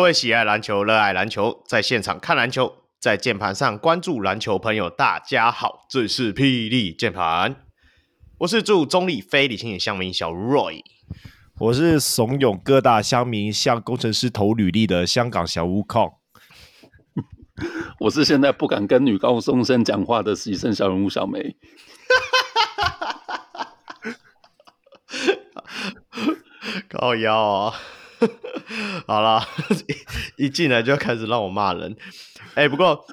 各位喜爱篮球、热爱篮球，在现场看篮球，在键盘上关注篮球朋友，大家好，这是霹雳键盘，我是祝中立非理性乡民小 Roy，我是怂恿各大乡民向工程师投履历的香港小乌控。我是现在不敢跟女高中生讲话的实习生小人物小梅。靠腰啊！好了，一进来就开始让我骂人。哎、欸，不过，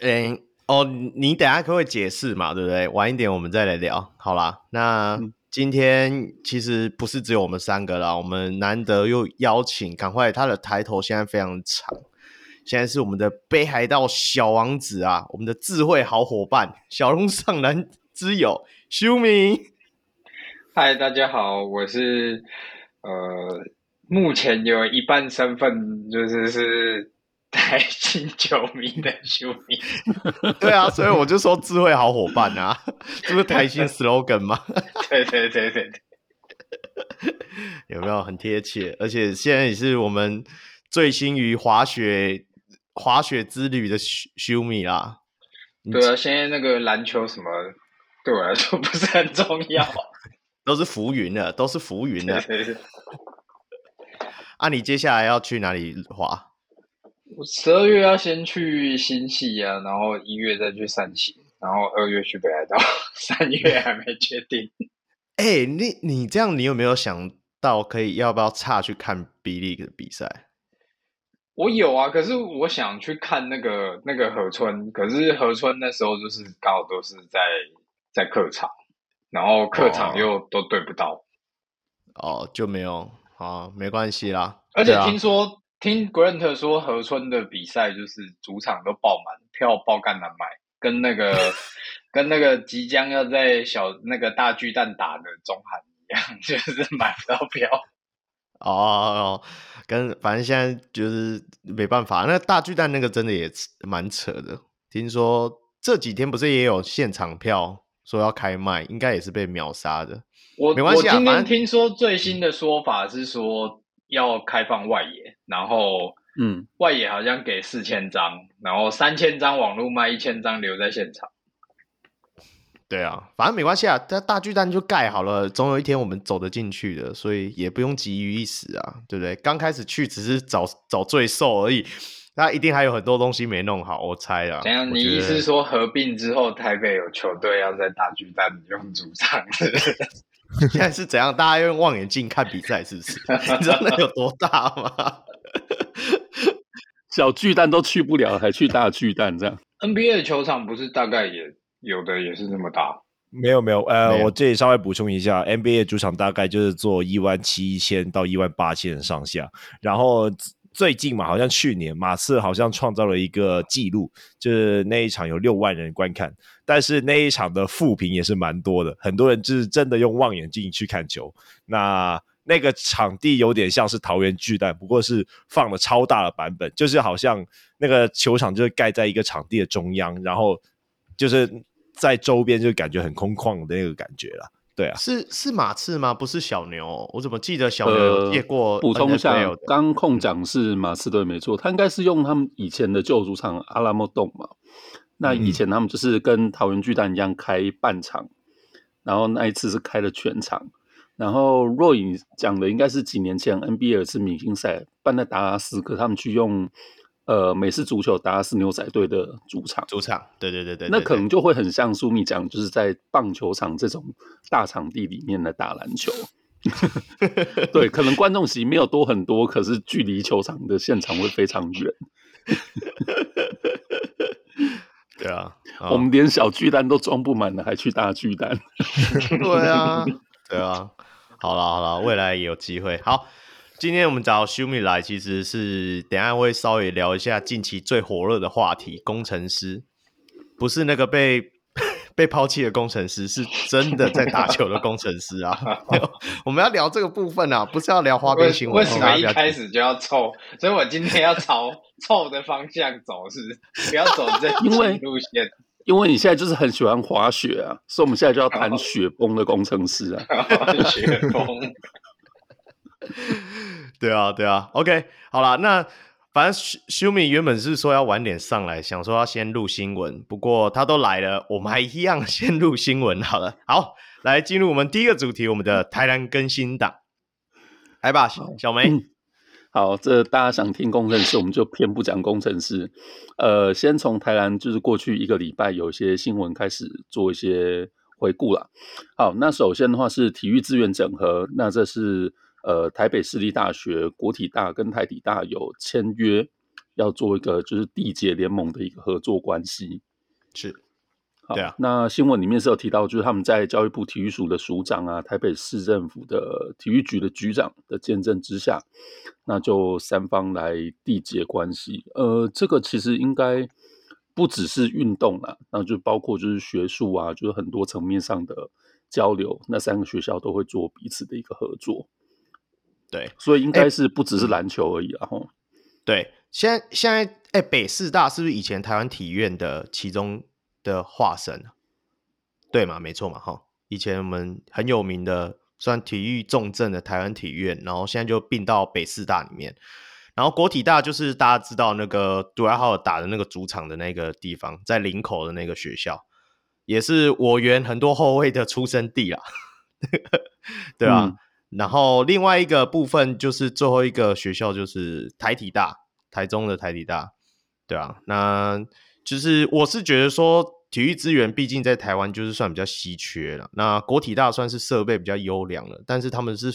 嗯、欸，哦，你等下可不可以解释嘛？对不对？晚一点我们再来聊。好啦，那今天其实不是只有我们三个啦，我们难得又邀请，赶快，他的抬头现在非常长。现在是我们的北海道小王子啊，我们的智慧好伙伴，小龙上男之友修明。嗨，大家好，我是呃，目前有一半身份就是 是台新球迷的球迷。对啊，所以我就说智慧好伙伴啊，这是台新 slogan 吗？对对对对对，有没有很贴切？而且现在也是我们最新于滑雪。滑雪之旅的修修米啦，对啊，现在那个篮球什么对我来说不是很重要，都是浮云的，都是浮云的。啊，你接下来要去哪里滑？我十二月要先去新系啊，然后一月再去山形，然后二月去北海道，三月还没确定。哎、欸，你你这样，你有没有想到可以要不要岔去看 B League 的比赛？我有啊，可是我想去看那个那个河村，可是河村那时候就是刚好都是在在客场，然后客场又都对不到，哦，哦就没有啊，没关系啦。而且听说、啊、听 Grant 说河村的比赛就是主场都爆满，票爆干难买，跟那个 跟那个即将要在小那个大巨蛋打的中韩一样，就是买不到票。哦，哦，跟反正现在就是没办法，那大巨蛋那个真的也蛮扯的。听说这几天不是也有现场票说要开卖，应该也是被秒杀的。我没关系啊，我今天听说最新的说法是说要开放外野，然后嗯，外野好像给四千张，然后三千张网络卖，一千张留在现场。对啊，反正没关系啊，这大巨蛋就盖好了，总有一天我们走得进去的，所以也不用急于一时啊，对不对？刚开始去只是找找罪受而已，那一定还有很多东西没弄好，我猜啊。怎样？你意思说合并之后，台北有球队要在大巨蛋用主场？现在是怎样？大家用望远镜看比赛是不是？你知道那有多大吗？小巨蛋都去不了，还去大巨蛋这样？NBA 的球场不是大概也？有的也是这么大，没有没有，呃，有我这里稍微补充一下，NBA 主场大概就是做一万七千到一万八千上下，然后最近嘛，好像去年马刺好像创造了一个纪录，就是那一场有六万人观看，但是那一场的负评也是蛮多的，很多人就是真的用望远镜去看球，那那个场地有点像是桃园巨蛋，不过是放了超大的版本，就是好像那个球场就是盖在一个场地的中央，然后就是。在周边就感觉很空旷的那个感觉了，对啊，是是马刺吗？不是小牛，我怎么记得小牛有借过？补充一下，刚控讲是马刺队没错，他应该是用他们以前的旧主场阿拉莫洞嘛。那以前他们就是跟桃园巨蛋一样开半场，然后那一次是开了全场。然后若隐讲的应该是几年前 NBA 有次明星赛办在达拉斯，可他们去用。呃，美式足球达拉斯牛仔队的主场，主场，对对对对，那可能就会很像苏米讲，就是在棒球场这种大场地里面来打篮球。对，可能观众席没有多很多，可是距离球场的现场会非常远。对啊，我们连小巨蛋都装不满了，还去大巨蛋？对啊，对啊。好了好了，未来也有机会。好。今天我们找修米来，其实是等下会稍微聊一下近期最火热的话题——工程师，不是那个被 被抛弃的工程师，是真的在打球的工程师啊！我们要聊这个部分啊，不是要聊花边新闻。为什么一开始就要臭？所以我今天要朝臭的方向走，是不是？不要走这路线。因为你现在就是很喜欢滑雪啊，所以我们现在就要谈雪崩的工程师啊。雪崩。对啊，对啊。OK，好了，那反正修米原本是说要晚点上来，想说要先录新闻，不过他都来了，我们还一样 先录新闻好了。好，来进入我们第一个主题，我们的台南更新档。来吧，小梅。嗯好，这大家想听工程师，我们就偏不讲工程师。呃，先从台南就是过去一个礼拜有一些新闻开始做一些回顾了。好，那首先的话是体育资源整合，那这是呃台北市立大学、国体大跟台体大有签约，要做一个就是缔结联盟的一个合作关系。是。好，对啊，那新闻里面是有提到，就是他们在教育部体育署的署长啊，台北市政府的体育局的局长的见证之下，那就三方来缔结关系。呃，这个其实应该不只是运动啦，那就包括就是学术啊，就是很多层面上的交流。那三个学校都会做彼此的一个合作。对，所以应该是不只是篮球而已啊。吼，对，现在现在哎，北师大是不是以前台湾体院的其中？的化身，对嘛？没错嘛，哈！以前我们很有名的，算体育重镇的台湾体院，然后现在就并到北师大里面。然后国体大就是大家知道那个杜兰特打的那个主场的那个地方，在林口的那个学校，也是我园很多后卫的出生地啦。对啊，嗯、然后另外一个部分就是最后一个学校就是台体大，台中的台体大，对啊，那。就是我是觉得说，体育资源毕竟在台湾就是算比较稀缺了。那国体大算是设备比较优良了，但是他们是，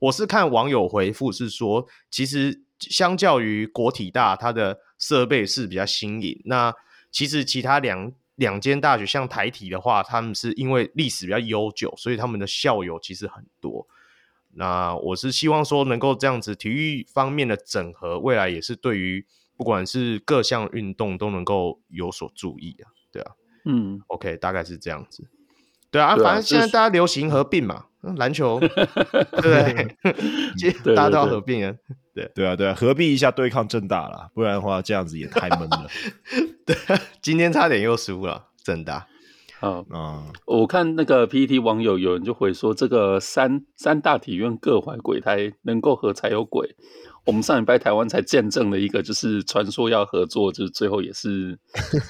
我是看网友回复是说，其实相较于国体大，它的设备是比较新颖。那其实其他两两间大学，像台体的话，他们是因为历史比较悠久，所以他们的校友其实很多。那我是希望说，能够这样子体育方面的整合，未来也是对于。不管是各项运动都能够有所注意啊，对啊，嗯，OK，大概是这样子，对啊，对啊，反正现在大家流行合并嘛，篮球，对不对？大家都要合并啊，对对啊，对啊，合并一下对抗正大啦，不然的话这样子也太闷了。对，今天差点又输了正大。啊啊！我看那个 PTT 网友有人就回说，这个三三大体院各怀鬼胎，能够合才有鬼。我们上礼拜台湾才见证了一个，就是传说要合作，就是最后也是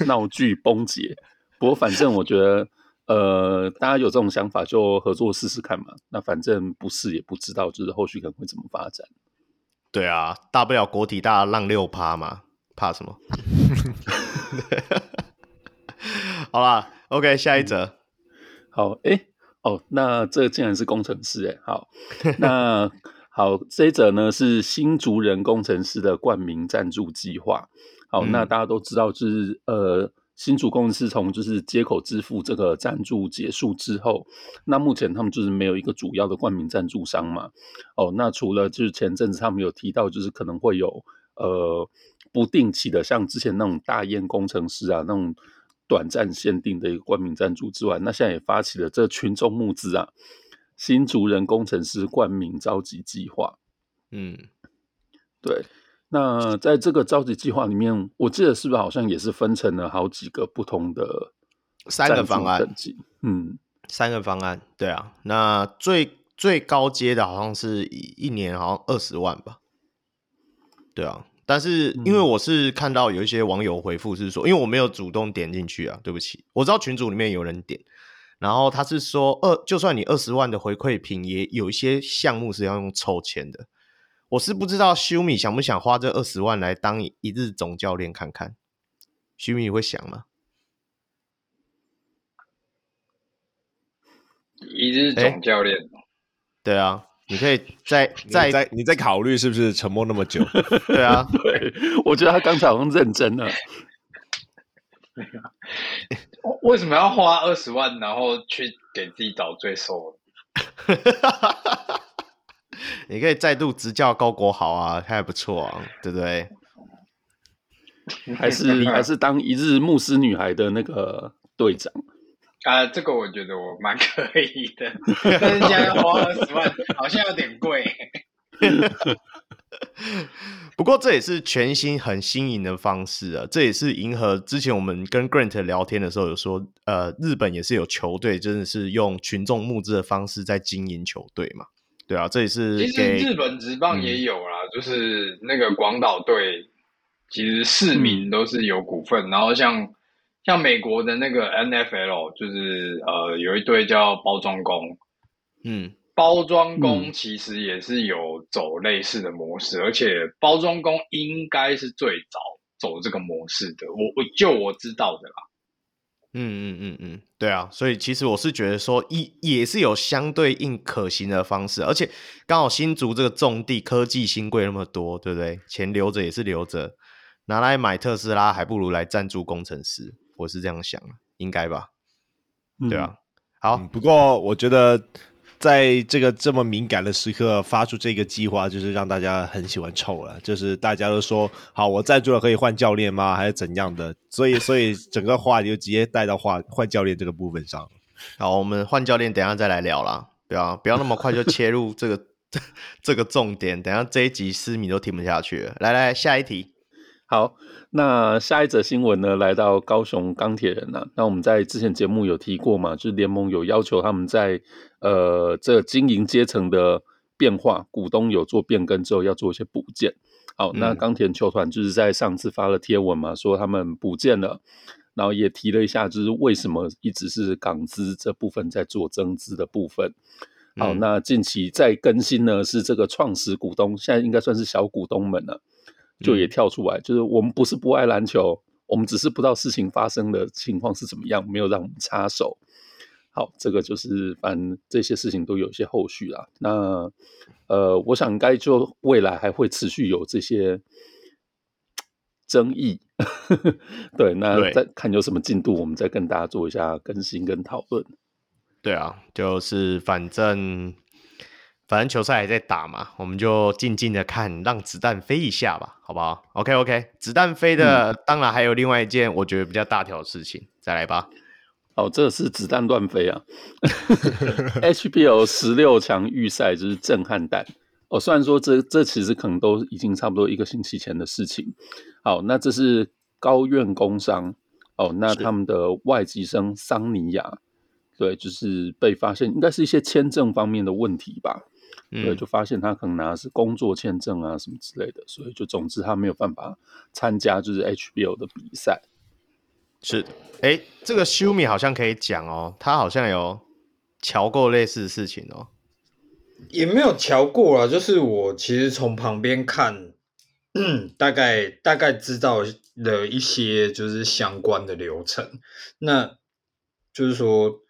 闹剧崩解。不过反正我觉得，呃，大家有这种想法就合作试试看嘛。那反正不试也不知道，就是后续可能会怎么发展。对啊，大不了国体大让六趴嘛，怕什么？好啦，OK，下一则。嗯、好，哎、欸，哦，那这竟然是工程师哎，好，那。好，这一则呢是新竹人工程师的冠名赞助计划。好，嗯、那大家都知道，就是呃，新竹工程师从就是街口支付这个赞助结束之后，那目前他们就是没有一个主要的冠名赞助商嘛。哦，那除了就是前阵子他们有提到，就是可能会有呃不定期的，像之前那种大雁工程师啊那种短暂限定的一个冠名赞助之外，那现在也发起了这群众募资啊。新竹人工程师冠名召集计划，嗯，对。那在这个召集计划里面，我记得是不是好像也是分成了好几个不同的三个方案？嗯，三个方案，对啊。那最最高阶的好像是一一年好像二十万吧？对啊。但是因为我是看到有一些网友回复是说，因为我没有主动点进去啊，对不起。我知道群组里面有人点。然后他是说，二就算你二十万的回馈品，也有一些项目是要用抽签的。我是不知道修米想不想花这二十万来当一日总教练看看？修米会想吗？一日总教练？对啊，你可以再 再再你在考虑是不是沉默那么久？对啊，对，我觉得他刚才好像认真了。为什么要花二十万，然后去给自己找罪受？你可以再度执教高国豪啊，他还不错啊，对不对？还是还是当一日牧师女孩的那个队长啊？这个我觉得我蛮可以的，但是现在要花二十万，好像有点贵。不过这也是全新很新颖的方式啊，这也是迎合之前我们跟 Grant 聊天的时候有说，呃，日本也是有球队真的是用群众募资的方式在经营球队嘛，对啊，这也是其实日本职棒也有啦，嗯、就是那个广岛队，其实市民都是有股份，嗯、然后像像美国的那个 NFL，就是呃有一队叫包装工，嗯。包装工其实也是有走类似的模式，嗯、而且包装工应该是最早走这个模式的。我我就我知道的啦。嗯嗯嗯嗯，对啊，所以其实我是觉得说，一也是有相对应可行的方式，而且刚好新竹这个重地科技新贵那么多，对不对？钱留着也是留着，拿来买特斯拉还不如来赞助工程师，我是这样想，应该吧？嗯、对啊。好，不过我觉得。在这个这么敏感的时刻发出这个计划，就是让大家很喜欢臭了。就是大家都说好，我赞助了可以换教练吗？还是怎样的？所以，所以整个话题就直接带到换换教练这个部分上。好，我们换教练，等一下再来聊啦。对啊不要那么快就切入这个 这个重点，等一下这一集私密都听不下去了。来来，下一题。好，那下一则新闻呢？来到高雄钢铁人啊。那我们在之前节目有提过嘛，就是联盟有要求他们在呃这个经营阶层的变化，股东有做变更之后要做一些补件。好，那钢铁球团就是在上次发了贴文嘛，说他们补件了，然后也提了一下，就是为什么一直是港资这部分在做增资的部分。好，嗯、那近期再更新呢，是这个创始股东，现在应该算是小股东们了。就也跳出来，就是我们不是不爱篮球，我们只是不知道事情发生的情况是怎么样，没有让我们插手。好，这个就是反正这些事情都有一些后续啦。那呃，我想应该就未来还会持续有这些争议。对，那再看有什么进度，我们再跟大家做一下更新跟讨论。对啊，就是反正。反正球赛还在打嘛，我们就静静的看，让子弹飞一下吧，好不好？OK OK，子弹飞的，嗯、当然还有另外一件我觉得比较大条的事情，再来吧。哦，这是子弹乱飞啊！HBO 十六强预赛就是震撼弹。哦，虽然说这这其实可能都已经差不多一个星期前的事情。好，那这是高院工商哦，那他们的外籍生桑尼亚，对，就是被发现应该是一些签证方面的问题吧。对，就发现他可能拿的是工作签证啊什么之类的，所以就总之他没有办法参加就是 HBO 的比赛。是的，哎，这个修米好像可以讲哦，他好像有瞧过类似的事情哦。也没有瞧过啊，就是我其实从旁边看，嗯，大概大概知道了一些就是相关的流程，那就是说。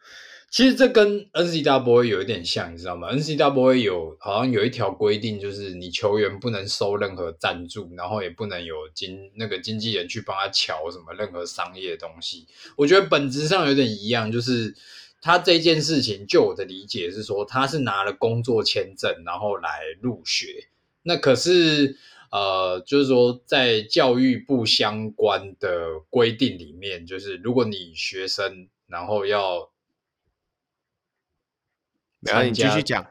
其实这跟 N C W A 有一点像，你知道吗？N C W A 有好像有一条规定，就是你球员不能收任何赞助，然后也不能有经那个经纪人去帮他乔什么任何商业的东西。我觉得本质上有点一样，就是他这件事情，就我的理解是说，他是拿了工作签证然后来入学。那可是呃，就是说在教育部相关的规定里面，就是如果你学生然后要然后你继续讲，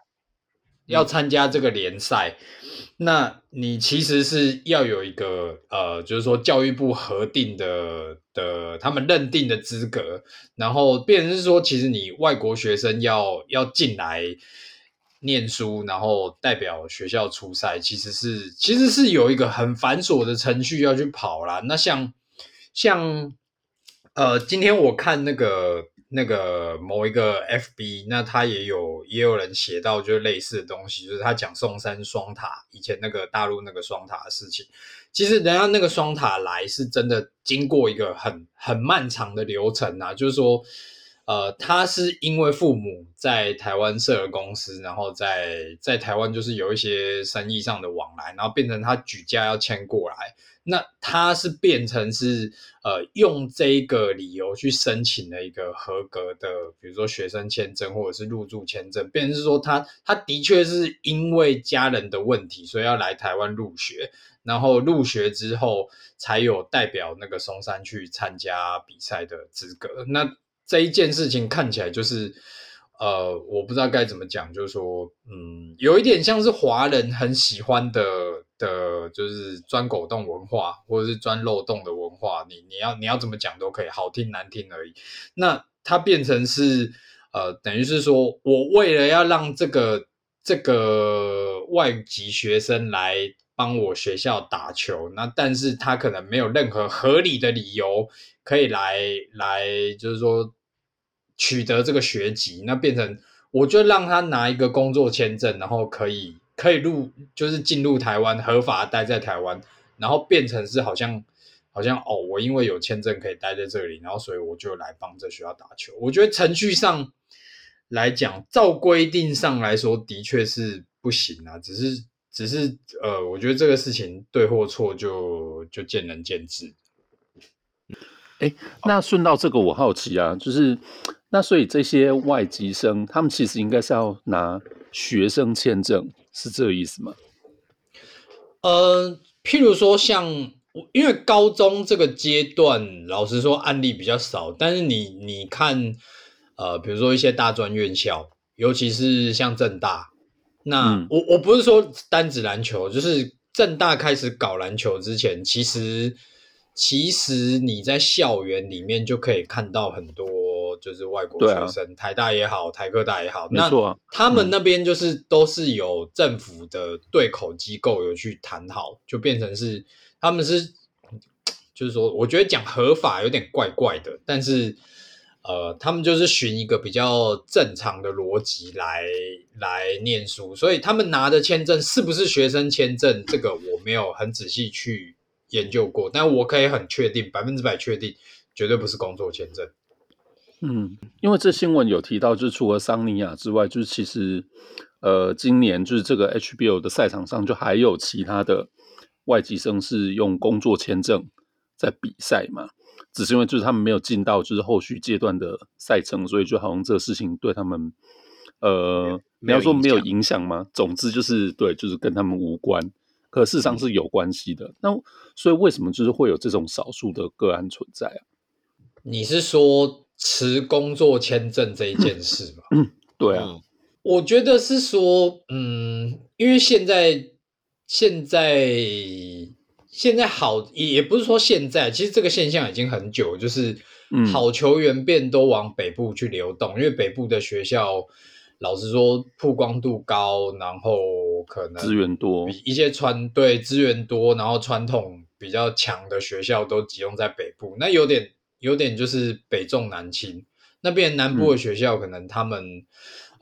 要参加这个联赛，嗯、那你其实是要有一个呃，就是说教育部核定的的他们认定的资格，然后变成是说，其实你外国学生要要进来念书，然后代表学校出赛，其实是其实是有一个很繁琐的程序要去跑啦。那像像呃，今天我看那个。那个某一个 FB，那他也有也有人写到，就是类似的东西，就是他讲松山双塔以前那个大陆那个双塔的事情。其实人家那个双塔来是真的经过一个很很漫长的流程啊，就是说，呃，他是因为父母在台湾设了公司，然后在在台湾就是有一些生意上的往来，然后变成他举家要迁过来。那他是变成是呃用这个理由去申请了一个合格的，比如说学生签证或者是入住签证，变成是说他他的确是因为家人的问题，所以要来台湾入学，然后入学之后才有代表那个松山去参加比赛的资格。那这一件事情看起来就是呃，我不知道该怎么讲，就是说，嗯，有一点像是华人很喜欢的的，就是钻狗洞文化，或者是钻漏洞的文化。你你要你要怎么讲都可以，好听难听而已。那它变成是，呃，等于是说我为了要让这个这个外籍学生来帮我学校打球，那但是他可能没有任何合理的理由可以来来，就是说。取得这个学籍，那变成我就让他拿一个工作签证，然后可以可以入，就是进入台湾合法待在台湾，然后变成是好像好像哦，我因为有签证可以待在这里，然后所以我就来帮这学校打球。我觉得程序上来讲，照规定上来说的确是不行啊，只是只是呃，我觉得这个事情对或错就就见仁见智。哎，那顺道这个我好奇啊，就是。那所以这些外籍生，他们其实应该是要拿学生签证，是这个意思吗？呃，譬如说像，因为高中这个阶段，老实说案例比较少，但是你你看，呃，比如说一些大专院校，尤其是像正大，那、嗯、我我不是说单指篮球，就是正大开始搞篮球之前，其实其实你在校园里面就可以看到很多。就是外国学生，啊、台大也好，台科大也好，啊，那他们那边就是、嗯、都是有政府的对口机构有去谈好，就变成是他们是，就是说，我觉得讲合法有点怪怪的，但是呃，他们就是循一个比较正常的逻辑来来念书，所以他们拿的签证是不是学生签证，这个我没有很仔细去研究过，但我可以很确定，百分之百确定，绝对不是工作签证。嗯，因为这新闻有提到，就是除了桑尼亚之外，就是其实，呃，今年就是这个 HBO 的赛场上，就还有其他的外籍生是用工作签证在比赛嘛。只是因为就是他们没有进到就是后续阶段的赛程，所以就好像这个事情对他们，呃，你要说没有影响吗？总之就是对，就是跟他们无关。可事实上是有关系的。那所以为什么就是会有这种少数的个案存在啊？你是说？持工作签证这一件事嘛，嗯，对啊，我觉得是说，嗯，因为现在现在现在好，也不是说现在，其实这个现象已经很久，就是好球员变都往北部去流动，嗯，因为北部的学校老实说曝光度高，然后可能资源多，一些传对资源多，然后传统比较强的学校都集中在北部，那有点。有点就是北重南轻，那边南部的学校可能他们、嗯、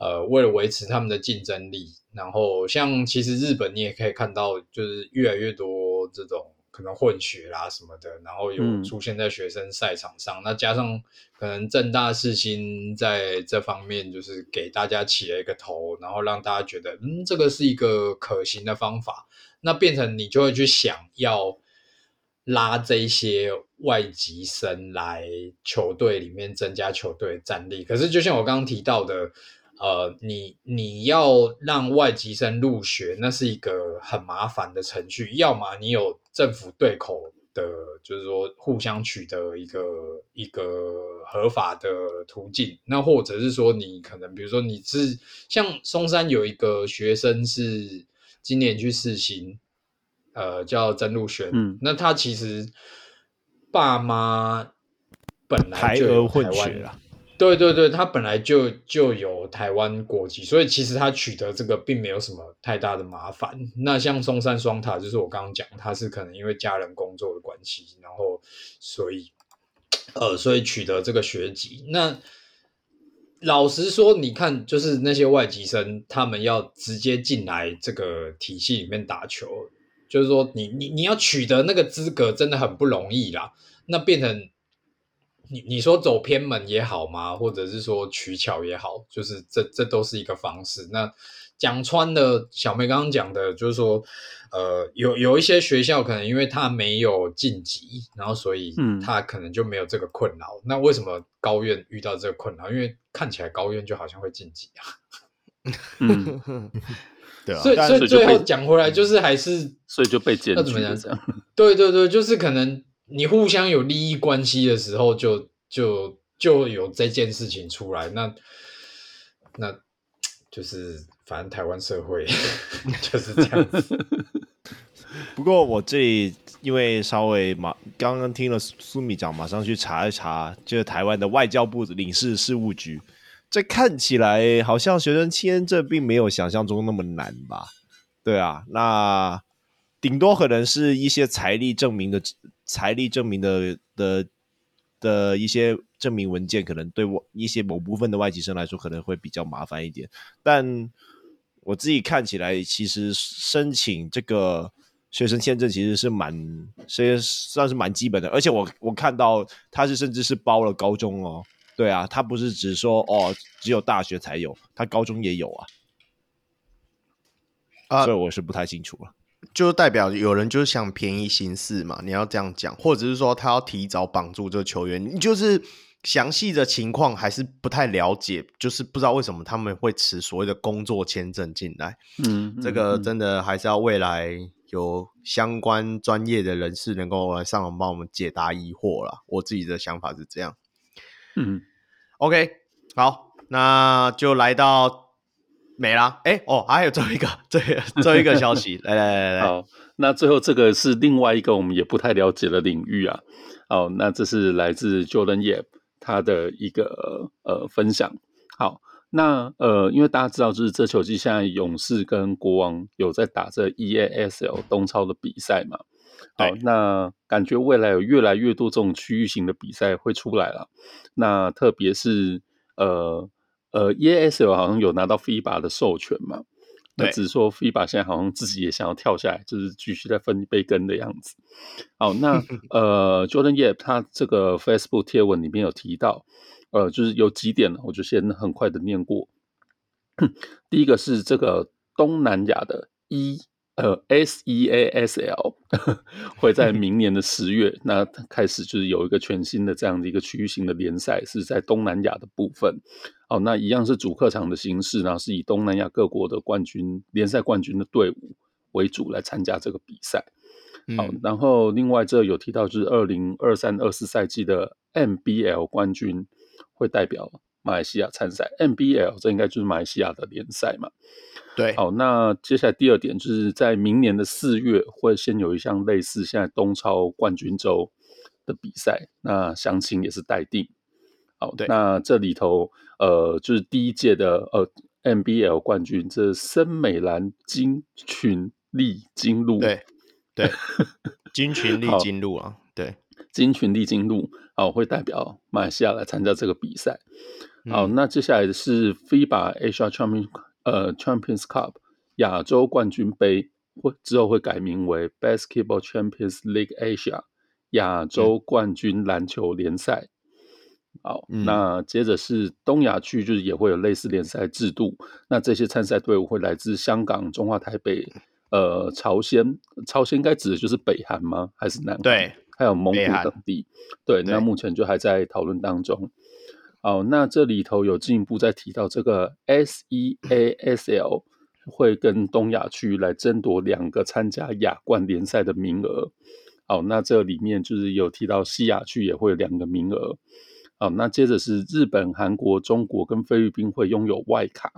呃为了维持他们的竞争力，然后像其实日本你也可以看到，就是越来越多这种可能混血啦什么的，然后有出现在学生赛场上。嗯、那加上可能正大世新在这方面就是给大家起了一个头，然后让大家觉得嗯这个是一个可行的方法，那变成你就会去想要。拉这些外籍生来球队里面增加球队战力，可是就像我刚刚提到的，呃，你你要让外籍生入学，那是一个很麻烦的程序。要么你有政府对口的，就是说互相取得一个一个合法的途径，那或者是说你可能比如说你是像松山有一个学生是今年去世行。呃，叫曾路轩，嗯，那他其实爸妈本来就对对对，他本来就就有台湾国籍，所以其实他取得这个并没有什么太大的麻烦。那像松山双塔，就是我刚刚讲，他是可能因为家人工作的关系，然后所以呃，所以取得这个学籍。那老实说，你看，就是那些外籍生，他们要直接进来这个体系里面打球。就是说你，你你你要取得那个资格真的很不容易啦。那变成你你说走偏门也好嘛，或者是说取巧也好，就是这这都是一个方式。那讲穿了，小梅刚刚讲的，就是说，呃，有有一些学校可能因为他没有晋级，然后所以他可能就没有这个困扰。嗯、那为什么高院遇到这个困扰？因为看起来高院就好像会晋级啊。嗯。对啊，所以所以最后讲回来，就是还是所以就被检举。那怎么样？对对对，就是可能你互相有利益关系的时候就，就就就有这件事情出来。那那就是反正台湾社会 就是这样子。不过我这里因为稍微马刚刚听了苏米讲，马上去查一查，就是台湾的外交部领事事务局，这看起来好像学生签证并没有想象中那么难吧？对啊，那顶多可能是一些财力证明的财力证明的的的一些证明文件，可能对我一些某部分的外籍生来说可能会比较麻烦一点。但我自己看起来，其实申请这个。学生签证其实是蛮，虽然算是蛮基本的，而且我我看到他是甚至是包了高中哦，对啊，他不是只说哦只有大学才有，他高中也有啊，啊，所以我是不太清楚了，就代表有人就是想便宜行事嘛，你要这样讲，或者是说他要提早绑住这个球员，你就是详细的情况还是不太了解，就是不知道为什么他们会持所谓的工作签证进来，嗯，这个真的还是要未来。有相关专业的人士能够来上网帮我们解答疑惑了。我自己的想法是这样。嗯，OK，好，那就来到没啦。哎、欸，哦，还有最后一个，最最后一个消息，来来来来，好，那最后这个是另外一个我们也不太了解的领域啊。哦，那这是来自 Jordan Yap 他的一个呃分享。好。那呃，因为大家知道，就是这球季现在勇士跟国王有在打这 EASL 东超的比赛嘛。好，那感觉未来有越来越多这种区域型的比赛会出来了。那特别是呃呃 EASL 好像有拿到 FIBA 的授权嘛。那只是说 FIBA 现在好像自己也想要跳下来，就是继续在分一杯羹的样子。好，那 呃 Jordan Yap 他这个 Facebook 贴文里面有提到。呃，就是有几点呢，我就先很快的念过。第一个是这个东南亚的 E 呃 S E A S L 会在明年的十月那开始就是有一个全新的这样的一个区域性的联赛，是在东南亚的部分。哦，那一样是主客场的形式，然后是以东南亚各国的冠军联赛冠军的队伍为主来参加这个比赛。好，然后另外这有提到就是二零二三二四赛季的 MBL 冠军。会代表马来西亚参赛，NBL 这应该就是马来西亚的联赛嘛？对，好，那接下来第二点就是在明年的四月会先有一项类似现在东超冠军周的比赛，那详情也是待定。好，对，那这里头呃就是第一届的呃 NBL 冠军，这森美兰金群力金鹿，对对，金群力金鹿啊，对。金群力金鹿，好，会代表马来西亚来参加这个比赛。好，嗯、那接下来的是 FIBA Asia Champions 呃 Champions Cup 亚洲冠军杯，会之后会改名为 Basketball Champions League Asia 亚洲冠军篮球联赛。嗯、好，那接着是东亚区，就是也会有类似联赛制度。那这些参赛队伍会来自香港、中华台北、呃朝鲜，朝鲜应该指的就是北韩吗？还是南韩？对。还有蒙古等地，对，那目前就还在讨论当中。好，那这里头有进一步再提到这个 SEASL 会跟东亚区来争夺两个参加亚冠联赛的名额。好，那这里面就是有提到西亚区也会有两个名额。好，那接着是日本、韩国、中国跟菲律宾会拥有外卡。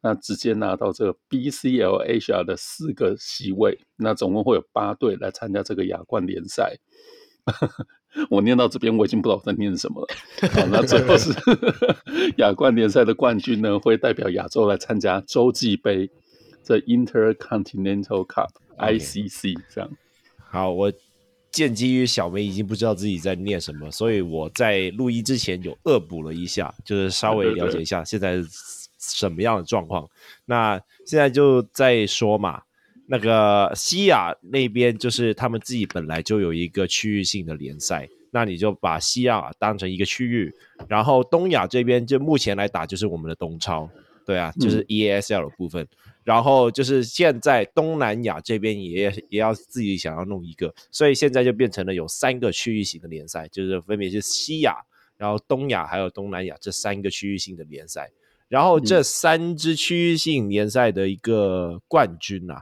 那直接拿到这个 BCL Asia 的四个席位，那总共会有八队来参加这个亚冠联赛。我念到这边，我已经不知道我在念什么了。好，那最后是 亚冠联赛的冠军呢，会代表亚洲来参加洲际杯，这 Intercontinental Cup ICC 这样。好，我鉴基于小梅已经不知道自己在念什么，所以我在录音之前有恶补了一下，就是稍微了解一下现在。什么样的状况？那现在就在说嘛，那个西亚那边就是他们自己本来就有一个区域性的联赛，那你就把西亚当成一个区域，然后东亚这边就目前来打就是我们的东超，对啊，就是 EASL 的部分，嗯、然后就是现在东南亚这边也也要自己想要弄一个，所以现在就变成了有三个区域型的联赛，就是分别是西亚，然后东亚还有东南亚这三个区域性的联赛。然后这三支区域性联赛的一个冠军啊，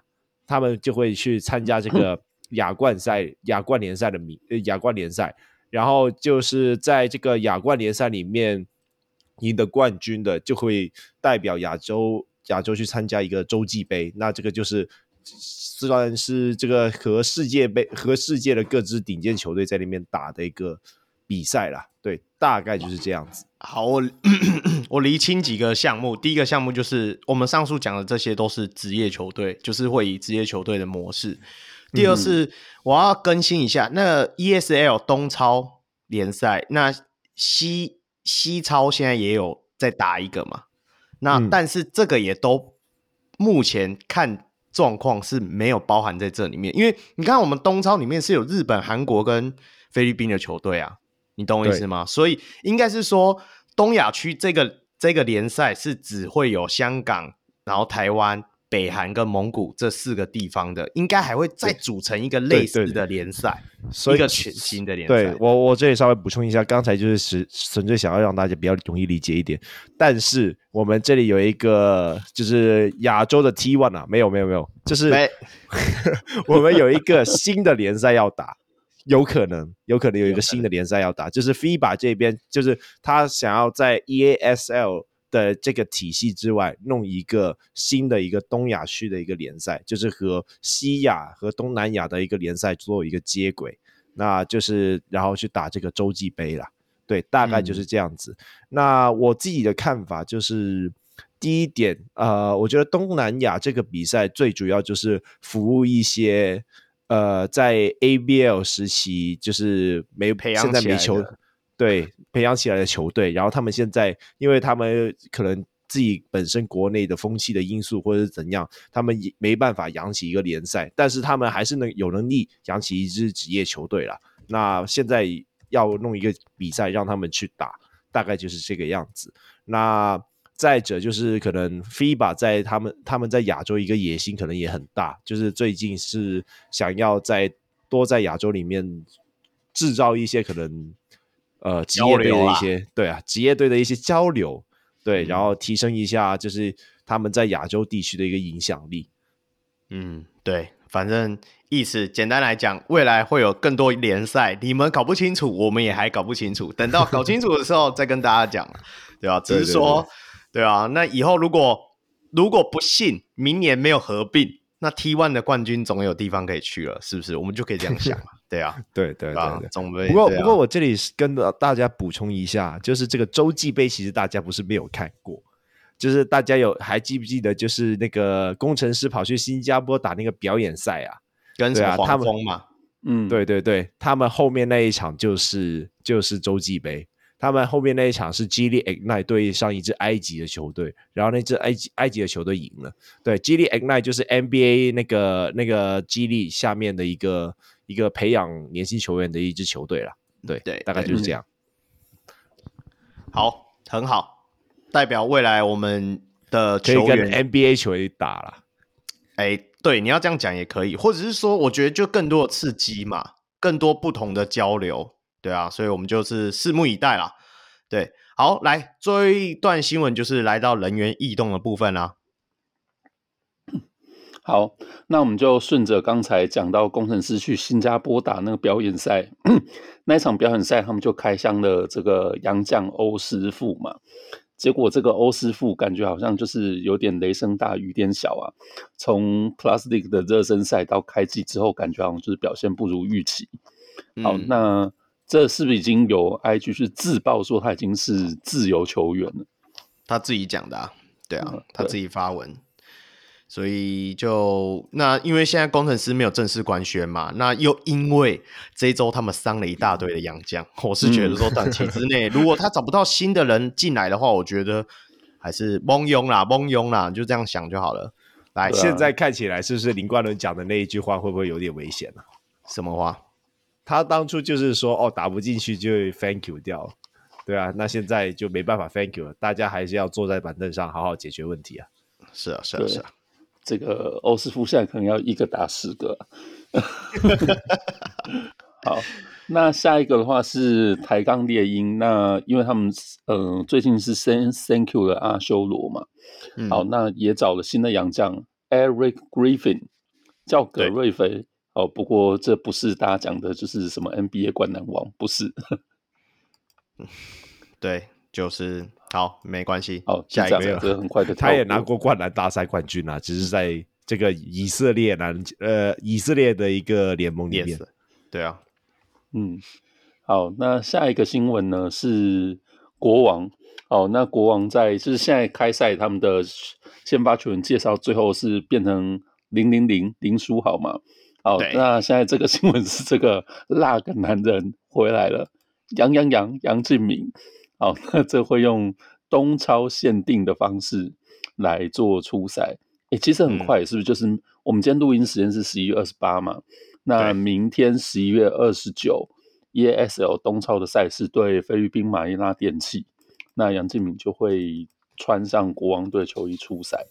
他们就会去参加这个亚冠赛、亚冠联赛的名呃，亚冠联赛。然后就是在这个亚冠联赛里面，赢得冠军的就会代表亚洲亚洲去参加一个洲际杯，那这个就是算是这个和世界杯和世界的各支顶尖球队在那边打的一个比赛啦。对，大概就是这样子。好，我 我厘清几个项目。第一个项目就是我们上述讲的这些都是职业球队，就是会以职业球队的模式。第二是我要更新一下，那 ESL 东超联赛，那西西超现在也有在打一个嘛？那、嗯、但是这个也都目前看状况是没有包含在这里面，因为你看我们东超里面是有日本、韩国跟菲律宾的球队啊。你懂我意思吗？所以应该是说，东亚区这个这个联赛是只会有香港，然后台湾、北韩跟蒙古这四个地方的，应该还会再组成一个类似的联赛，所以一个全新的联赛。对我，我这里稍微补充一下，刚才就是纯纯粹想要让大家比较容易理解一点。但是我们这里有一个就是亚洲的 T One 啊，没有没有没有，就是 我们有一个新的联赛要打。有可能，有可能有一个新的联赛要打，就是 FIBA 这边，就是他想要在 EASL 的这个体系之外，弄一个新的一个东亚区的一个联赛，就是和西亚和东南亚的一个联赛做一个接轨，那就是然后去打这个洲际杯啦。对，大概就是这样子。嗯、那我自己的看法就是，第一点，呃，我觉得东南亚这个比赛最主要就是服务一些。呃，在 ABL 时期就是没培养，现在没球，对，培养起来的球队，然后他们现在，因为他们可能自己本身国内的风气的因素，或者是怎样，他们也没办法养起一个联赛，但是他们还是能有能力养起一支职业球队了。那现在要弄一个比赛让他们去打，大概就是这个样子。那。再者就是可能 FIBA 在他们他们在亚洲一个野心可能也很大，就是最近是想要在多在亚洲里面制造一些可能呃职业队的一些对啊职业队的一些交流，对，然后提升一下就是他们在亚洲地区的一个影响力。嗯，对，反正意思简单来讲，未来会有更多联赛，你们搞不清楚，我们也还搞不清楚，等到搞清楚的时候再跟大家讲，对吧？只是 说。对对对对啊，那以后如果如果不幸明年没有合并，那 T One 的冠军总有地方可以去了，是不是？我们就可以这样想嘛？对啊，对对对对，总不过不过我这里跟大家补充一下，就是这个洲际杯其实大家不是没有看过，就是大家有还记不记得，就是那个工程师跑去新加坡打那个表演赛啊，跟什么黄蜂嘛？嗯，对对对，他们后面那一场就是就是洲际杯。他们后面那一场是 G League Ignite 对上一支埃及的球队，然后那支埃及埃及的球队赢了。对，G League Ignite 就是 NBA 那个那个 G League 下面的一个一个培养年轻球员的一支球队了。对对，大概就是这样。好，很好，代表未来我们的球员 NBA 球员打了。哎，对，你要这样讲也可以，或者是说，我觉得就更多的刺激嘛，更多不同的交流。对啊，所以我们就是拭目以待啦。对，好，来，最后一段新闻就是来到人员异动的部分啦。好，那我们就顺着刚才讲到工程师去新加坡打那个表演赛，那一场表演赛他们就开箱了这个洋将欧师傅嘛。结果这个欧师傅感觉好像就是有点雷声大雨点小啊。从 League 的热身赛到开季之后，感觉好像就是表现不如预期。好，嗯、那。这是不是已经有 IG 是自曝说他已经是自由球员了？他自己讲的啊，对啊，他自己发文，所以就那因为现在工程师没有正式官宣嘛，那又因为这一周他们伤了一大堆的洋将，我是觉得说短期之内如果他找不到新的人进来的话，我觉得还是蒙庸啦，蒙庸啦，就这样想就好了。来，现在看起来是不是林冠伦讲的那一句话会不会有点危险呢？什么话？他当初就是说，哦，打不进去就 thank you 掉，对啊，那现在就没办法 thank you 了，大家还是要坐在板凳上好好解决问题啊。是啊，是啊，是啊，这个欧斯夫现在可能要一个打十个。好，那下一个的话是台钢猎鹰，那因为他们嗯、呃、最近是 thank thank you 的阿修罗嘛，嗯、好，那也找了新的洋将 Eric Griffin，叫葛瑞菲。哦，不过这不是大家讲的，就是什么 NBA 灌篮王，不是。对，就是好，没关系。哦，下一个这很快的，他也拿过灌篮大赛冠军啊，只是在这个以色列篮呃以色列的一个联盟里面。对啊，嗯，好，那下一个新闻呢是国王。哦，那国王在就是现在开赛，他们的先发球员介绍最后是变成零零零林书豪嘛？好，那现在这个新闻是这个那个男人回来了，杨杨杨杨敬敏。好，那这会用东超限定的方式来做初赛。诶、欸，其实很快，是不是？就是我们今天录音时间是十一月二十八嘛？那明天十一月二十九，EASL 东超的赛事对菲律宾马尼拉电器。那杨敬敏就会穿上国王队球衣出赛。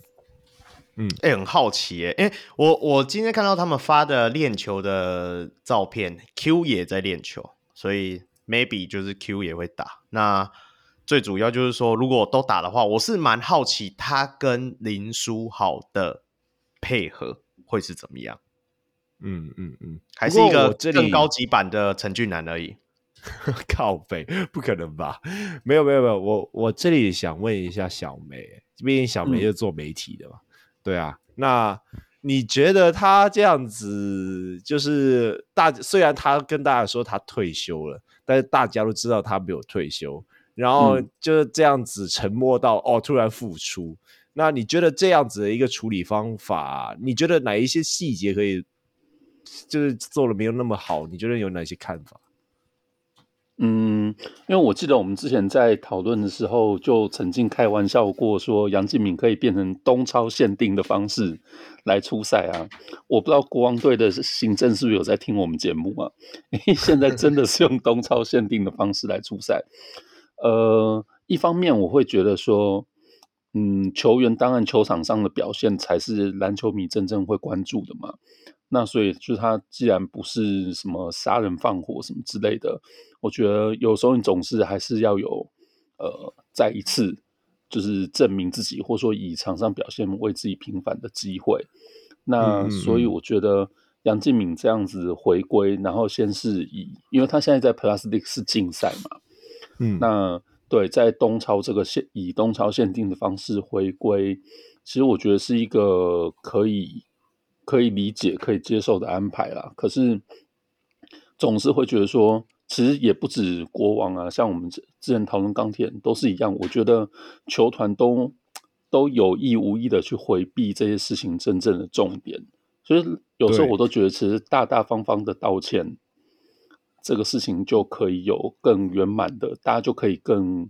嗯，哎、欸，很好奇耶，哎、欸，我我今天看到他们发的练球的照片，Q 也在练球，所以 maybe 就是 Q 也会打。那最主要就是说，如果都打的话，我是蛮好奇他跟林书豪的配合会是怎么样。嗯嗯嗯，还是一个更高级版的陈俊南而已。靠背，不可能吧？没有没有没有，我我这里想问一下小梅，毕竟小梅是做媒体的嘛，嗯、对啊，那你觉得他这样子，就是大虽然他跟大家说他退休了，但是大家都知道他没有退休，然后就是这样子沉默到、嗯、哦突然复出，那你觉得这样子的一个处理方法，你觉得哪一些细节可以就是做的没有那么好？你觉得有哪些看法？嗯，因为我记得我们之前在讨论的时候，就曾经开玩笑过，说杨敬敏可以变成东超限定的方式来出赛啊。我不知道国王队的行政是不是有在听我们节目啊？因为现在真的是用东超限定的方式来出赛。呃，一方面我会觉得说，嗯，球员当然球场上的表现才是篮球迷真正会关注的嘛。那所以就是他既然不是什么杀人放火什么之类的，我觉得有时候你总是还是要有呃再一次就是证明自己，或者说以场上表现为自己平反的机会。那所以我觉得杨敬敏这样子回归，然后先是以，因为他现在在 Plus League 是竞赛嘛，嗯，那对在东超这个限以东超限定的方式回归，其实我觉得是一个可以。可以理解、可以接受的安排啦。可是总是会觉得说，其实也不止国王啊，像我们之前讨论钢铁都是一样。我觉得球团都都有意无意的去回避这些事情真正的重点。所以有时候我都觉得，其实大大方方的道歉，这个事情就可以有更圆满的，大家就可以更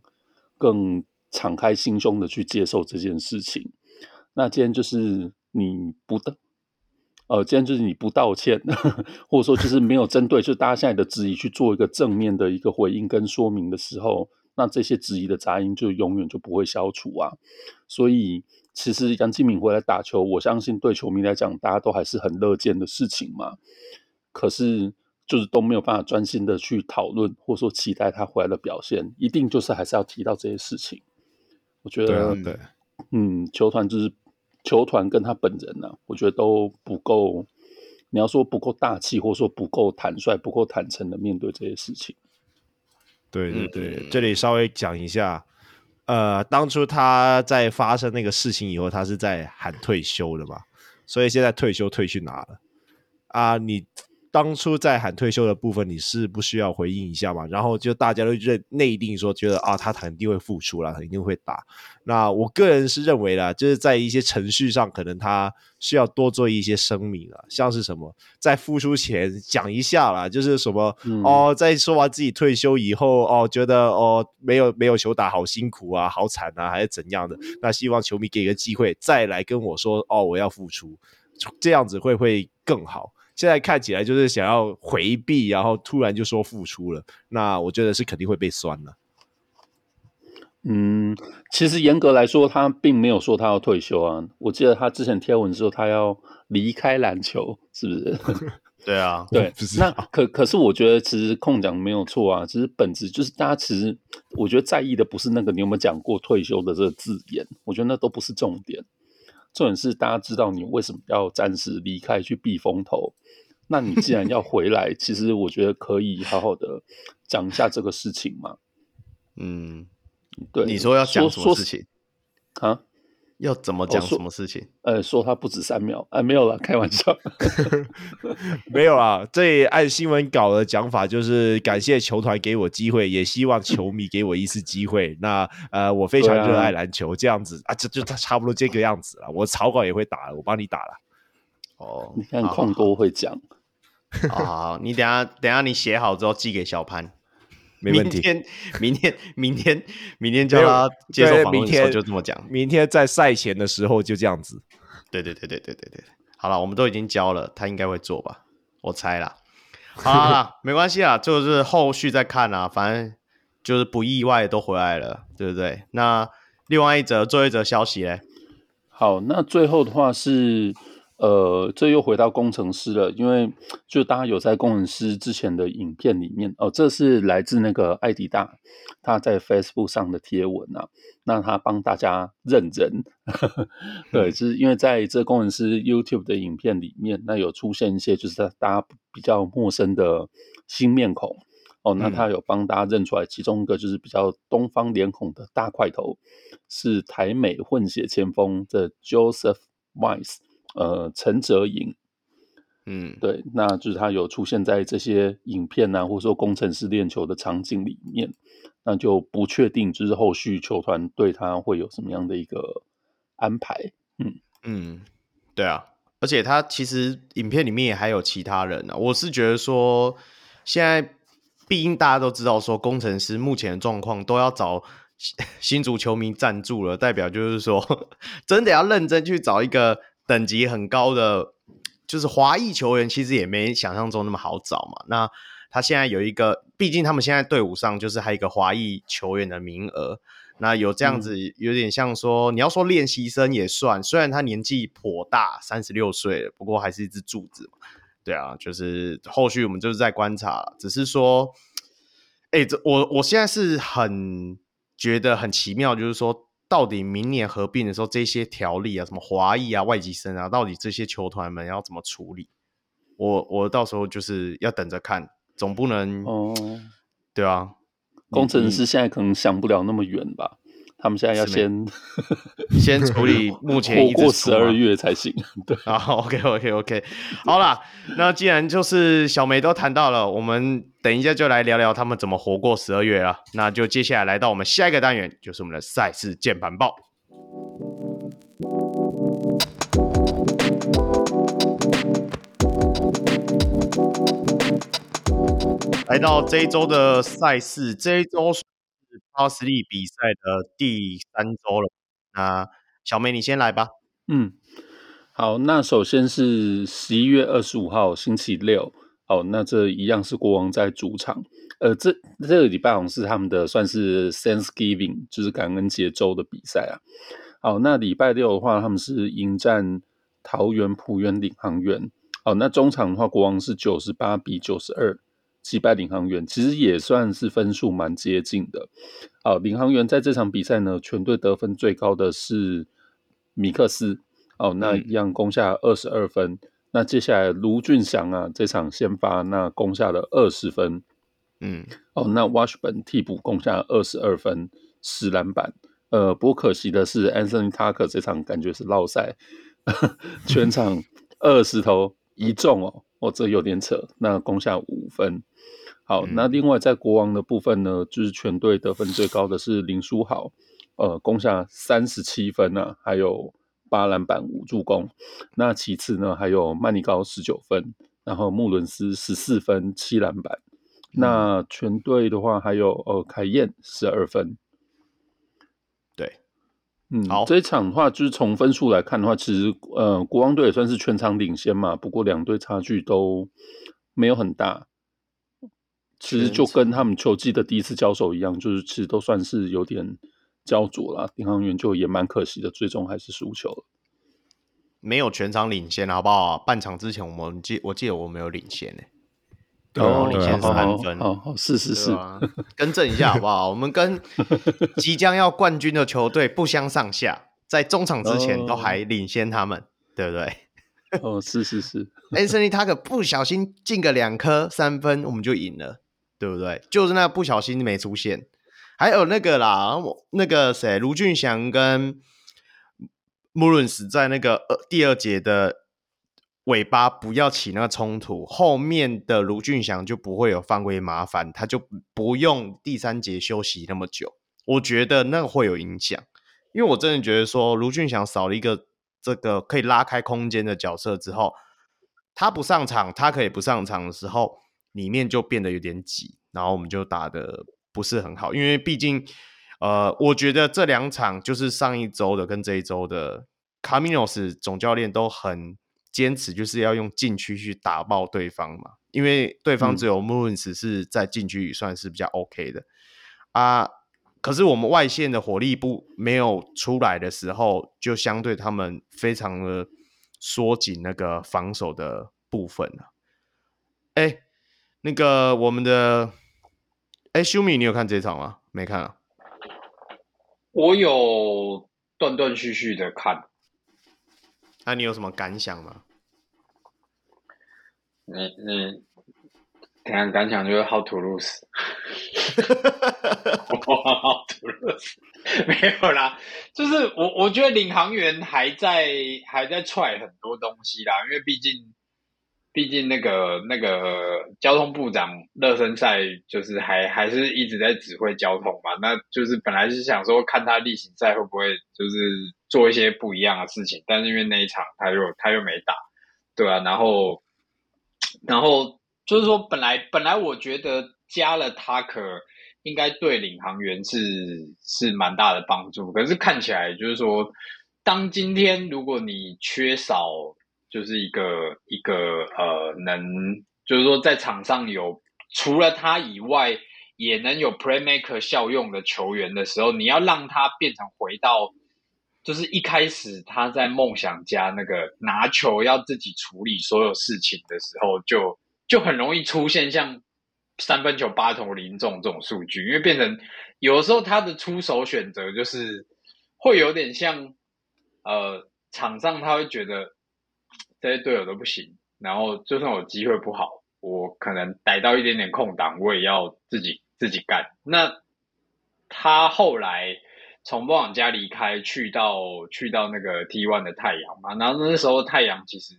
更敞开心胸的去接受这件事情。那今天就是你不的。呃，今天就是你不道歉，呵 呵或者说就是没有针对，就是大家现在的质疑去做一个正面的一个回应跟说明的时候，那这些质疑的杂音就永远就不会消除啊。所以，其实杨敬敏回来打球，我相信对球迷来讲，大家都还是很乐见的事情嘛。可是，就是都没有办法专心的去讨论，或者说期待他回来的表现，一定就是还是要提到这些事情。我觉得，对，对，嗯，球团就是。球团跟他本人呢、啊，我觉得都不够。你要说不够大气，或者说不够坦率、不够坦诚的面对这些事情。对对对，嗯、这里稍微讲一下，呃，当初他在发生那个事情以后，他是在喊退休的嘛，所以现在退休退去哪了？啊，你。当初在喊退休的部分，你是不需要回应一下嘛？然后就大家都认内定说，觉得啊，他肯定会复出了，一定会打。那我个人是认为啦，就是在一些程序上，可能他需要多做一些声明了，像是什么在复出前讲一下啦，就是什么、嗯、哦，在说完自己退休以后哦，觉得哦没有没有球打，好辛苦啊，好惨啊，还是怎样的？那希望球迷给个机会再来跟我说哦，我要复出，这样子会不会更好？现在看起来就是想要回避，然后突然就说付出了，那我觉得是肯定会被酸了。嗯，其实严格来说，他并没有说他要退休啊。我记得他之前贴文说他要离开篮球，是不是？对啊，对。那可可是，我觉得其实空讲没有错啊。其实本质就是大家其实，我觉得在意的不是那个你有没有讲过退休的这个字眼，我觉得那都不是重点。重点是大家知道你为什么要暂时离开去避风头。那你既然要回来，其实我觉得可以好好的讲一下这个事情嘛。嗯，对，你说要讲什么事情啊？要怎么讲什么事情？呃，说他不止三秒，哎，没有了，开玩笑，没有啊。这按新闻稿的讲法，就是感谢球团给我机会，也希望球迷给我一次机会。那呃，我非常热爱篮球，这样子啊，就就差不多这个样子了。我草稿也会打，我帮你打了。哦，你看矿哥会讲。好 好，你等下等下你写好之后寄给小潘。没问题。明天，明天，明天，明天叫他接受访问的时候就这么讲。明天在赛前的时候就这样子。对对对对对对对。好了，我们都已经交了，他应该会做吧？我猜啦。好啦，没关系啦，就是后续再看啦。反正就是不意外都回来了，对不对？那另外一则，最后一则消息嘞。好，那最后的话是。呃，这又回到工程师了，因为就大家有在工程师之前的影片里面哦，这是来自那个艾迪大他在 Facebook 上的贴文啊，那他帮大家认人，对，就是因为在这工程师 YouTube 的影片里面，那有出现一些就是大家比较陌生的新面孔。哦，那他有帮大家认出来，其中一个就是比较东方脸孔的大块头，是台美混血前锋的 Joseph Wise。呃，陈哲颖，嗯，对，那就是他有出现在这些影片啊，或者说工程师练球的场景里面，那就不确定，就是后续球团对他会有什么样的一个安排。嗯嗯，对啊，而且他其实影片里面也还有其他人啊，我是觉得说，现在毕竟大家都知道说，工程师目前的状况都要找 新足球迷赞助了，代表就是说，真的要认真去找一个。等级很高的，就是华裔球员，其实也没想象中那么好找嘛。那他现在有一个，毕竟他们现在队伍上就是还有一个华裔球员的名额。那有这样子，有点像说，嗯、你要说练习生也算，虽然他年纪颇大，三十六岁了，不过还是一支柱子嘛。对啊，就是后续我们就是在观察，只是说，哎、欸，这我我现在是很觉得很奇妙，就是说。到底明年合并的时候，这些条例啊，什么华裔啊、外籍生啊，到底这些球团们要怎么处理？我我到时候就是要等着看，总不能哦，对啊，工程师现在可能想不了那么远吧。他们现在要先 先处理目前一过十二月才行。对啊，OK OK OK，好啦，那既然就是小梅都谈到了，我们等一下就来聊聊他们怎么活过十二月了。那就接下来来到我们下一个单元，就是我们的赛事键盘报。来到这一周的赛事，这一周。超实力比赛的第三周了，那小梅你先来吧。嗯，好，那首先是十一月二十五号星期六，好，那这一样是国王在主场，呃，这这个礼拜好像是他们的算是 Thanksgiving，就是感恩节周的比赛啊。好，那礼拜六的话，他们是迎战桃园浦园领航员。好，那中场的话，国王是九十八比九十二。击败领航员，其实也算是分数蛮接近的。好，领航员在这场比赛呢，全队得分最高的是米克斯，哦，那一样攻下二十二分。嗯、那接下来卢俊祥啊，这场先发那攻下了二十分。嗯，哦，那 Washburn 替补攻下二十二分，十篮板。呃，不过可惜的是，Anthony Tucker 这场感觉是落赛，全场二十投一中哦，哦，这有点扯。那攻下五分。好，那另外在国王的部分呢，就是全队得分最高的是林书豪，呃，攻下三十七分呢、啊，还有八篮板五助攻。那其次呢，还有曼尼高十九分，然后穆伦斯十四分七篮板。那全队的话，还有呃凯燕十二分。对，嗯，好，这一场的话，就是从分数来看的话，其实呃国王队也算是全场领先嘛，不过两队差距都没有很大。其实就跟他们球季的第一次交手一样，就是其实都算是有点焦灼了。领航员就也蛮可惜的，最终还是输球了。没有全场领先，好不好？半场之前我们记，我记得我没有领先呢。对，哦、领先三分。哦，哦，是是是，更正一下好不好？我们跟 即将要冠军的球队不相上下，在中场之前都还领先他们，哦、对不对？哦，是是是。Anthony Tucker 不小心进个两颗三分，我们就赢了。对不对？就是那不小心没出现，还有那个啦，那个谁，卢俊祥跟穆伦斯在那个二第二节的尾巴不要起那个冲突，后面的卢俊祥就不会有犯规麻烦，他就不用第三节休息那么久。我觉得那个会有影响，因为我真的觉得说卢俊祥少了一个这个可以拉开空间的角色之后，他不上场，他可以不上场的时候，里面就变得有点挤，然后我们就打的不是很好，因为毕竟，呃，我觉得这两场就是上一周的跟这一周的卡米诺斯总教练都很坚持，就是要用禁区去打爆对方嘛，因为对方只有穆伦斯是在禁区里算是比较 OK 的、嗯、啊。可是我们外线的火力不没有出来的时候，就相对他们非常的缩紧那个防守的部分了。哎，那个我们的哎修米，你有看这场吗？没看啊。我有断断续续的看。那你有什么感想吗？你你。怎样感想就是 how to lose，哇，how to lose，没有啦，就是我我觉得领航员还在还在踹很多东西啦，因为毕竟毕竟那个那个交通部长热身赛就是还还是一直在指挥交通嘛，那就是本来是想说看他例行赛会不会就是做一些不一样的事情，但是因为那一场他又他又没打，对啊，然后然后。就是说，本来本来我觉得加了他可应该对领航员是是蛮大的帮助，可是看起来就是说，当今天如果你缺少就是一个一个呃能，就是说在场上有除了他以外也能有 playmaker 效用的球员的时候，你要让他变成回到就是一开始他在梦想家那个拿球要自己处理所有事情的时候就。就很容易出现像三分球八投零中这种数据，因为变成有的时候他的出手选择就是会有点像，呃，场上他会觉得这些队友都不行，然后就算我机会不好，我可能逮到一点点空档，我也要自己自己干。那他后来从梦想家离开，去到去到那个 T one 的太阳嘛，然后那时候太阳其实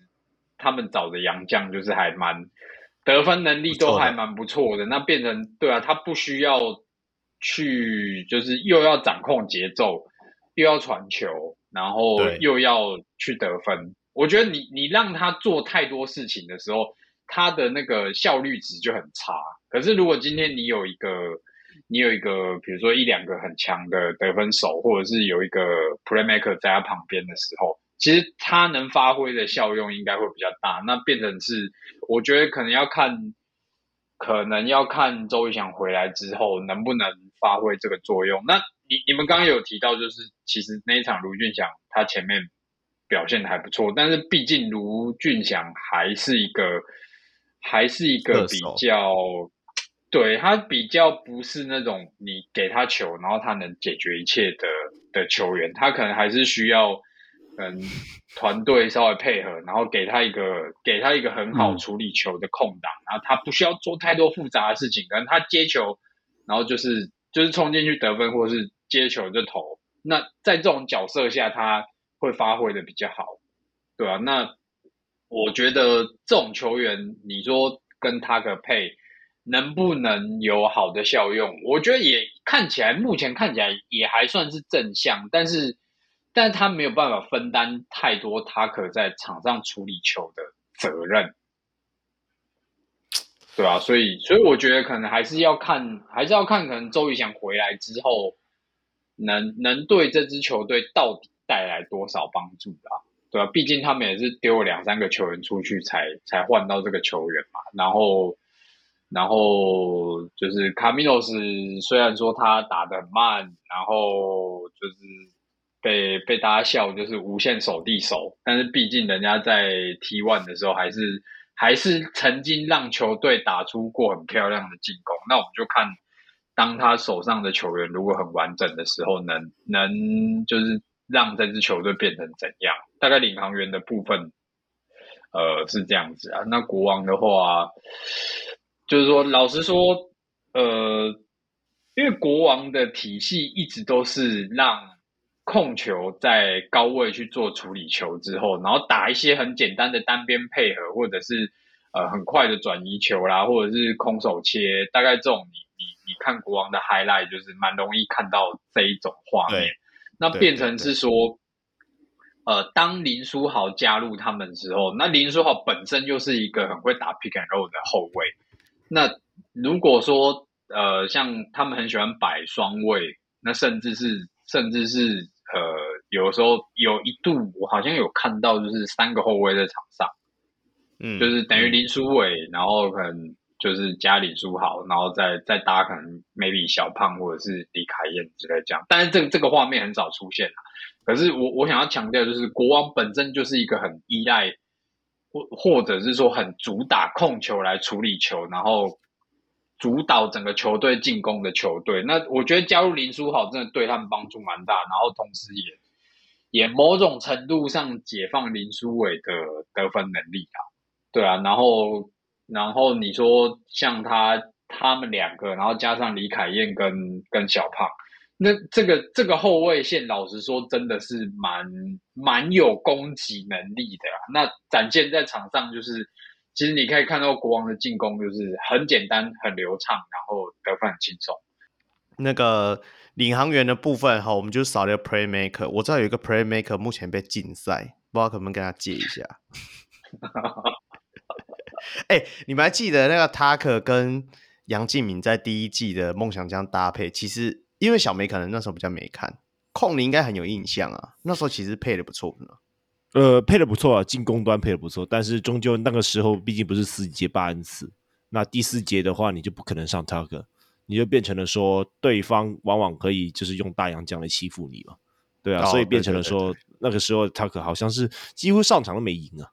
他们找的洋将就是还蛮。得分能力都还蛮不错的，那变成对啊，他不需要去，就是又要掌控节奏，又要传球，然后又要去得分。我觉得你你让他做太多事情的时候，他的那个效率值就很差。可是如果今天你有一个，你有一个，比如说一两个很强的得分手，或者是有一个 playmaker 在他旁边的时候。其实他能发挥的效用应该会比较大，那变成是，我觉得可能要看，可能要看周仪翔回来之后能不能发挥这个作用。那你你们刚刚有提到，就是其实那一场卢俊祥他前面表现的还不错，但是毕竟卢俊祥还是一个还是一个比较，对，他比较不是那种你给他球然后他能解决一切的的球员，他可能还是需要。嗯团队稍微配合，然后给他一个给他一个很好处理球的空档，嗯、然后他不需要做太多复杂的事情，可能他接球，然后就是就是冲进去得分，或者是接球就投。那在这种角色下，他会发挥的比较好，对、啊？那我觉得这种球员，你说跟他可配能不能有好的效用？我觉得也看起来，目前看起来也还算是正向，但是。但是他没有办法分担太多他可在场上处理球的责任，对吧？所以，所以我觉得可能还是要看，还是要看，可能周瑜翔回来之后，能能对这支球队到底带来多少帮助啊？对吧？毕竟他们也是丢了两三个球员出去才才换到这个球员嘛。然后，然后就是卡米诺斯，虽然说他打得很慢，然后就是。被被大家笑就是无限守地手，但是毕竟人家在 T one 的时候还是还是曾经让球队打出过很漂亮的进攻。那我们就看，当他手上的球员如果很完整的时候，能能就是让这支球队变成怎样？大概领航员的部分，呃是这样子啊。那国王的话，就是说老实说，呃。因为国王的体系一直都是让控球在高位去做处理球之后，然后打一些很简单的单边配合，或者是呃很快的转移球啦，或者是空手切，大概这种你你你看国王的 highlight 就是蛮容易看到这一种画面。那变成是说，呃，当林书豪加入他们之后，那林书豪本身就是一个很会打 pick and roll 的后卫。那如果说呃，像他们很喜欢摆双位，那甚至是甚至是呃，有时候有一度我好像有看到，就是三个后卫在场上，嗯，就是等于林书纬，然后可能就是加林书豪，然后再再搭可能 maybe 小胖或者是李凯燕之类这样，但是这个这个画面很少出现。可是我我想要强调，就是国王本身就是一个很依赖或或者是说很主打控球来处理球，然后。主导整个球队进攻的球队，那我觉得加入林书豪真的对他们帮助蛮大，然后同时也也某种程度上解放林书伟的得分能力啊，对啊，然后然后你说像他他们两个，然后加上李凯燕跟跟小胖，那这个这个后卫线老实说真的是蛮蛮有攻击能力的啊，那展现在场上就是。其实你可以看到国王的进攻就是很简单、很流畅，然后得分很轻松。那个领航员的部分哈，我们就少了 playmaker。我知道有一个 playmaker 目前被禁赛，不知道可不可以跟他借一下。哎、欸，你们还记得那个 Tucker 跟杨敬敏在第一季的梦想家搭配？其实因为小梅可能那时候比较没看，控你应该很有印象啊。那时候其实配的不错呢。呃，配的不错啊，进攻端配的不错，但是终究那个时候毕竟不是四节八恩次，那第四节的话，你就不可能上 Tucker，你就变成了说对方往往可以就是用大洋将来欺负你嘛，对啊，哦、所以变成了说那个时候 Tucker 好像是几乎上场都没赢啊，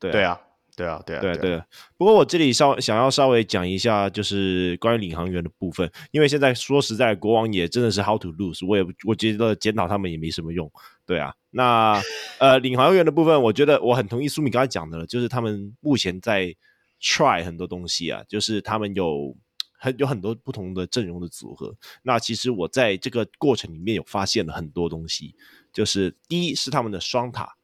对啊。对啊对啊，对啊，对啊，对啊。不过我这里稍想要稍微讲一下，就是关于领航员的部分，因为现在说实在，国王也真的是 how to lose，我也我觉得检讨他们也没什么用。对啊，那呃，领航员的部分，我觉得我很同意苏米刚才讲的了，就是他们目前在 try 很多东西啊，就是他们有很有很多不同的阵容的组合。那其实我在这个过程里面有发现了很多东西，就是第一是他们的双塔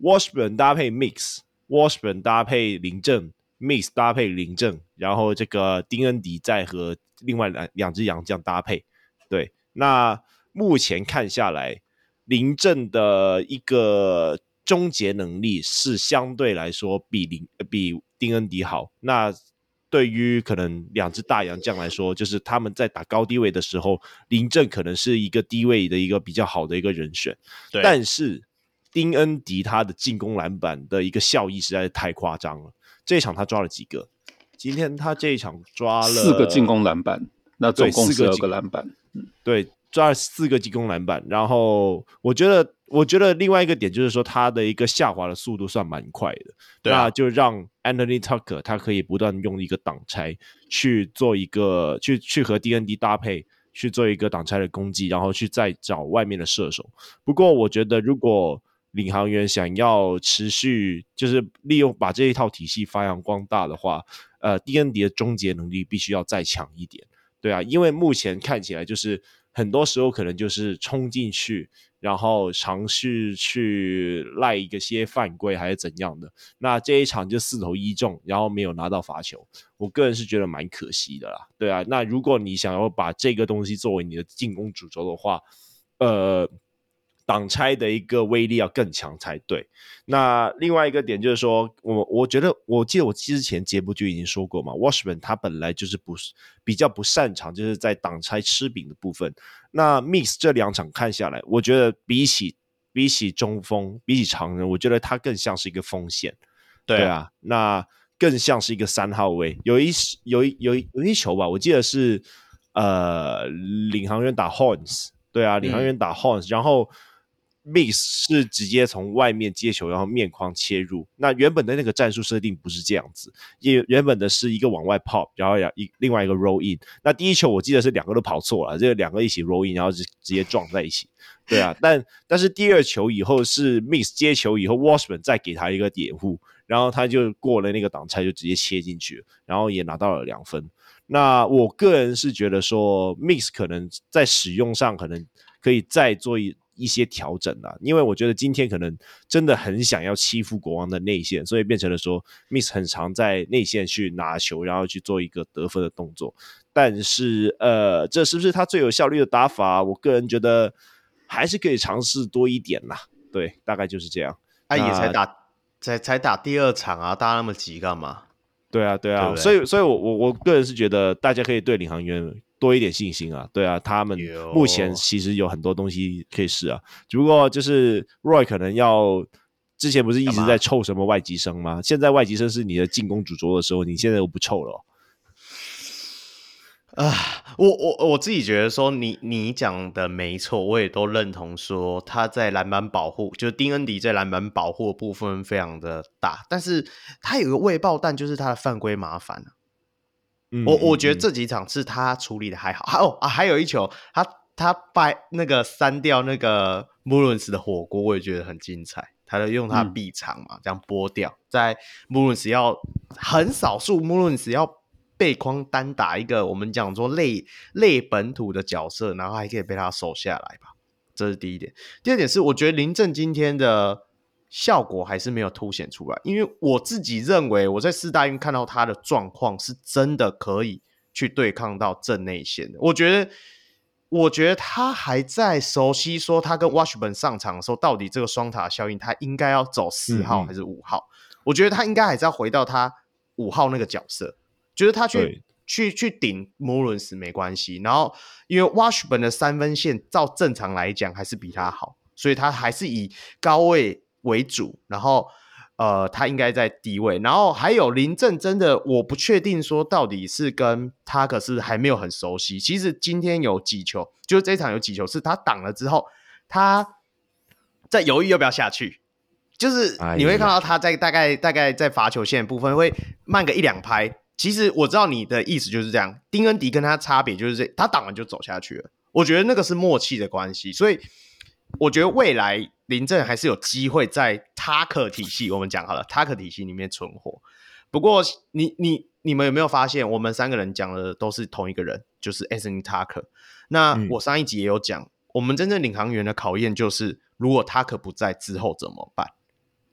，Washburn 搭配 Mix。Washburn 搭配林正 m i s s 搭配林正，然后这个丁恩迪再和另外两两只洋将搭配。对，那目前看下来，林正的一个终结能力是相对来说比林比丁恩迪好。那对于可能两只大洋将来说，就是他们在打高低位的时候，林正可能是一个低位的一个比较好的一个人选。对，但是。丁恩迪他的进攻篮板的一个效益实在是太夸张了。这一场他抓了几个？今天他这一场抓了四个进攻篮板，那总共四个篮板。对，抓了四个进攻篮板。然后我觉得，我觉得另外一个点就是说，他的一个下滑的速度算蛮快的。对啊，那就让 Anthony Tucker 他可以不断用一个挡拆去做一个去去和 DND 搭配去做一个挡拆的攻击，然后去再找外面的射手。不过我觉得如果领航员想要持续就是利用把这一套体系发扬光大的话，呃，D N D 的终结能力必须要再强一点，对啊，因为目前看起来就是很多时候可能就是冲进去，然后尝试去赖一个些犯规还是怎样的，那这一场就四投一中，然后没有拿到罚球，我个人是觉得蛮可惜的啦，对啊，那如果你想要把这个东西作为你的进攻主轴的话，呃。挡拆的一个威力要更强才对。那另外一个点就是说，我我觉得，我记得我之前节目就已经说过嘛，Washburn 他本来就是不是比较不擅长，就是在挡拆吃饼的部分。那 Mix 这两场看下来，我觉得比起比起中锋，比起常人，我觉得他更像是一个锋线。对啊，那更像是一个三号位。有一有一有一有一球吧，我记得是呃领航员打 Horns，对啊，领航员打 Horns，、嗯、然后。Mix 是直接从外面接球，然后面框切入。那原本的那个战术设定不是这样子，也原本的是一个往外 pop，然后要一另外一个 roll in。那第一球我记得是两个都跑错了，这两个一起 roll in，然后直直接撞在一起。对啊，但但是第二球以后是 Mix 接球以后，Washburn 再给他一个掩护，然后他就过了那个挡拆，就直接切进去，然后也拿到了两分。那我个人是觉得说，Mix 可能在使用上可能可以再做一一些调整啦，因为我觉得今天可能真的很想要欺负国王的内线，所以变成了说 Miss 很常在内线去拿球，然后去做一个得分的动作。但是，呃，这是不是他最有效率的打法？我个人觉得还是可以尝试多一点啦。对，大概就是这样。他、啊、也才打，才才打第二场啊，大家那么急干嘛？对啊，对啊，对对所以，所以我我我个人是觉得，大家可以对领航员多一点信心啊。对啊，他们目前其实有很多东西可以试啊。只不过就是 Roy 可能要之前不是一直在臭什么外籍生吗？现在外籍生是你的进攻主轴的时候，你现在又不臭了、哦。啊，我我我自己觉得说你你讲的没错，我也都认同说他在篮板保护，就是丁恩迪在篮板保护的部分非常的大，但是他有个未爆弹，就是他的犯规麻烦、嗯、我我觉得这几场是他处理的还好，还哦啊，还有一球，他他掰那个删掉那个穆伦斯的火锅，我也觉得很精彩，他就用他臂长嘛，嗯、这样拨掉，在穆伦斯要很少数穆伦斯要。背框单打一个，我们讲说类类本土的角色，然后还可以被他守下来吧，这是第一点。第二点是，我觉得林政今天的效果还是没有凸显出来，因为我自己认为我在四大运看到他的状况是真的可以去对抗到正内线的。我觉得，我觉得他还在熟悉说他跟 Washburn 上场的时候，到底这个双塔效应，他应该要走四号还是五号？嗯嗯，我觉得他应该还是要回到他五号那个角色。觉得他去去去顶穆伦斯没关系，然后因为 Washburn 的三分线照正常来讲还是比他好，所以他还是以高位为主，然后呃他应该在低位，然后还有林正真的我不确定说到底是跟他可是还没有很熟悉，其实今天有几球，就是这场有几球是他挡了之后，他在犹豫要不要下去，就是你会看到他在大概大概在罚球线的部分会慢个一两拍。其实我知道你的意思就是这样，丁恩迪跟他差别就是这，他挡完就走下去了。我觉得那个是默契的关系，所以我觉得未来林政还是有机会在 Tucker 体系，我们讲好了 Tucker 体系里面存活。不过你你你们有没有发现，我们三个人讲的都是同一个人，就是 Anthony Tucker。那我上一集也有讲，嗯、我们真正领航员的考验就是，如果 Tucker 不在之后怎么办？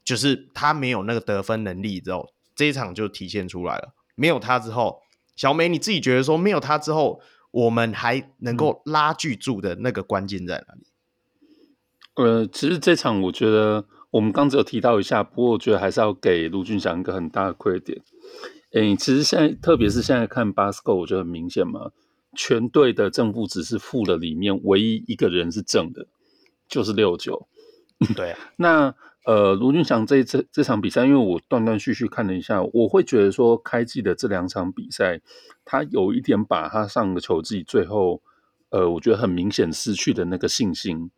就是他没有那个得分能力之后，这一场就体现出来了。没有他之后，小美你自己觉得说没有他之后，我们还能够拉锯住的那个关键在哪里？呃，其实这场我觉得我们刚只有提到一下，不过我觉得还是要给卢俊祥一个很大的 credit。诶，其实现在特别是现在看 Basco，我觉得很明显嘛，全队的正负值是负的，里面唯一一个人是正的，就是六九。对啊，那。呃，卢俊祥这这这场比赛，因为我断断续续看了一下，我会觉得说，开季的这两场比赛，他有一点把他上个球季最后，呃，我觉得很明显失去的那个信心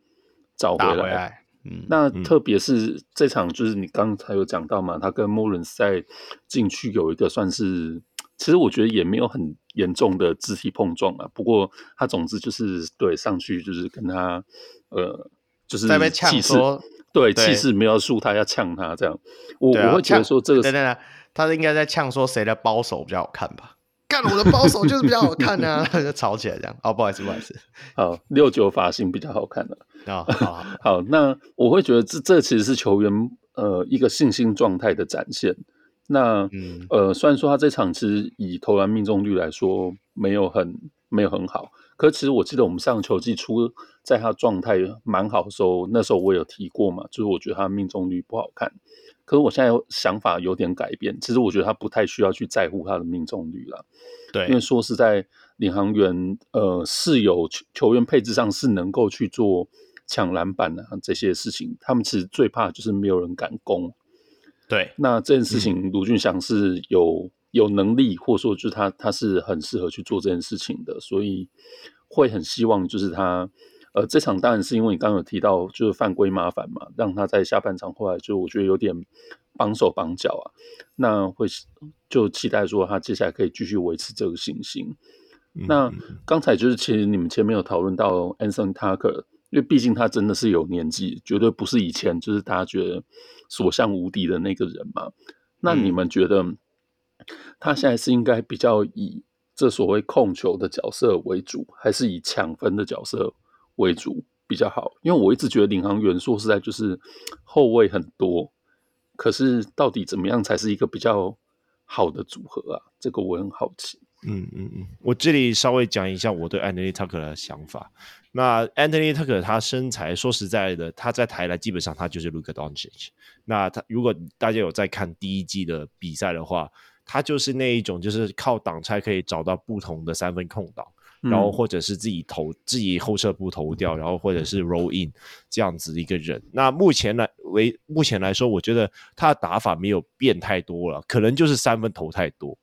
找回来。回来嗯，那特别是这场，就是你刚才有讲到嘛，他跟莫伦斯在禁区有一个算是，其实我觉得也没有很严重的肢体碰撞啊。不过他总之就是对上去就是跟他，呃，就是气势。对，气势没有输他，要呛他这样。我、啊、我会觉得说这个，等等，他应该在呛说谁的包手比较好看吧？干我的包手就是比较好看啊，就吵起来这样。哦，不好意思，不好意思。好，六九发型比较好看的。哦、好，好，好，那我会觉得这这其实是球员呃一个信心状态的展现。那、嗯、呃，虽然说他这场其实以投篮命中率来说没有很没有很好。可其实我记得我们上球季初，在他状态蛮好的时候，那时候我有提过嘛，就是我觉得他命中率不好看。可是我现在想法有点改变，其实我觉得他不太需要去在乎他的命中率了。对，因为说实在，领航员呃是有球球员配置上是能够去做抢篮板啊这些事情，他们其实最怕就是没有人敢攻。对，那这件事情卢俊祥是有。嗯有能力，或者说就是他，他是很适合去做这件事情的，所以会很希望就是他，呃，这场当然是因为你刚刚有提到就是犯规麻烦嘛，让他在下半场后来就我觉得有点绑手绑脚啊，那会就期待说他接下来可以继续维持这个信心。嗯、那刚才就是其实你们前面有讨论到 Anthony Tucker，因为毕竟他真的是有年纪，绝对不是以前就是大家觉得所向无敌的那个人嘛。那你们觉得？他现在是应该比较以这所谓控球的角色为主，还是以抢分的角色为主比较好？因为我一直觉得领航员说实在就是后卫很多，可是到底怎么样才是一个比较好的组合啊？这个我很好奇。嗯嗯嗯，我这里稍微讲一下我对 Anthony Tucker 的想法。那 Anthony Tucker 他身材说实在的，他在台来基本上他就是 Luka Doncic。那他如果大家有在看第一季的比赛的话，他就是那一种就是靠挡拆可以找到不同的三分空档，然后或者是自己投自己后撤步投掉，然后或者是 roll in 这样子的一个人。那目前来为目前来说，我觉得他的打法没有变太多了，可能就是三分投太多。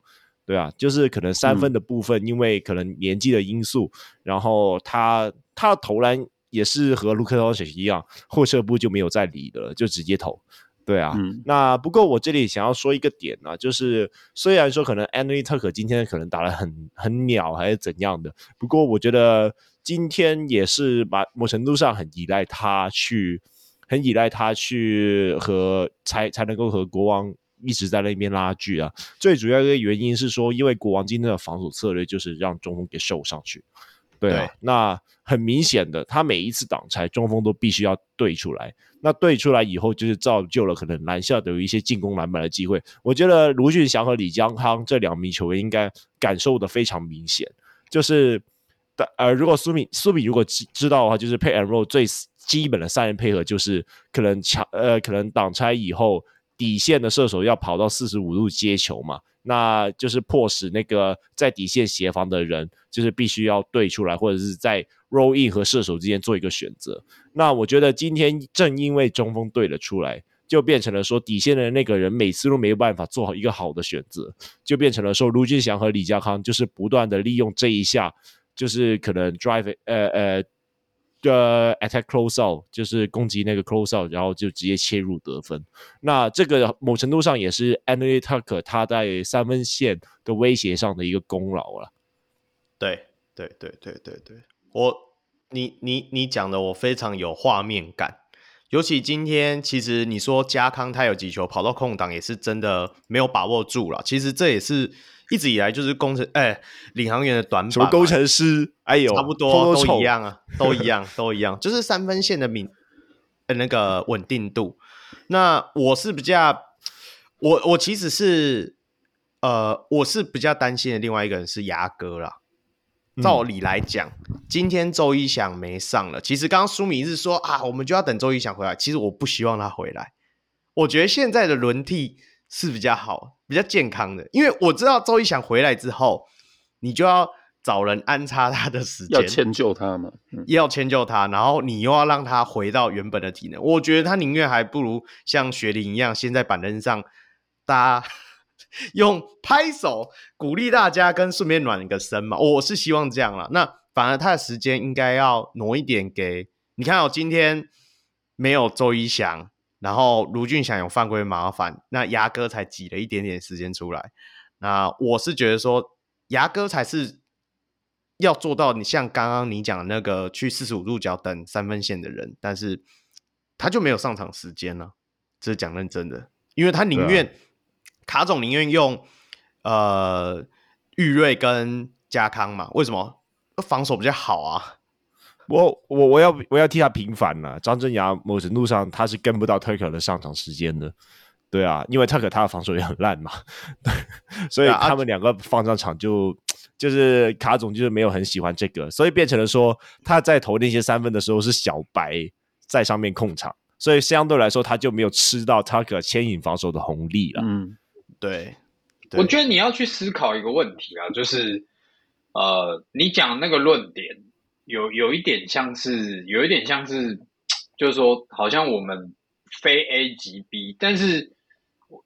对啊，就是可能三分的部分，因为可能年纪的因素，嗯、然后他他的投篮也是和卢克多奇一样，后撤步就没有再理的了，就直接投。对啊，嗯、那不过我这里想要说一个点呢、啊，就是虽然说可能 Anthony Tucker 今天可能打得很很鸟还是怎样的，不过我觉得今天也是把某程度上很依赖他去，很依赖他去和才才能够和国王。一直在那边拉锯啊，最主要一个原因是说，因为国王今天的防守策略就是让中锋给受上去，对啊，对，那很明显的，他每一次挡拆，中锋都必须要对出来，那对出来以后，就是造就了可能篮下的有一些进攻篮板的机会。我觉得卢俊祥和李江康这两名球员应该感受的非常明显，就是，呃，如果苏米苏米如果知知道的话，就是 pick and roll 最基本的三人配合就是可能抢，呃，可能挡拆以后。底线的射手要跑到四十五度接球嘛，那就是迫使那个在底线协防的人，就是必须要对出来，或者是在 roll in 和射手之间做一个选择。那我觉得今天正因为中锋对了出来，就变成了说底线的那个人每次都没有办法做好一个好的选择，就变成了说卢俊翔和李家康就是不断的利用这一下，就是可能 drive 呃呃。呃，attack close out 就是攻击那个 close out，然后就直接切入得分。那这个某程度上也是 Anthony Tucker 他在三分线的威胁上的一个功劳了。对，对，对，对，对，对，我你你你讲的我非常有画面感。尤其今天，其实你说加康他有几球跑到空档，也是真的没有把握住了。其实这也是。一直以来就是工程哎，领航员的短板，什么工程师，哎呦，差不多都一样啊，都一样，都一样，就是三分线的敏呃那个稳定度。那我是比较，我我其实是呃，我是比较担心的。另外一个人是牙哥啦。照理来讲，嗯、今天周一翔没上了。其实刚刚苏明是说啊，我们就要等周一翔回来。其实我不希望他回来，我觉得现在的轮替。是比较好、比较健康的，因为我知道周一翔回来之后，你就要找人安插他的时间，要迁就他嘛，嗯、要迁就他，然后你又要让他回到原本的体能。我觉得他宁愿还不如像学林一样，先在板凳上，搭用拍手鼓励大家，跟顺便暖个身嘛。我是希望这样啦。那反而他的时间应该要挪一点给你看，我今天没有周一翔。然后卢俊祥有犯规麻烦，那牙哥才挤了一点点时间出来。那我是觉得说，牙哥才是要做到你像刚刚你讲的那个去四十五度角等三分线的人，但是他就没有上场时间了。这是讲认真的，因为他宁愿、啊、卡总宁愿用呃玉瑞跟家康嘛，为什么？防守比较好啊。我我我要我要替他平反了。张镇衙某程度上他是跟不到 Tucker 的上场时间的，对啊，因为 Tucker 他的防守也很烂嘛，对，所以他们两个放上场就就是卡总就是没有很喜欢这个，所以变成了说他在投那些三分的时候是小白在上面控场，所以相对来说他就没有吃到 Tucker 牵引防守的红利了。嗯，对，对，我觉得你要去思考一个问题啊，就是呃，你讲那个论点。有有一点像是，有一点像是，就是说，好像我们非 A 即 B，但是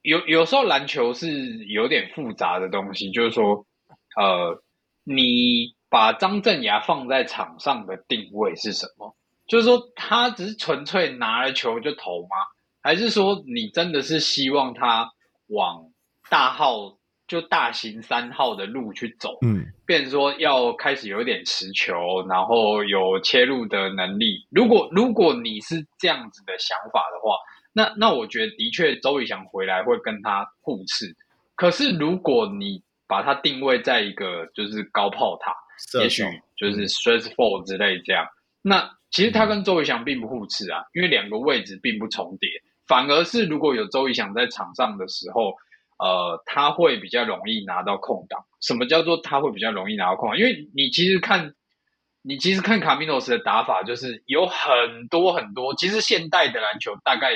有有时候篮球是有点复杂的东西，就是说，呃，你把张镇牙放在场上的定位是什么？就是说，他只是纯粹拿了球就投吗？还是说，你真的是希望他往大号？就大型三号的路去走，嗯，变成说要开始有点持球，然后有切入的能力。如果如果你是这样子的想法的话，那那我觉得的确周宇翔回来会跟他互斥。可是如果你把他定位在一个就是高炮塔，也许就是 stretch four 之类这样。那其实他跟周宇翔并不互斥啊，因为两个位置并不重叠，反而是如果有周宇翔在场上的时候，呃，他会比较容易拿到空档。什么叫做他会比较容易拿到空档？因为你其实看，你其实看卡米诺斯的打法，就是有很多很多。其实现代的篮球大概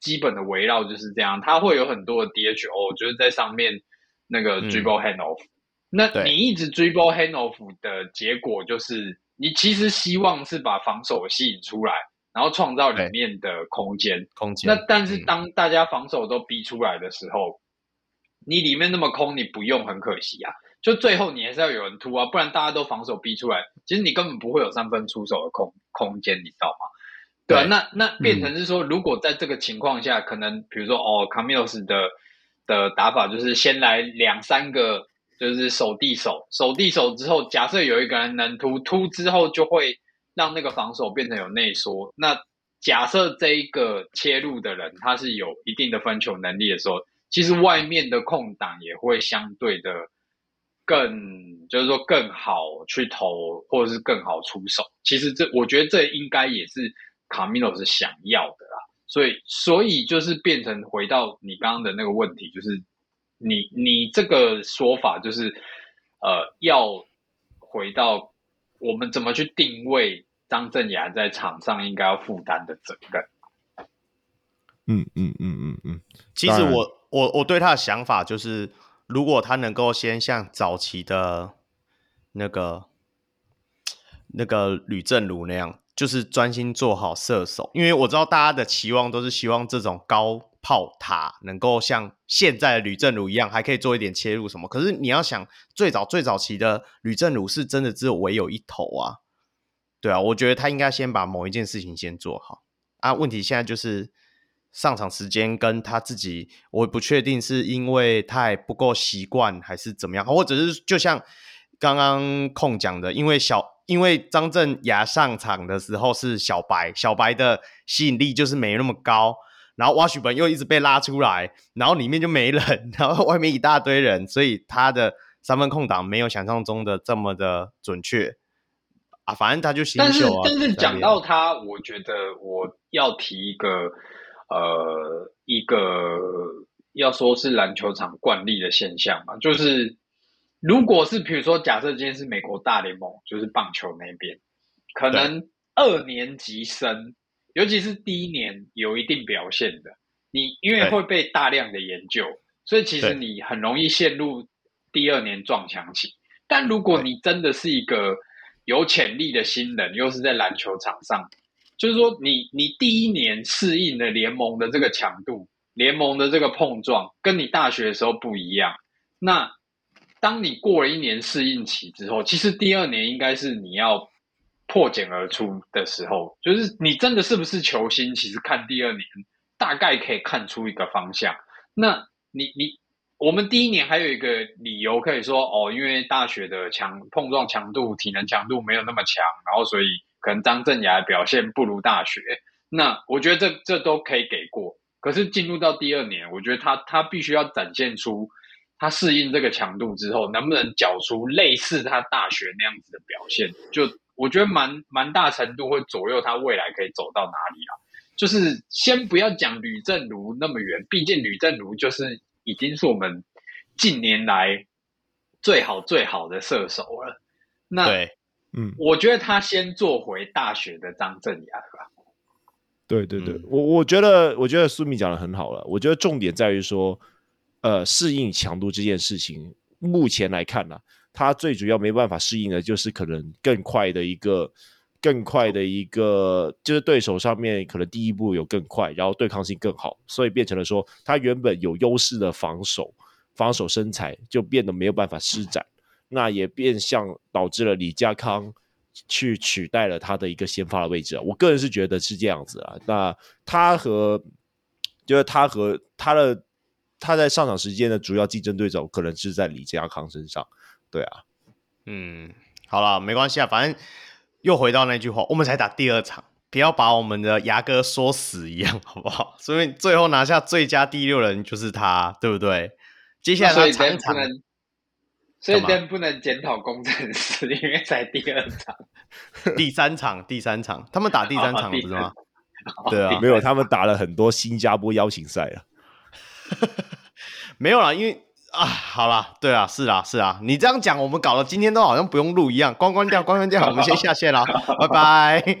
基本的围绕就是这样，他会有很多的 DHO，就是在上面那个 dribble handoff。嗯、那你一直 dribble handoff 的结果就是。你其实希望是把防守吸引出来，然后创造里面的空间。空间。那但是当大家防守都逼出来的时候，嗯、你里面那么空，你不用很可惜啊。就最后你还是要有人突啊，不然大家都防守逼出来，其实你根本不会有三分出手的空空间，你知道吗？对啊，对那那变成是说，嗯、如果在这个情况下，可能比如说哦，卡米洛斯的的打法就是先来两三个。就是守地守，守地守之后，假设有一个人能突突之后，就会让那个防守变成有内缩。那假设这一个切入的人他是有一定的分球能力的时候，其实外面的空档也会相对的更，就是说更好去投，或者是更好出手。其实这我觉得这应该也是卡米诺是想要的啦。所以所以就是变成回到你刚刚的那个问题，就是。你你这个说法就是，呃，要回到我们怎么去定位张镇雅在场上应该要负担的责任。嗯嗯嗯嗯嗯。其实我我我对他的想法就是，如果他能够先像早期的那个那个吕正儒那样，就是专心做好射手，因为我知道大家的期望都是希望这种高。炮塔能够像现在的吕正儒一样，还可以做一点切入什么？可是你要想，最早最早期的吕正儒是真的只有唯有一头啊，对啊，我觉得他应该先把某一件事情先做好啊。问题现在就是上场时间跟他自己，我不确定是因为太不够习惯，还是怎么样，或者是就像刚刚控讲的，因为小因为张镇雅上场的时候是小白，小白的吸引力就是没那么高。然后挖许本又一直被拉出来，然后里面就没人，然后外面一大堆人，所以他的三分空档没有想象中的这么的准确啊。反正他就新秀啊。但是但是讲到他，我觉得我要提一个呃一个要说是篮球场惯例的现象嘛，就是如果是比如说假设今天是美国大联盟，就是棒球那边，可能二年级生。尤其是第一年有一定表现的，你因为会被大量的研究，所以其实你很容易陷入第二年撞墙期。但如果你真的是一个有潜力的新人，又是在篮球场上，就是说你你第一年适应了联盟的这个强度，联盟的这个碰撞，跟你大学的时候不一样。那当你过了一年适应期之后，其实第二年应该是你要。破茧而出的时候，就是你真的是不是球星？其实看第二年，大概可以看出一个方向。那你你我们第一年还有一个理由可以说哦，因为大学的强碰撞强度、体能强度没有那么强，然后所以可能张镇衙表现不如大学。那我觉得这这都可以给过。可是进入到第二年，我觉得他他必须要展现出他适应这个强度之后，能不能缴出类似他大学那样子的表现？就。我觉得蛮蛮大程度会左右他未来可以走到哪里啊。就是先不要讲吕政儒那么远，毕竟吕政儒就是已经是我们近年来最好最好的射手了。那对，嗯，我觉得他先做回大学的张镇衙吧。对对对，嗯、我我觉得我觉得苏米讲的很好了。我觉得重点在于说，呃，适应强度这件事情，目前来看呢、啊。他最主要没办法适应的，就是可能更快的一个、更快的一个，就是对手上面可能第一步有更快，然后对抗性更好，所以变成了说，他原本有优势的防守、防守身材就变得没有办法施展，那也变相导致了李家康去取代了他的一个先发的位置啊。我个人是觉得是这样子啊。那他和就是他和他的他在上场时间的主要竞争对手，可能是在李家康身上。对啊，嗯，好了，没关系啊，反正又回到那句话，我们才打第二场，不要把我们的牙哥说死一样，好不好？所以最后拿下最佳第六人就是他，对不对？接下来他场场所以真不能检讨工程师，因为才第二场、第三场、第三场，他们打第三场了，不是吗？对啊，没有，他们打了很多新加坡邀请赛啊。没有啦，因为啊，好啦，对啊，是啊，是啊，你这样讲，我们搞得今天都好像不用录一样，关关掉，关关掉，我们先下线啦，拜拜。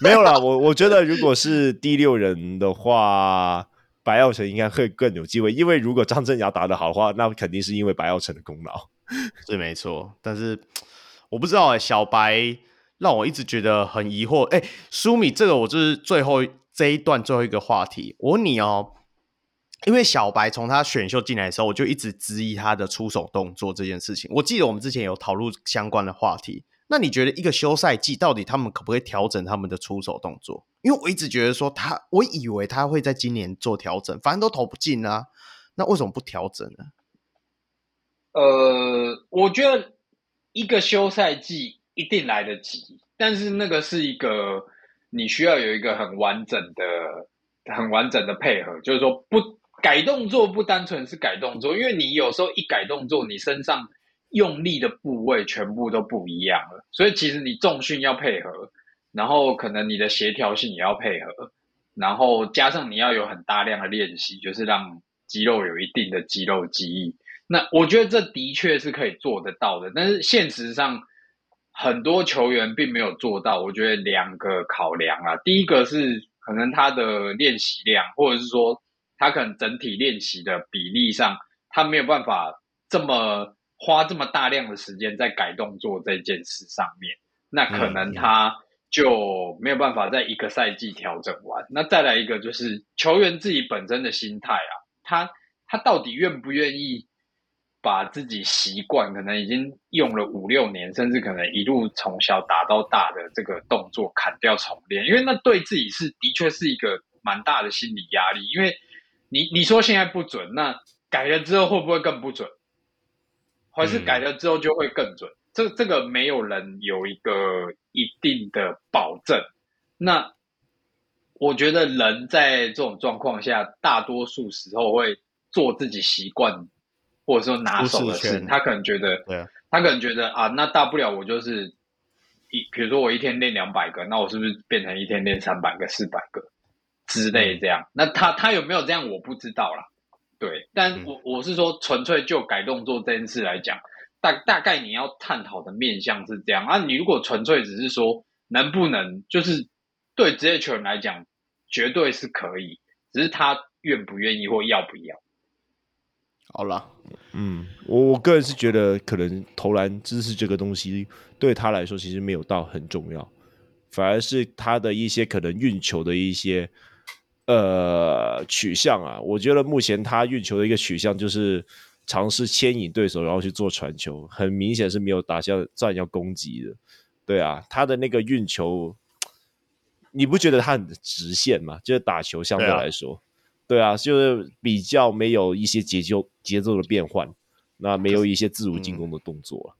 没有啦，我我觉得如果是第六人的话。白耀成应该会更有机会，因为如果张镇雅打得好的话，那肯定是因为白耀成的功劳，是没错。但是我不知道哎、小白让我一直觉得很疑惑。哎、欸，舒米，这个我就是最后这一段最后一个话题，我问你哦，因为小白从他选秀进来的时候，我就一直质疑他的出手动作这件事情。我记得我们之前有讨论相关的话题。那你觉得一个休赛季到底他们可不可以调整他们的出手动作？因为我一直觉得说他，我以为他会在今年做调整，反正都投不进啊，那为什么不调整呢？呃，我觉得一个休赛季一定来得及，但是那个是一个你需要有一个很完整的、很完整的配合，就是说不改动作不单纯是改动作，因为你有时候一改动作，你身上。用力的部位全部都不一样了，所以其实你重训要配合，然后可能你的协调性也要配合，然后加上你要有很大量的练习，就是让肌肉有一定的肌肉记忆。那我觉得这的确是可以做得到的，但是现实上很多球员并没有做到。我觉得两个考量啊，第一个是可能他的练习量，或者是说他可能整体练习的比例上，他没有办法这么。花这么大量的时间在改动作这件事上面，那可能他就没有办法在一个赛季调整完。那再来一个就是球员自己本身的心态啊，他他到底愿不愿意把自己习惯，可能已经用了五六年，甚至可能一路从小打到大的这个动作砍掉重练，因为那对自己是的确是一个蛮大的心理压力。因为你你说现在不准，那改了之后会不会更不准？还是改了之后就会更准，嗯、这这个没有人有一个一定的保证。那我觉得人在这种状况下，大多数时候会做自己习惯或者说拿手的事。他可能觉得，对，他可能觉得啊，那大不了我就是一，比如说我一天练两百个，那我是不是变成一天练三百个、四百个之类这样？嗯、那他他有没有这样，我不知道啦。对，但我我是说，纯粹就改动作这件事来讲，大大概你要探讨的面向是这样啊。你如果纯粹只是说能不能，就是对职业球员来讲，绝对是可以，只是他愿不愿意或要不要。好了，嗯，我我个人是觉得，可能投篮姿势这个东西对他来说其实没有到很重要，反而是他的一些可能运球的一些。呃，取向啊，我觉得目前他运球的一个取向就是尝试牵引对手，然后去做传球，很明显是没有打算这样要攻击的。对啊，他的那个运球，你不觉得他很直线吗？就是打球相对来说，对啊，就是比较没有一些节奏节奏的变换，那没有一些自如进攻的动作。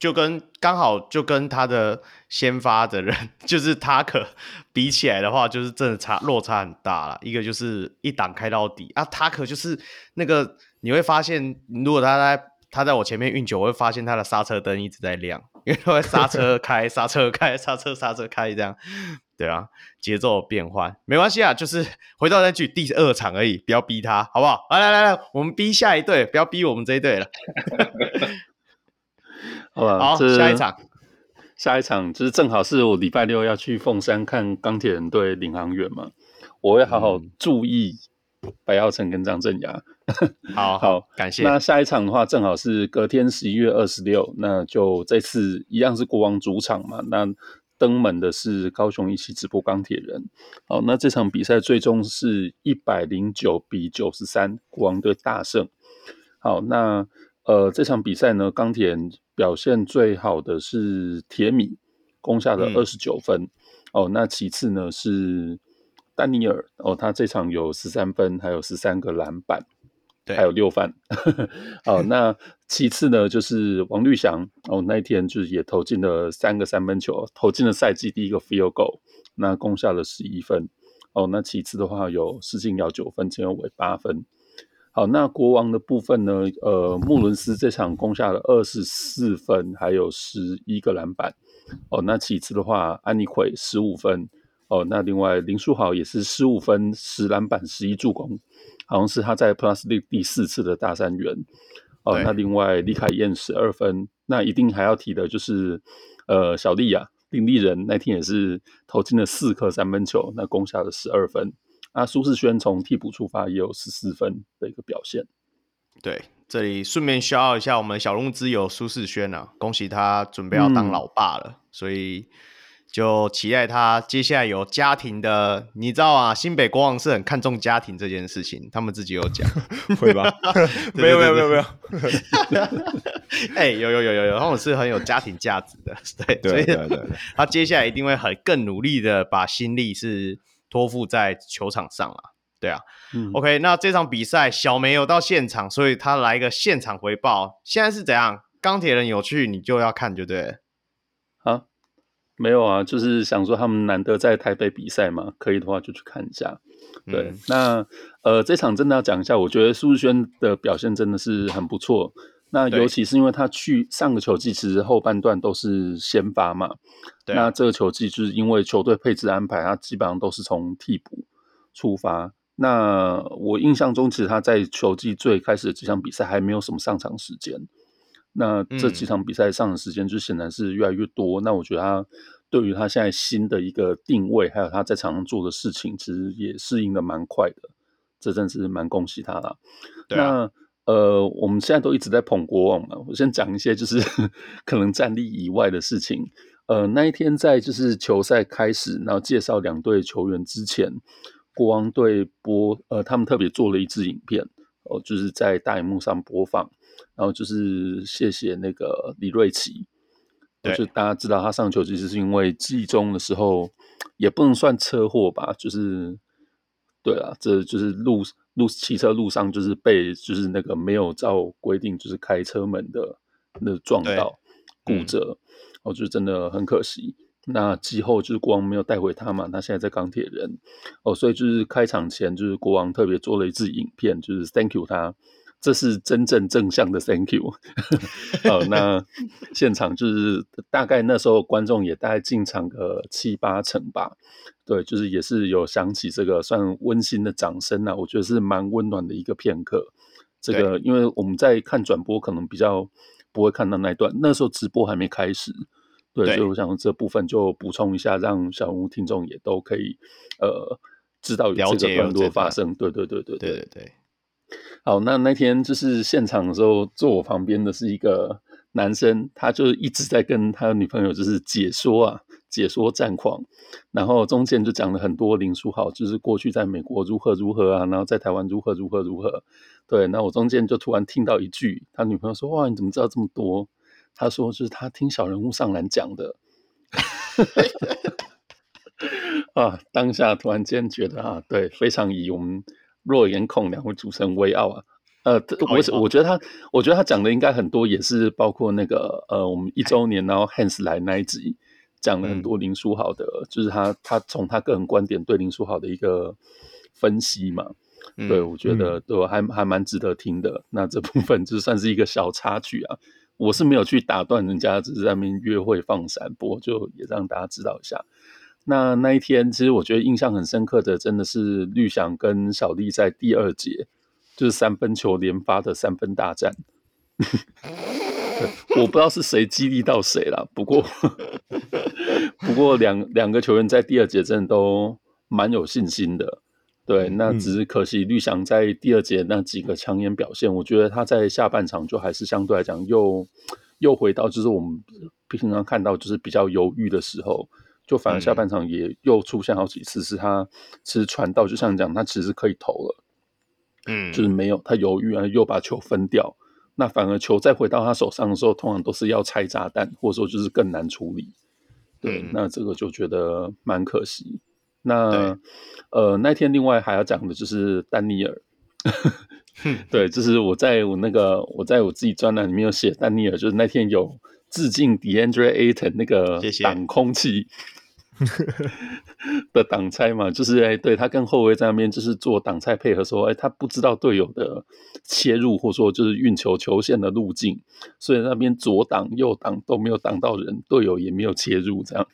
就跟刚好就跟他的先发的人，就是他可比起来的话，就是真的差落差很大了。一个就是一档开到底啊，他可就是那个你会发现，如果他在他在我前面运球，我会发现他的刹车灯一直在亮，因为他会刹车开、刹车开、刹车刹车开这样。对啊，节奏变换没关系啊，就是回到那句第二场而已，不要逼他，好不好？来来来来，我们逼下一队，不要逼我们这一队了。好吧，好，下一场，下一场就是正好是我礼拜六要去凤山看钢铁人队领航员嘛，我会好好注意白耀成跟张镇衙。好好，感谢。那下一场的话，正好是隔天十一月二十六，那就这次一样是国王主场嘛，那登门的是高雄一期直播钢铁人。好，那这场比赛最终是一百零九比九十三，国王队大胜。好，那。呃，这场比赛呢，钢铁人表现最好的是铁米，攻下了二十九分。嗯、哦，那其次呢是丹尼尔，哦，他这场有十三分，还有十三个篮板，对，还有六犯。哦，那其次呢就是王律祥，哦，那一天就是也投进了三个三分球，投进了赛季第一个 field goal，那攻下了十一分。哦，那其次的话有施晋尧九分，陈友伟八分。好，那国王的部分呢？呃，穆伦斯这场攻下了二十四分，还有十一个篮板。哦，那其次的话，安妮奎十五分。哦，那另外林书豪也是十五分、十篮板、十一助攻，好像是他在 Plus League 第四次的大三元。哦，那另外李凯燕十二分。那一定还要提的就是，呃，小丽啊，林立人那天也是投进了四颗三分球，那攻下了十二分。那苏世轩从替补出发也有十四分的一个表现。对，这里顺便消耗一下我们小龙之友苏世轩啊，恭喜他准备要当老爸了，嗯、所以就期待他接下来有家庭的。你知道啊，新北国王是很看重家庭这件事情，他们自己有讲，会吧？没有没有没有没有。哎，有有有有有，他们是很有家庭价值的，对对对对，他接下来一定会很更努力的把心力是。托付在球场上了，对啊、嗯、，OK，那这场比赛小梅有到现场，所以他来一个现场回报。现在是怎样？钢铁人有去，你就要看，就对。啊，没有啊，就是想说他们难得在台北比赛嘛，可以的话就去看一下。对，嗯、那呃，这场真的要讲一下，我觉得苏志轩的表现真的是很不错。那尤其是因为他去上个球季其实后半段都是先发嘛，对那这个球季就是因为球队配置安排，他基本上都是从替补出发。那我印象中，其实他在球季最开始的几场比赛还没有什么上场时间。那这几场比赛上场时间就显然是越来越多。嗯、那我觉得他对于他现在新的一个定位，还有他在场上做的事情，其实也适应的蛮快的。这真是蛮恭喜他了。对啊、那。呃，我们现在都一直在捧国王嘛。我先讲一些就是 可能战力以外的事情。呃，那一天在就是球赛开始，然后介绍两队球员之前，国王队播呃，他们特别做了一支影片，哦、呃，就是在大荧幕上播放，然后就是谢谢那个李瑞奇。对，就大家知道他上球其实是因为季中的时候也不能算车祸吧，就是对啊，这就是路。路汽车路上就是被就是那个没有照规定就是开车门的那撞到骨折，我觉得真的很可惜。那季后就是国王没有带回他嘛，他现在在钢铁人哦，所以就是开场前就是国王特别做了一支影片，就是 Thank you 他。这是真正正向的 Thank you。好，那现场就是大概那时候观众也大概进场个七八成吧。对，就是也是有响起这个算温馨的掌声啊，我觉得是蛮温暖的一个片刻。这个因为我们在看转播，可能比较不会看到那一段，那时候直播还没开始。对，对，所以我想这部分就补充一下，让小人物听众也都可以呃知道有这个段落发生。对对对对对对对。好，那那天就是现场的时候，坐我旁边的是一个男生，他就一直在跟他女朋友就是解说啊，解说战况，然后中间就讲了很多林书豪，就是过去在美国如何如何啊，然后在台湾如何如何如何。对，那我中间就突然听到一句，他女朋友说：“哇，你怎么知道这么多？”他说：“就是他听小人物上篮讲的。”啊，当下突然间觉得啊，对，非常以我们。若言控两位主持人威傲啊，呃，我我觉得他，我觉得他讲的应该很多，也是包括那个呃，我们一周年然后 Hans 来那一集讲了很多林书豪的，嗯、就是他他从他个人观点对林书豪的一个分析嘛，嗯、对我觉得都还还蛮值得听的。那这部分就算是一个小插曲啊，我是没有去打断人家，只是在那边约会放闪，不过就也让大家知道一下。那那一天，其实我觉得印象很深刻的，真的是绿翔跟小丽在第二节，就是三分球连发的三分大战。我不知道是谁激励到谁了，不过 不过两两个球员在第二节真的都蛮有信心的。对，那只是可惜绿翔在第二节那几个抢眼表现，我觉得他在下半场就还是相对来讲又又回到就是我们平常看到就是比较犹豫的时候。就反而下半场也又出现好几次，是他其实传到，就像讲，他其实可以投了，嗯，就是没有他犹豫啊，又把球分掉，那反而球再回到他手上的时候，通常都是要拆炸弹，或者说就是更难处理。对，嗯、那这个就觉得蛮可惜。那呃，那天另外还要讲的就是丹尼尔，对，就是我在我那个我在我自己专栏里面有写丹尼尔，就是那天有。致敬 DeAndre Ayton 那个挡空气，的挡拆嘛，就是哎，对他跟后卫在那边就是做挡拆配合说，说哎，他不知道队友的切入或者说就是运球球线的路径，所以那边左挡右挡都没有挡到人，队友也没有切入这样。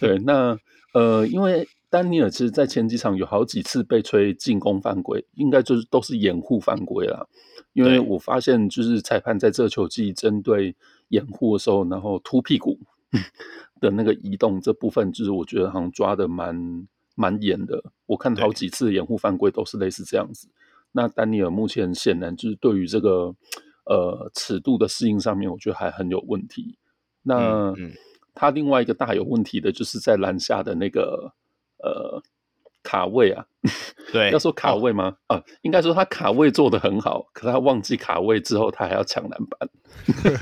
对，那呃，因为丹尼尔其实在前几场有好几次被吹进攻犯规，应该就是都是掩护犯规啦。因为我发现就是裁判在这球季针对掩护的时候，然后突屁股。的那个移动这部分，就是我觉得好像抓的蛮蛮严的。我看好几次掩护犯规都是类似这样子。那丹尼尔目前显然就是对于这个呃尺度的适应上面，我觉得还很有问题。那、嗯嗯、他另外一个大有问题的就是在篮下的那个呃。卡位啊，对，要说卡位吗？哦、啊，应该说他卡位做得很好，可是他忘记卡位之后，他还要抢篮板。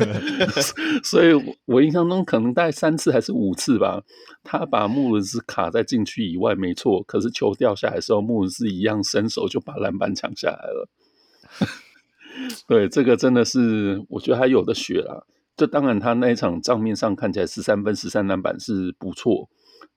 所以，我印象中可能大概三次还是五次吧，他把穆伦斯卡在禁区以外，没错。可是球掉下来的时候，穆伦斯一样伸手就把篮板抢下来了。对，这个真的是我觉得还有的学啦。这当然，他那一场账面上看起来十三分、十三篮板是不错。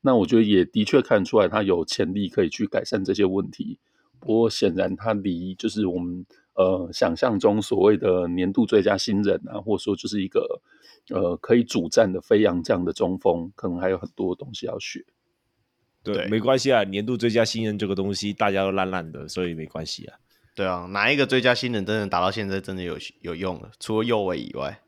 那我觉得也的确看出来，他有潜力可以去改善这些问题。不过显然他离就是我们呃想象中所谓的年度最佳新人啊，或者说就是一个呃可以主战的飞扬这样的中锋，可能还有很多东西要学。对，对没关系啊，年度最佳新人这个东西大家都烂烂的，所以没关系啊。对啊，哪一个最佳新人真的打到现在真的有有用了？除了右卫以外。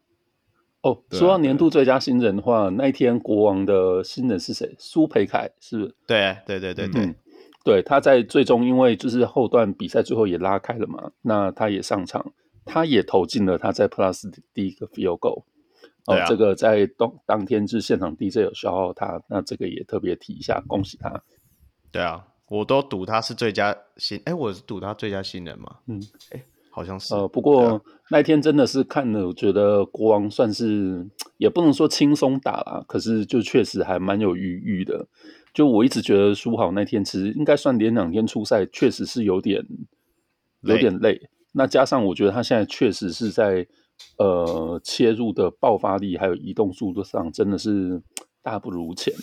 哦，说到年度最佳新人的话，那一天国王的新人是谁？苏培凯是不是？对对对对对，嗯、对，他在最终因为就是后段比赛最后也拉开了嘛，那他也上场，他也投进了他在 Plus 第一个 Field Goal。哦，啊、这个在当当天是现场 DJ 有消耗他，那这个也特别提一下，恭喜他。对啊，我都赌他是最佳新，哎，我是赌他最佳新人嘛，嗯，哎。好像是，呃，不过、啊、那天真的是看了，我觉得国王算是 也不能说轻松打啦，可是就确实还蛮有余裕的。就我一直觉得书豪那天其实应该算连两天出赛，确实是有点有点累。那加上我觉得他现在确实是在呃切入的爆发力还有移动速度上真的是 大不如前。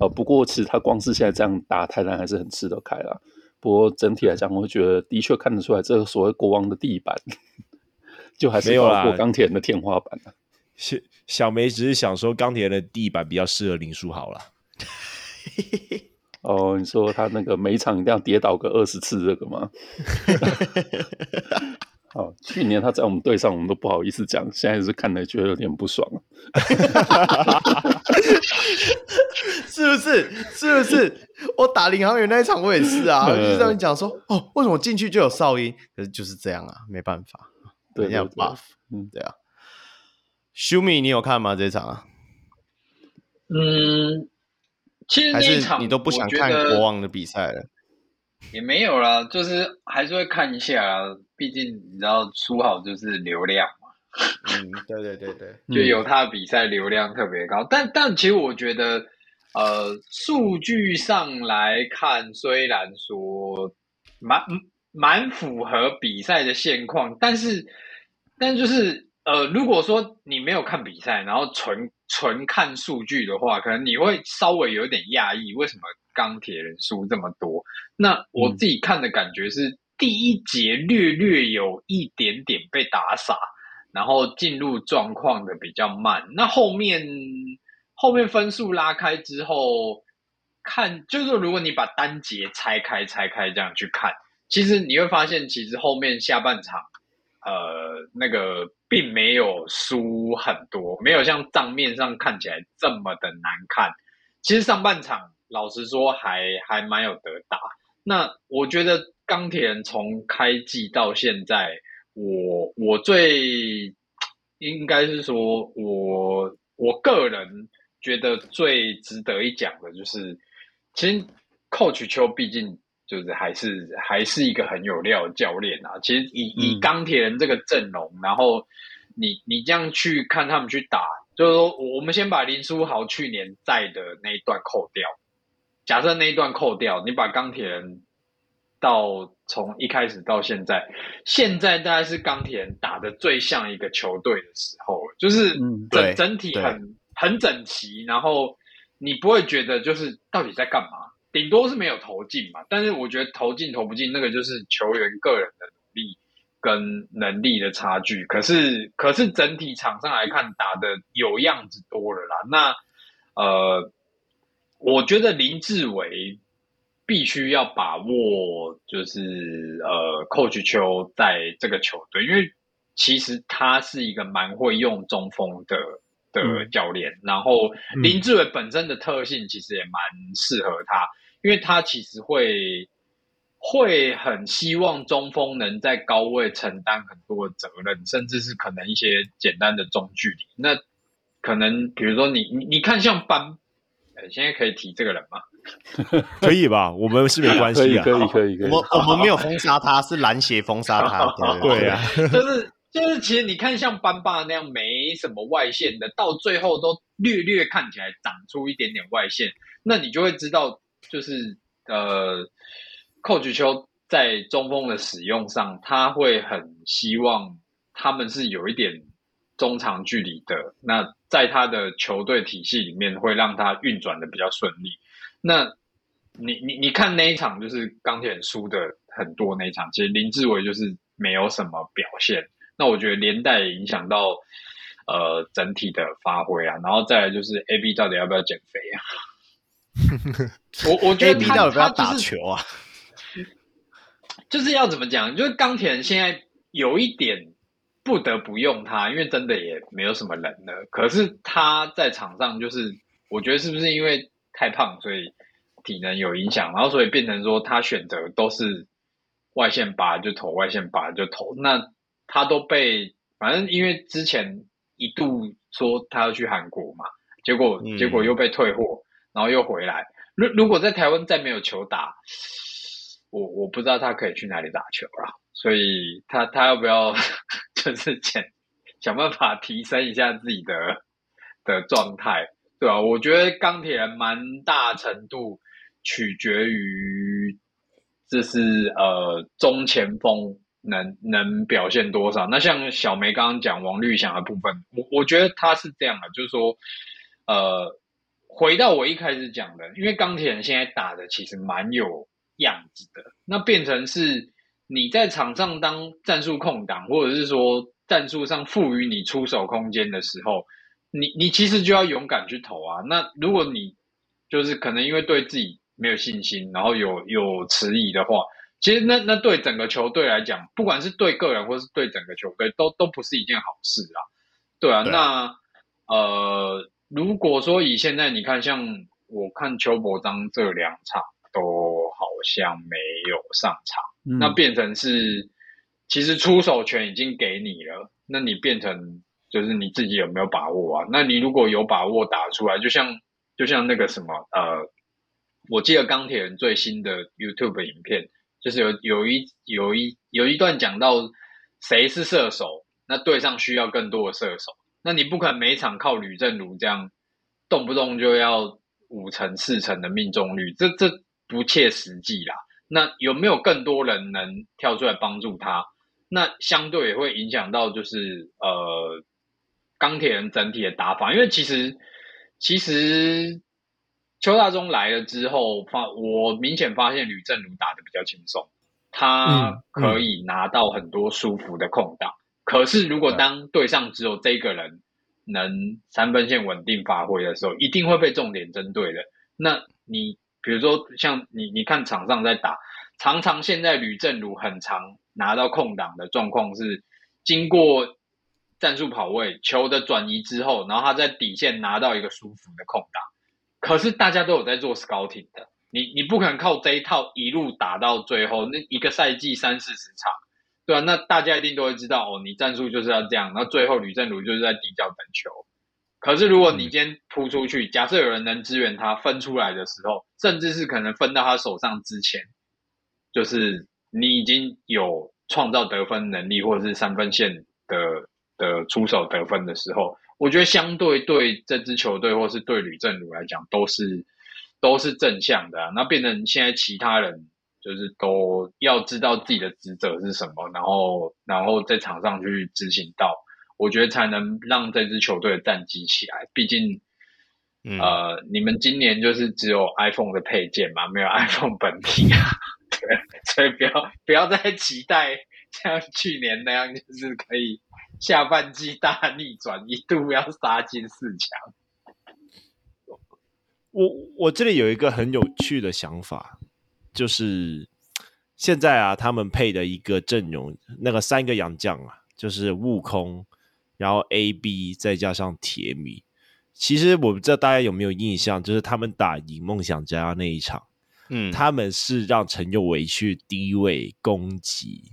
呃，不过其实他光是现在这样打，泰兰还是很吃得开啦。不过整体来讲，我会觉得的确看得出来，这个所谓国王的地板，就还是高过钢铁人的天花板啊。小小梅只是想说，钢铁人的地板比较适合林书豪了。哦，你说他那个每场一定要跌倒个二十次，这个吗？好，去年他在我们队上，我们都不好意思讲，现在是看了觉得有点不爽。是不是？是不是？我打领航员那一场，我也是啊，就是让你讲说，哦，为什么进去就有哨音？可是就是这样啊，没办法，对，要 buff，嗯，对啊。Shumi，你有看吗？这场啊？嗯，其实那一场你都不想看国王的比赛了？也没有啦，就是还是会看一下啊，毕竟你知道，输好就是流量嘛。嗯，对对对对，就有他的比赛流量特别高。嗯、但但其实我觉得，呃，数据上来看，虽然说蛮蛮符合比赛的现况，但是但就是呃，如果说你没有看比赛，然后纯纯看数据的话，可能你会稍微有点讶异，为什么？钢铁人输这么多，那我自己看的感觉是第一节略略有一点点被打傻，然后进入状况的比较慢。那后面后面分数拉开之后，看就是，如果你把单节拆开拆开这样去看，其实你会发现，其实后面下半场，呃，那个并没有输很多，没有像账面上看起来这么的难看。其实上半场。老实说还，还蛮有得打。那我觉得钢铁人从开季到现在，我我最应该是说我我个人觉得最值得一讲的就是，其实 Coach 邱毕竟就是还是还是一个很有料的教练啊。其实以以钢铁人这个阵容，嗯、然后你你这样去看他们去打，就是说我们先把林书豪去年在的那一段扣掉。假设那一段扣掉，你把钢铁人到从一开始到现在，现在大概是钢铁人打的最像一个球队的时候，就是整、嗯、整体很很整齐，然后你不会觉得就是到底在干嘛？顶多是没有投进嘛。但是我觉得投进投不进，那个就是球员个人的努力跟能力的差距。可是，可是整体场上来看，打的有样子多了啦。那呃，我觉得林志伟必须要把握，就是呃，Coach 邱在这个球队，因为其实他是一个蛮会用中锋的。的教练，然后林志伟本身的特性其实也蛮适合他，因为他其实会会很希望中锋能在高位承担很多的责任，甚至是可能一些简单的中距离。那可能比如说你你你看像班，现在可以提这个人吗？可以吧？我们是没关系啊，可以可以可以。我我们没有封杀他，是篮协封杀他。对 啊，就是。就是其实你看像班霸那样没什么外线的，到最后都略略看起来长出一点点外线，那你就会知道，就是呃，Coach 邱在中锋的使用上，他会很希望他们是有一点中长距离的。那在他的球队体系里面，会让他运转的比较顺利。那你你你看那一场，就是钢铁人输的很多那一场，其实林志伟就是没有什么表现。那我觉得连带也影响到呃整体的发挥啊，然后再来就是 A B 到底要不要减肥啊？我我觉得 A B 到底要不要打球啊？就是要怎么讲？就是钢铁人现在有一点不得不用他，因为真的也没有什么人了。可是他在场上就是，我觉得是不是因为太胖，所以体能有影响，然后所以变成说他选择都是外线拔就投，外线拔就投。那他都被反正因为之前一度说他要去韩国嘛，结果结果又被退货，然后又回来。如如果在台湾再没有球打，我我不知道他可以去哪里打球了。所以他他要不要 就是想想办法提升一下自己的的状态，对啊？我觉得钢铁人蛮大程度取决于这是呃中前锋。能能表现多少？那像小梅刚刚讲王律翔的部分，我我觉得他是这样的，就是说，呃，回到我一开始讲的，因为钢铁人现在打的其实蛮有样子的，那变成是你在场上当战术空档，或者是说战术上赋予你出手空间的时候，你你其实就要勇敢去投啊。那如果你就是可能因为对自己没有信心，然后有有迟疑的话。其实那那对整个球队来讲，不管是对个人或是对整个球队，都都不是一件好事啊。对啊，对那呃，如果说以现在你看，像我看邱伯章这两场都好像没有上场，嗯、那变成是其实出手权已经给你了，那你变成就是你自己有没有把握啊？那你如果有把握打出来，就像就像那个什么呃，我记得钢铁人最新的 YouTube 影片。就是有有一有一有一段讲到谁是射手，那队上需要更多的射手。那你不可能每场靠吕政儒这样动不动就要五成四成的命中率，这这不切实际啦。那有没有更多人能跳出来帮助他？那相对也会影响到就是呃钢铁人整体的打法，因为其实其实。邱大中来了之后，发我明显发现吕正如打的比较轻松，他可以拿到很多舒服的空档。嗯嗯、可是如果当队上只有这个人能三分线稳定发挥的时候，一定会被重点针对的。那你比如说像你你看场上在打，常常现在吕正如很常拿到空档的状况是，经过战术跑位球的转移之后，然后他在底线拿到一个舒服的空档。可是大家都有在做 scouting 的，你你不可能靠这一套一路打到最后，那一个赛季三四十场，对啊？那大家一定都会知道哦，你战术就是要这样，那最后吕振儒就是在底角等球。可是如果你今天扑出去，假设有人能支援他分出来的时候，甚至是可能分到他手上之前，就是你已经有创造得分能力，或者是三分线的的出手得分的时候。我觉得相对对这支球队，或是对吕正儒来讲，都是都是正向的啊。那变成现在其他人就是都要知道自己的职责是什么，然后然后在场上去执行到，我觉得才能让这支球队的战绩起来。毕竟嗯、呃，你们今年就是只有 iPhone 的配件嘛，没有 iPhone 本体啊，对，所以不要不要再期待像去年那样，就是可以下半季大逆转，一度要杀进四强。我我这里有一个很有趣的想法，就是现在啊，他们配的一个阵容，那个三个洋将啊，就是悟空，然后 AB 再加上铁米。其实我不知道大家有没有印象，就是他们打赢梦想家那一场，嗯，他们是让陈佑维去低位攻击，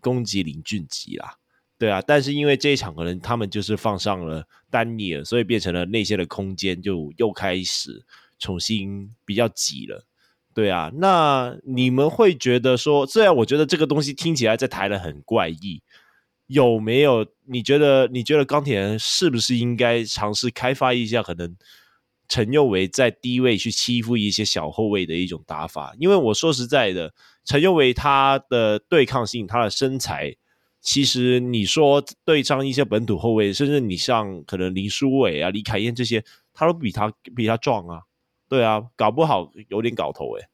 攻击林俊杰啦，对啊，但是因为这一场可能他们就是放上了丹尼尔，所以变成了内线的空间就又开始重新比较挤了，对啊，那你们会觉得说，虽然我觉得这个东西听起来在台南很怪异。有没有？你觉得？你觉得钢铁人是不是应该尝试开发一下可能陈佑维在低位去欺负一些小后卫的一种打法？因为我说实在的，陈佑维他的对抗性、他的身材，其实你说对上一些本土后卫，甚至你像可能林书伟啊、李凯燕这些，他都比他比他壮啊。对啊，搞不好有点搞头诶、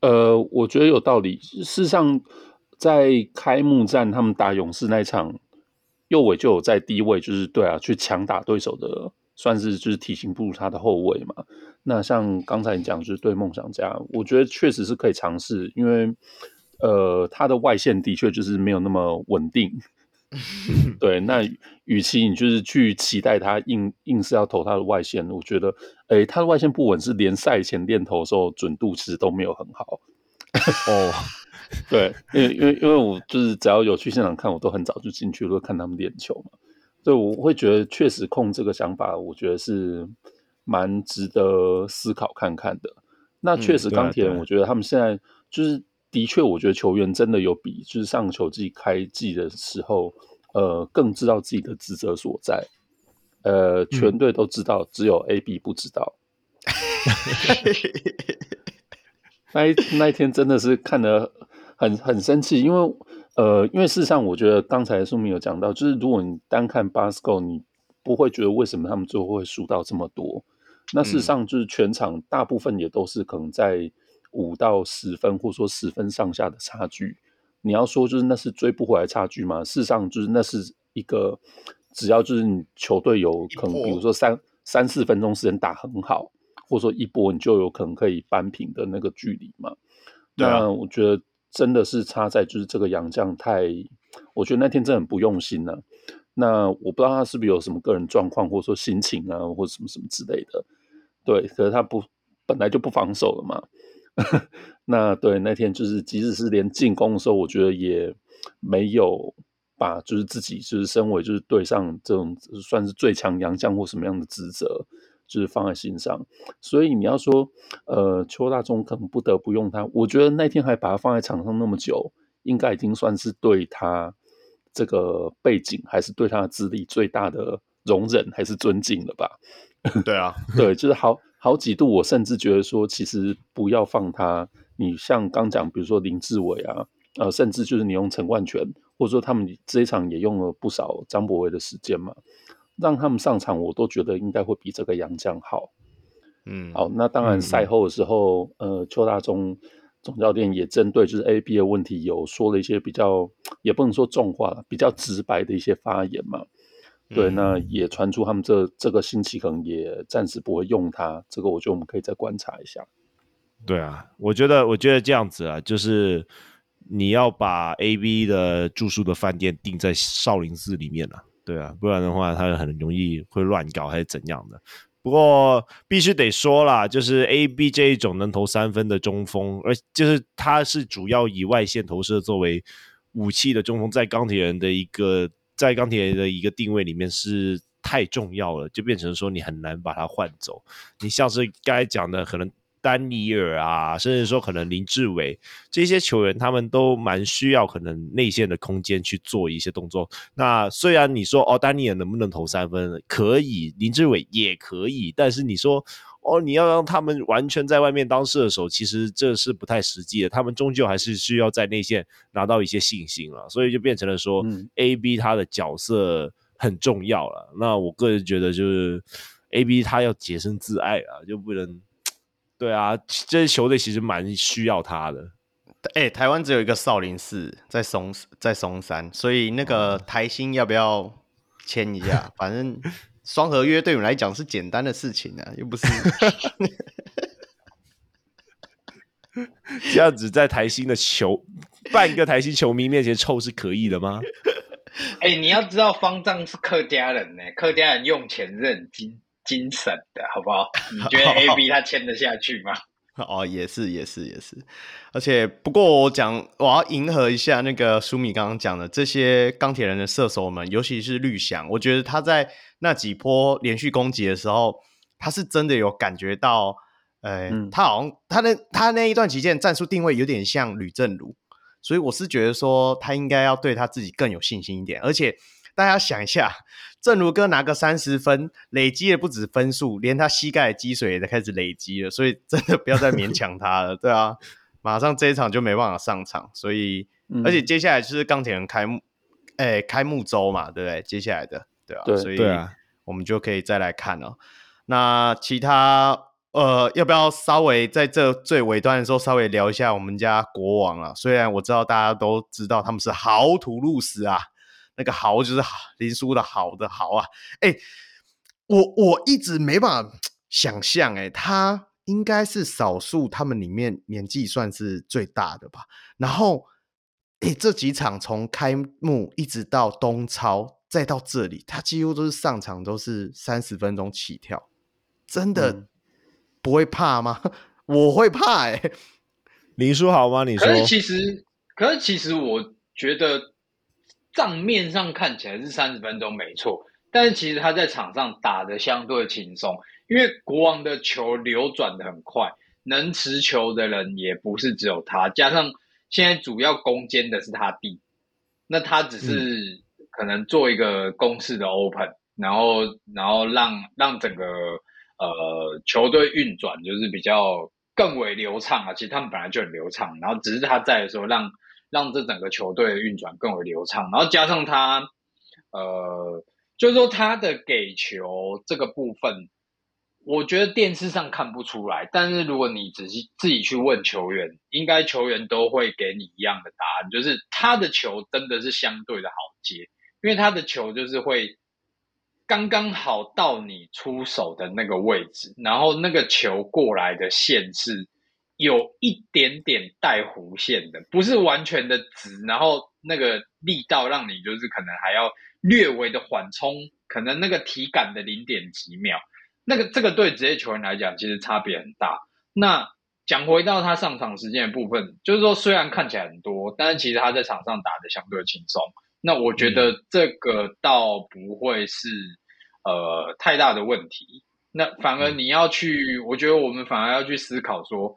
呃，我觉得有道理。事实上。在开幕战，他们打勇士那一场，右尾就有在低位，就是对啊，去强打对手的，算是就是体型不如他的后卫嘛。那像刚才你讲，就是对梦想家，我觉得确实是可以尝试，因为呃，他的外线的确就是没有那么稳定。对，那与其你就是去期待他硬硬是要投他的外线，我觉得，哎，他的外线不稳，是连赛前练投的时候准度其实都没有很好。哦。对，因为因为因为我就是只要有去现场看，我都很早就进去，会看他们练球嘛。所以我会觉得，确实控这个想法，我觉得是蛮值得思考看看的。那确实，钢铁人，我觉得他们现在就是的确，我觉得球员真的有比就是上球季开季的时候，呃，更知道自己的职责所在。呃，全队都知道，只有 AB 不知道。那一那一天真的是看得。很很生气，因为呃，因为事实上，我觉得刚才苏明有讲到，就是如果你单看 Basco，你不会觉得为什么他们最后会输到这么多。那事实上，就是全场大部分也都是可能在五到十分，或者说十分上下的差距。你要说就是那是追不回来差距吗？事实上，就是那是一个只要就是你球队有可能，比如说三三四分钟时间打很好，或者说一波你就有可能可以扳平的那个距离嘛。那我觉得。真的是差在就是这个洋将太，我觉得那天真的很不用心了、啊。那我不知道他是不是有什么个人状况，或者说心情啊，或者什么什么之类的。对，可是他不本来就不防守了嘛。那对那天就是，即使是连进攻的时候，我觉得也没有把就是自己就是身为就是队上这种算是最强洋将或什么样的职责。就是放在心上，所以你要说，呃，邱大中可能不得不用他。我觉得那天还把他放在场上那么久，应该已经算是对他这个背景，还是对他的资历最大的容忍还是尊敬了吧？对啊，对，就是好好几度，我甚至觉得说，其实不要放他。你像刚讲，比如说林志伟啊，呃，甚至就是你用陈冠全，或者说他们这一场也用了不少张博伟的时间嘛。让他们上场，我都觉得应该会比这个杨将好。嗯，好，那当然赛后的时候，嗯、呃，邱大中总教练也针对就是 AB 的问题，有说了一些比较，也不能说重话，比较直白的一些发言嘛。嗯、对，那也传出他们这这个星期可能也暂时不会用它，这个我觉得我们可以再观察一下。对啊，我觉得我觉得这样子啊，就是你要把 AB 的住宿的饭店定在少林寺里面了、啊。对啊，不然的话，他很容易会乱搞还是怎样的。不过必须得说啦，就是 AB 这一种能投三分的中锋，而就是他是主要以外线投射作为武器的中锋，在钢铁人的一个在钢铁的一个定位里面是太重要了，就变成说你很难把他换走。你像是刚才讲的，可能。丹尼尔啊，甚至说可能林志伟这些球员，他们都蛮需要可能内线的空间去做一些动作。那虽然你说哦，丹尼尔能不能投三分？可以，林志伟也可以，但是你说哦，你要让他们完全在外面当射手，其实这是不太实际的。他们终究还是需要在内线拿到一些信心了，所以就变成了说，嗯，A B 他的角色很重要了。那我个人觉得就是 AB 他要洁身自爱啊，就不能对啊，这些球队其实蛮需要他的。哎、欸，台湾只有一个少林寺在松在松山，所以那个台新要不要签一下？反正双合约对我们来讲是简单的事情啊，又不是 这样子在台新的球半个台新球迷面前臭是可以的吗？哎、欸，你要知道方丈是客家人呢，客家人用钱是很精精神的，好不好？你觉得 AB 他签得下去吗？哦，也是，也是，也是，而且不过我讲，我要迎合一下那个舒米刚刚讲的这些钢铁人的射手们，尤其是绿翔，我觉得他在那几波连续攻击的时候，他是真的有感觉到，呃，嗯、他好像他那他那一段期间战术定位有点像吕正如，所以我是觉得说他应该要对他自己更有信心一点，而且。大家想一下，正如哥拿个三十分，累积的不止分数，连他膝盖的积水也在开始累积了，所以真的不要再勉强他了，对啊，马上这一场就没办法上场，所以、嗯、而且接下来就是钢铁人开幕，哎、欸，开幕周嘛，对不对？接下来的，对啊，对所以我们就可以再来看了。那其他呃，要不要稍微在这最尾端的时候稍微聊一下我们家国王啊？虽然我知道大家都知道他们是豪土路斯啊。那个豪就是林书的豪的豪啊，哎、欸，我我一直没办法想象，哎，他应该是少数他们里面年纪算是最大的吧。然后，哎、欸，这几场从开幕一直到东超，再到这里，他几乎都是上场都是三十分钟起跳，真的不会怕吗？嗯、我会怕，哎，林书豪吗？你说？可是其实，可是其实我觉得。账面上看起来是三十分钟没错，但是其实他在场上打的相对轻松，因为国王的球流转的很快，能持球的人也不是只有他，加上现在主要攻坚的是他弟，那他只是可能做一个攻势的 open，、然后然后让让整个呃球队运转就是比较更为流畅啊，其实他们本来就很流畅，然后只是他在的时候让。让这整个球队的运转更为流畅，然后加上他，呃，就是说他的给球这个部分，我觉得电视上看不出来，但是如果你仔细自己去问球员，应该球员都会给你一样的答案，就是他的球真的是相对的好接，因为他的球就是会刚刚好到你出手的那个位置，然后那个球过来的线是。有一点点带弧线的，不是完全的直，然后那个力道让你就是可能还要略微的缓冲，可能那个体感的零点几秒，那个这个对职业球员来讲其实差别很大。那讲回到他上场时间的部分，就是说虽然看起来很多，但是其实他在场上打的相对轻松。那我觉得这个倒不会是呃太大的问题。那反而你要去，我觉得我们反而要去思考说。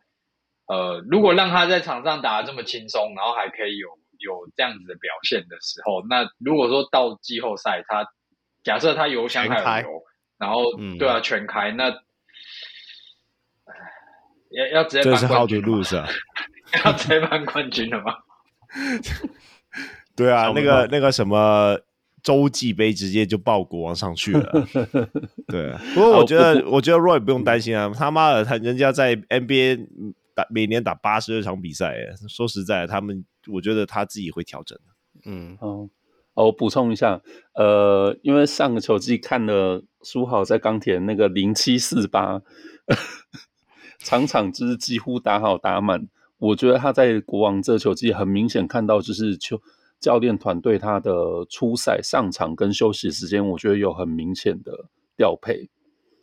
呃，如果让他在场上打得这么轻松，然后还可以有有这样子的表现的时候，那如果说到季后赛，他假设他油箱还有油，然后、嗯、对啊，全开，那要要直接搬冠军吗？要直接搬 冠军了吗？对啊，那个那个什么洲际杯直接就报国王上去了。对、啊，不过我觉得我觉得 Roy 不用担心啊，他妈的，他人家在 NBA。打每年打八十二场比赛，说实在，他们我觉得他自己会调整。嗯，哦，我补充一下，呃，因为上个球季看了书豪在钢铁那个零七四八，场场就是几乎打好打满。我觉得他在国王这球季很明显看到，就是球教练团队他的初赛上场跟休息时间，我觉得有很明显的调配。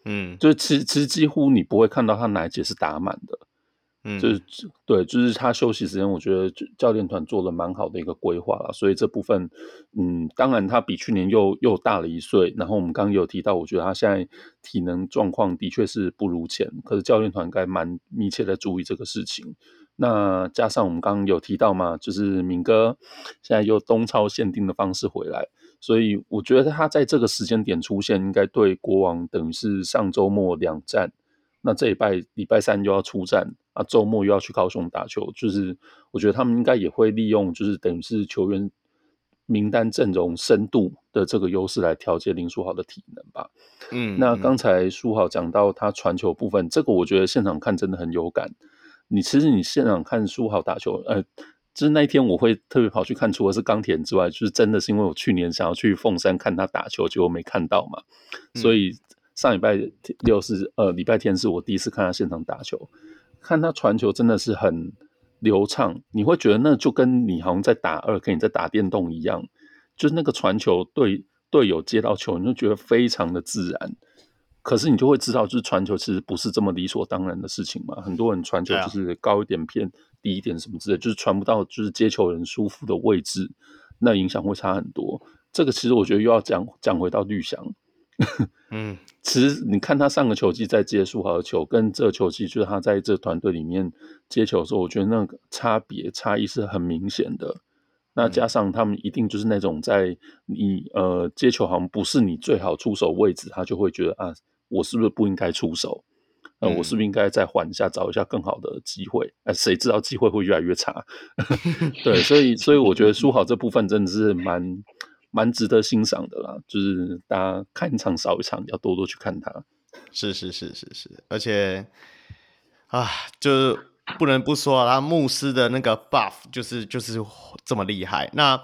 嗯，就是其实其实几乎你不会看到他哪一节是打满的。嗯，就是对，就是他休息时间，我觉得教练团做了蛮好的一个规划了，所以这部分，嗯，当然他比去年又又大了一岁，然后我们刚刚有提到，我觉得他现在体能状况的确是不如前，可是教练团该蛮密切的注意这个事情。那加上我们刚刚有提到嘛，就是敏哥现在又东超限定的方式回来，所以我觉得他在这个时间点出现，应该对国王等于是上周末两战。那这一拜礼拜三又要出战啊，周末又要去高雄打球，就是我觉得他们应该也会利用，就是等于是球员名单阵容深度的这个优势来调节林书豪的体能吧。嗯，那刚才书豪讲到他传球部分，这个我觉得现场看真的很有感。你其实你现场看书豪打球，呃，就是那一天我会特别跑去看，除了是钢铁之外，就是真的是因为我去年想要去凤山看他打球，结果没看到嘛，所以上礼拜六是呃礼拜天是我第一次看他现场打球，看他传球真的是很流畅，你会觉得那就跟你好像在打二 K，你在打电动一样，就是那个传球对队友接到球，你就觉得非常的自然。可是你就会知道，就是传球其实不是这么理所当然的事情嘛。很多人传球就是高一点偏低一点什么之类，就是传不到就是接球人舒服的位置，那影响会差很多。这个其实我觉得又要讲讲回到绿翔，嗯，其实你看他上个球季在接束豪的球，跟这个球季就是他在这团队里面接球的时候，我觉得那个差别差异是很明显的。那加上他们一定就是那种在你呃接球好像不是你最好出手位置，他就会觉得啊。我是不是不应该出手？呃，我是不是应该再缓一下，找一下更好的机会？哎，谁知道机会会越来越差？对，所以，所以我觉得书豪这部分真的是蛮蛮值得欣赏的啦。就是大家看一场少一场，要多多去看他。是是是是是，而且啊，就是不能不说他牧师的那个 buff 就是就是这么厉害。那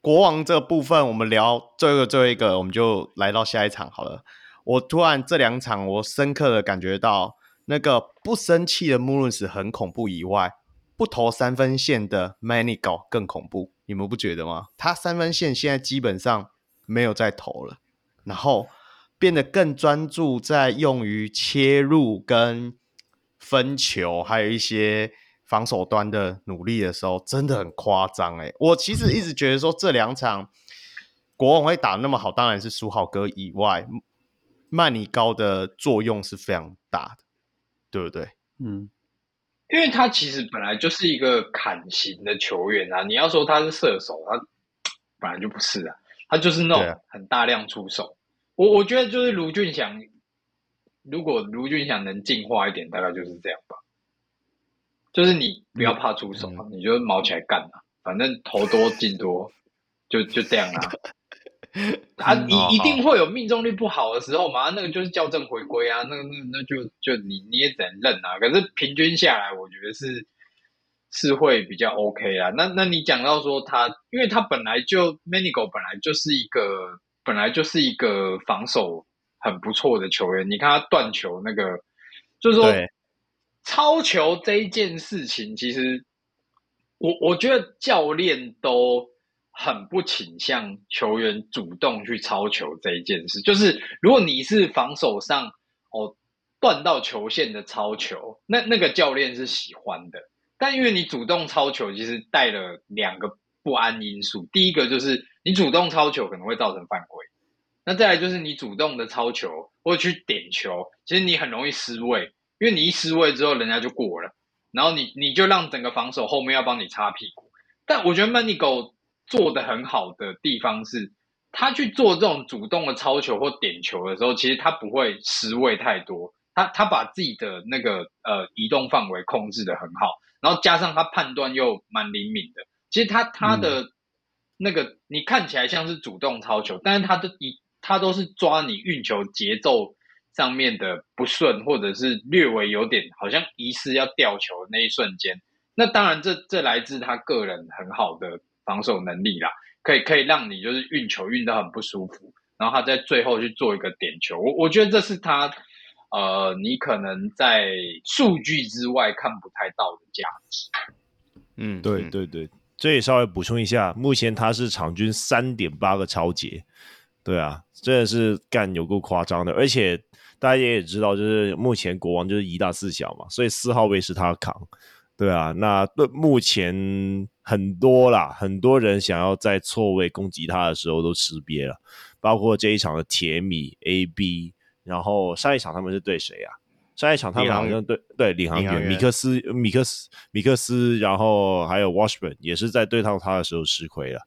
国王这部分，我们聊最后最后一个，我们就来到下一场好了。我突然这两场，我深刻的感觉到，那个不生气的穆伦斯很恐怖以外，不投三分线的 Manigault 更恐怖，你们不觉得吗？他三分线现在基本上没有在投了，然后变得更专注在用于切入跟分球，还有一些防守端的努力的时候，真的很夸张哎。我其实一直觉得说这两场国王会打那么好，当然是苏浩哥以外。曼尼高的作用是非常大的，对不对？嗯，因为他其实本来就是一个砍型的球员啊。你要说他是射手，他本来就不是啊。他就是那种很大量出手。啊、我我觉得就是卢峻翔，如果卢俊祥能进化一点，大概就是这样吧。就是你不要怕出手，嗯、你就毛起来干啊，反正投多进多，就就这样啊。他 一一定会有命中率不好的时候嘛，那个就是校正回归啊，那个那那就就你你也只能认啊。可是平均下来，我觉得是是会比较 OK 啊。那那你讲到说他，因为他本来就 Manigault 本来就是一个本来就是一个防守很不错的球员，你看他断球那个，就是说超球这一件事情，其实我我觉得教练都。很不倾向球员主动去超球这一件事，就是如果你是防守上哦断到球线的超球，那那个教练是喜欢的。但因为你主动超球，其实带了两个不安因素。第一个就是你主动超球可能会造成犯规，那再来就是你主动的抄球或者去点球，其实你很容易失位，因为你一失位之后人家就过了，然后你你就让整个防守后面要帮你擦屁股。但我觉得 Manigault 做的很好的地方是，他去做这种主动的抄球或点球的时候，其实他不会失位太多。他他把自己的那个呃移动范围控制的很好，然后加上他判断又蛮灵敏的。其实他他的那个、嗯、你看起来像是主动抄球，但是他的一他都是抓你运球节奏上面的不顺，或者是略微有点好像疑似要掉球的那一瞬间。那当然这这来自他个人很好的。防守能力啦，可以可以让你就是运球运得很不舒服，然后他在最后去做一个点球，我我觉得这是他呃，你可能在数据之外看不太到的价值。嗯，对对对，这也稍微补充一下，目前他是场均三点八个抄截，对啊，真的是干有够夸张的，而且大家也知道，就是目前国王就是一大四小嘛，所以四号位是他扛。对啊，那对目前很多啦，很多人想要在错位攻击他的时候都吃瘪了，包括这一场的铁米 AB，然后上一场他们是对谁啊？上一场他们好像对对领航员米克斯米克斯米克斯，然后还有 Washburn 也是在对抗他的时候吃亏了。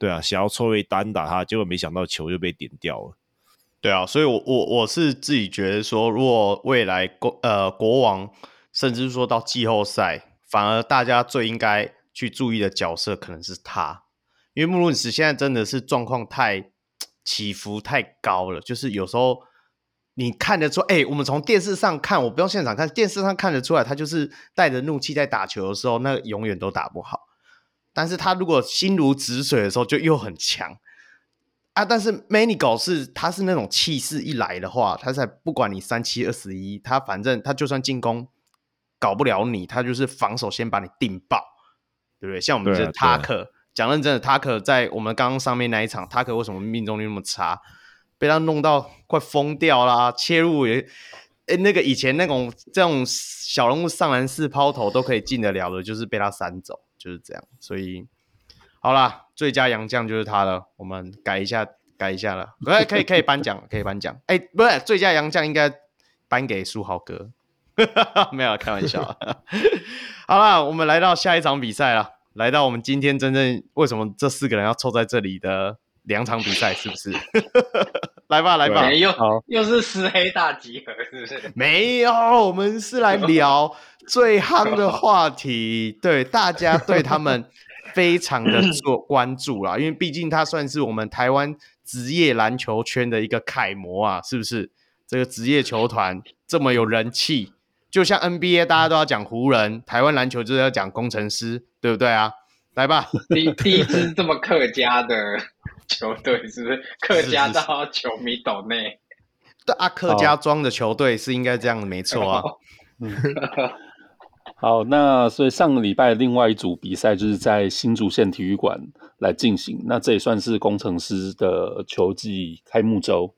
对啊，想要错位单打他，结果没想到球就被点掉了。对啊，所以我我我是自己觉得说，如果未来国呃国王。甚至说到季后赛，反而大家最应该去注意的角色可能是他，因为穆伦斯现在真的是状况太起伏太高了，就是有时候你看得出，哎、我们从电视上看，我不用现场看，电视上看得出来，他就是带着怒气在打球的时候，那永远都打不好。但是他如果心如止水的时候，就又很强啊。但是 Manigault 是他是那种气势一来的话，他才不管你三七二十一，他反正他就算进攻搞不了你，他就是防守先把你定爆，对不对？像我们这塔克。讲认真的，塔克在我们刚刚上面那一场，塔克为什么命中率那么差？被他弄到快疯掉啦！切入也，诶那个以前那种这种小人物上篮式抛投都可以进得了的，就是被他闪走，就是这样。所以，好啦，最佳洋将就是他了。我们改一下，改一下了。可以，可以，可以颁奖，可以颁奖。哎，不是，最佳洋将应该颁给书豪哥。没有，开玩笑。好啦，我们来到下一场比赛了。来到我们今天真正为什么这四个人要凑在这里的两场比赛，是不是？来吧，来吧，又又是石黑大集合，是不是？没有，我们是来聊最夯的话题。对，大家对他们非常的做关注啦，因为毕竟他算是我们台湾职业篮球圈的一个楷模啊，是不是？这个职业球团这么有人气。就像 NBA，大家都要讲湖人，台湾篮球就是要讲工程师，对不对啊？来吧，第第一支这么客家的 球队，是不是客家到球迷斗内？对啊，客家庄的球队是应该这样的，没错啊。好，那所以上个礼拜另外一组比赛就是在新竹县体育馆来进行，那这也算是工程师的球季开幕周。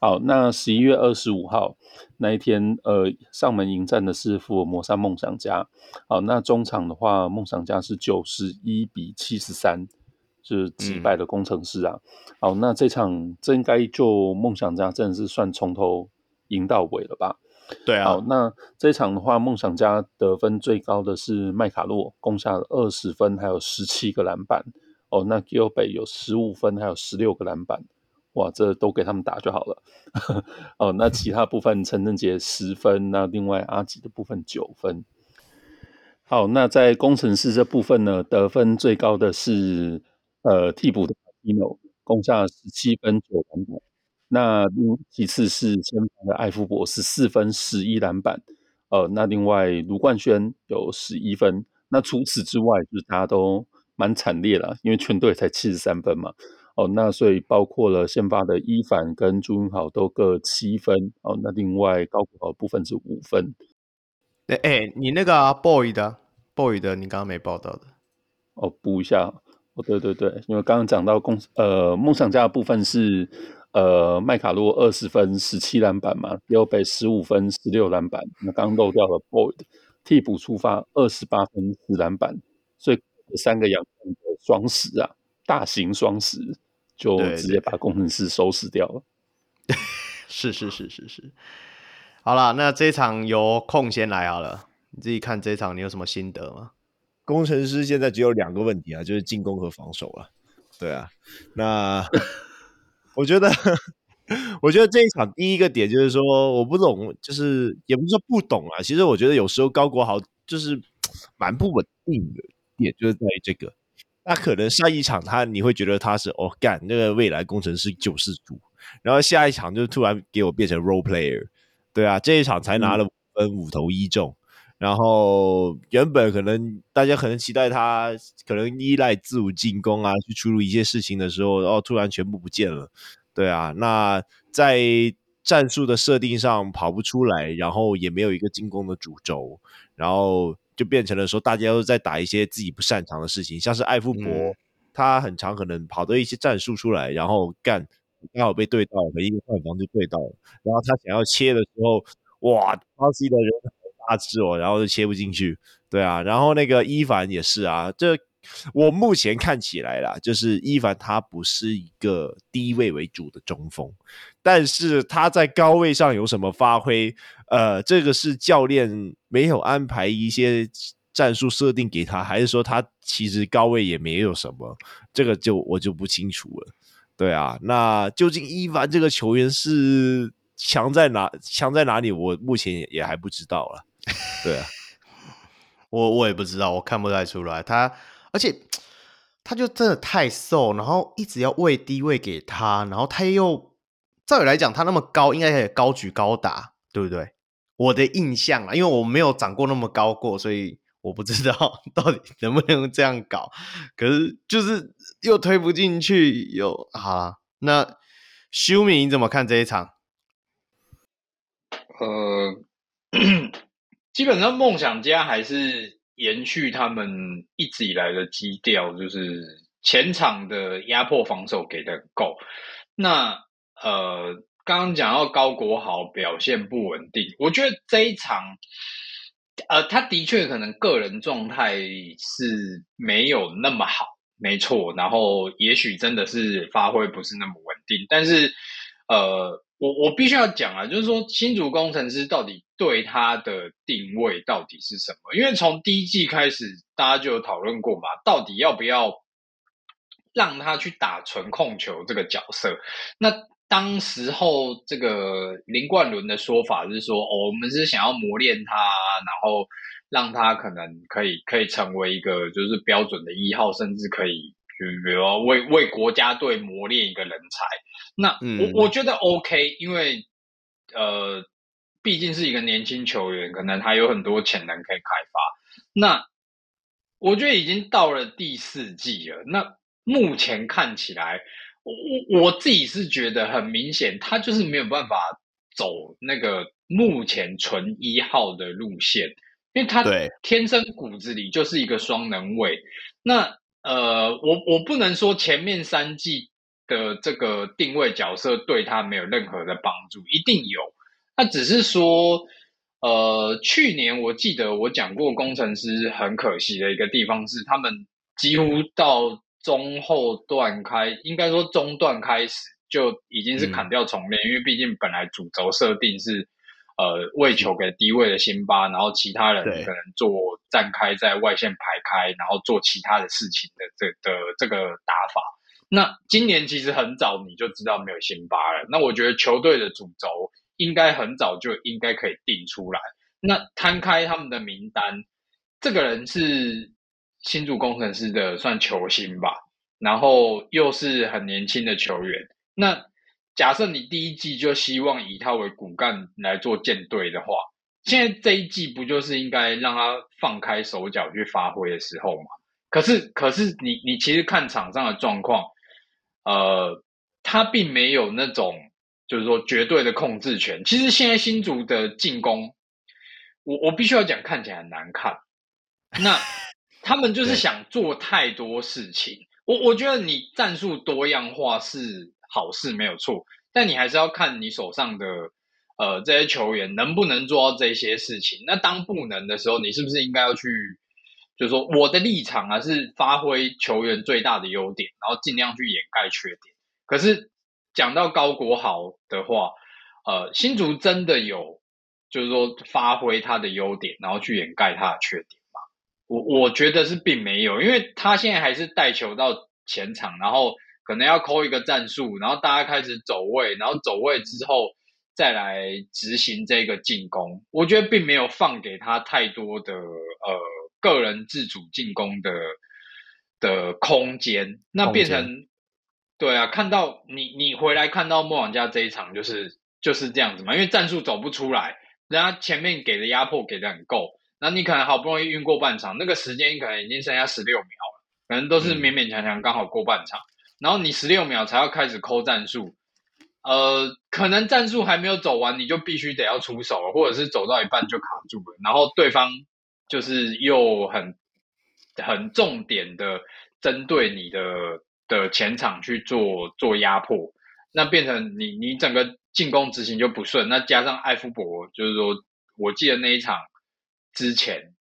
好，那十一月二十五号那一天，呃，上门迎战的是福尔摩沙梦想家。好，那中场的话，梦想家是九十一比七十三，就是击败了工程师啊。嗯、好，那这场这应该就梦想家真的是算从头赢到尾了吧？对啊。好，那这场的话，梦想家得分最高的是麦卡洛，攻下了二十分，还有十七个篮板。哦，那 Gilbert 有十五分，还有十六个篮板。哇，这都给他们打就好了。哦，那其他部分陈振杰十分，那另外阿吉的部分九分。好，那在工程师这部分呢，得分最高的是呃替补的 Ino，攻下十七分九篮板。那其次是先发的艾夫伯十四分十一篮板。呃，那另外卢冠轩有十一分。那除此之外，就是大家都蛮惨烈了，因为全队才七十三分嘛。哦，那所以包括了先发的伊凡跟朱云豪都各七分。哦，那另外高国豪部分是五分。哎、欸，你那个、啊、boy 的 boy 的，你刚刚没报道的。哦，补一下。哦，对对对，因为刚刚讲到公呃梦想家的部分是呃麦卡洛二十分十七篮板嘛，又被十五分十六篮板。那刚刚漏掉了 Boyd 替补出发二十八分十篮板，所以三个洋将的双十啊，大型双十。就直接把工程师收拾掉了。对 是是是是是。好了，那这一场由空先来好了，你自己看这一场你有什么心得吗？攻城狮现在只有两个问题啊，就是进攻和防守了。对啊，那 我觉得，我觉得这一场第一个点就是说，我不懂，就是也不是说不懂啊。其实我觉得有时候高国豪就是蛮不稳定的点，就是在于这个。那可能上一场他你会觉得他是哦干那个未来工程师救世主，然后下一场就突然给我变成 role player，对啊，这一场才拿了五分五投一中，嗯、然后原本可能大家可能期待他可能依赖自主进攻啊去处理一些事情的时候，然后突然全部不见了，对啊，那在战术的设定上跑不出来，然后也没有一个进攻的主轴，然后。就变成了说，大家都在打一些自己不擅长的事情，像是艾夫伯，嗯、他很常可能跑的一些战术出来，然后干刚好被对到，了一个换防就对到了，然后他想要切的时候，哇，巴西的人很大只哦，然后就切不进去，对啊，然后那个伊凡也是啊，这我目前看起来啦，就是伊凡他不是一个低位为主的中锋，但是他在高位上有什么发挥？呃，这个是教练没有安排一些战术设定给他，还是说他其实高位也没有什么？这个就我就不清楚了。对啊，那究竟伊凡这个球员是强在哪？强在哪里？我目前也还不知道了。对啊，我我也不知道，我看不太出来他，而且。他就真的太瘦，然后一直要喂低位给他，然后他又照理来讲，他那么高，应该可以高举高打，对不对？我的印象啊，因为我没有长过那么高过，所以我不知道 到底能不能这样搞。可是就是又推不进去，又好啦，那修米你怎么看这一场？呃，基本上梦想家还是延续他们一直以来的基调，就是前场的压迫防守给的够。那呃，刚刚讲到高国豪表现不稳定，我觉得这一场，呃，他的确可能个人状态是没有那么好，没错。然后也许真的是发挥不是那么稳定，但是呃。我我必须要讲啊，就是说新竹工程师到底对他的定位到底是什么？因为从第一季开始，大家就有讨论过嘛，到底要不要让他去打纯控球这个角色？那当时候这个林冠伦的说法是说，哦，我们是想要磨练他，然后让他可能可以可以成为一个就是标准的一号，甚至可以。就比如说为为国家队磨练一个人才，那我、嗯、我觉得 OK，因为呃，毕竟是一个年轻球员，可能还有很多潜能可以开发。那我觉得已经到了第四季了，那目前看起来，我我自己是觉得很明显，他就是没有办法走那个目前纯一号的路线，因为他天生骨子里就是一个双能位，那。呃，我我不能说前面三季的这个定位角色对他没有任何的帮助，一定有。那只是说，呃，去年我记得我讲过，工程师很可惜的一个地方是，他们几乎到中后段开，应该说中段开始就已经是砍掉重练，嗯、因为毕竟本来主轴设定是。呃，为球给低位的辛巴，然后其他人可能做站开在外线排开，然后做其他的事情的这的这个打法。那今年其实很早你就知道没有辛巴了。那我觉得球队的主轴应该很早就应该可以定出来。那摊开他们的名单，这个人是新竹工程师的算球星吧，然后又是很年轻的球员。那假设你第一季就希望以他为骨干来做建队的话，现在这一季不就是应该让他放开手脚去发挥的时候吗？可是，可是你你其实看场上的状况，呃，他并没有那种就是说绝对的控制权。其实现在新竹的进攻，我我必须要讲，看起来很难看。那 他们就是想做太多事情。我我觉得你战术多样化是。好事没有错，但你还是要看你手上的呃这些球员能不能做到这些事情。那当不能的时候，你是不是应该要去，就是说我的立场啊是发挥球员最大的优点，然后尽量去掩盖缺点。可是讲到高国豪的话，呃，新竹真的有就是说发挥他的优点，然后去掩盖他的缺点吗？我我觉得是并没有，因为他现在还是带球到前场，然后。可能要扣一个战术，然后大家开始走位，然后走位之后再来执行这个进攻。我觉得并没有放给他太多的呃个人自主进攻的的空间，那变成对啊，看到你你回来看到梦想家这一场就是就是这样子嘛，因为战术走不出来，人家前面给的压迫给的很够，那你可能好不容易运过半场，那个时间可能已经剩下十六秒了，可能都是勉勉强强刚好过半场。然后你十六秒才要开始抠战术，呃，可能战术还没有走完，你就必须得要出手了，或者是走到一半就卡住了。然后对方就是又很很重点的针对你的的前场去做做压迫，那变成你你整个进攻执行就不顺。那加上艾夫伯，就是说我记得那一场之前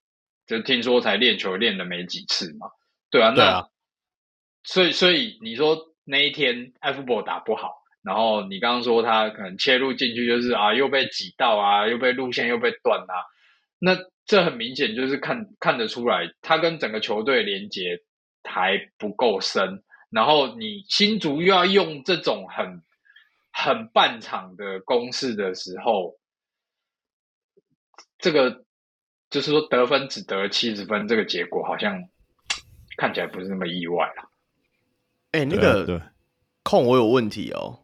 就听说才练球练了没几次嘛，对啊，那。啊所以，所以你说那一天艾夫伯打不好，然后你刚刚说他可能切入进去就是啊，又被挤到啊，又被路线又被断啊，那这很明显就是看看得出来，他跟整个球队连接还不够深。然后你新竹又要用这种很很半场的攻势的时候，这个就是说得分只得七十分，这个结果好像看起来不是那么意外了。哎、欸，那个控我有问题哦，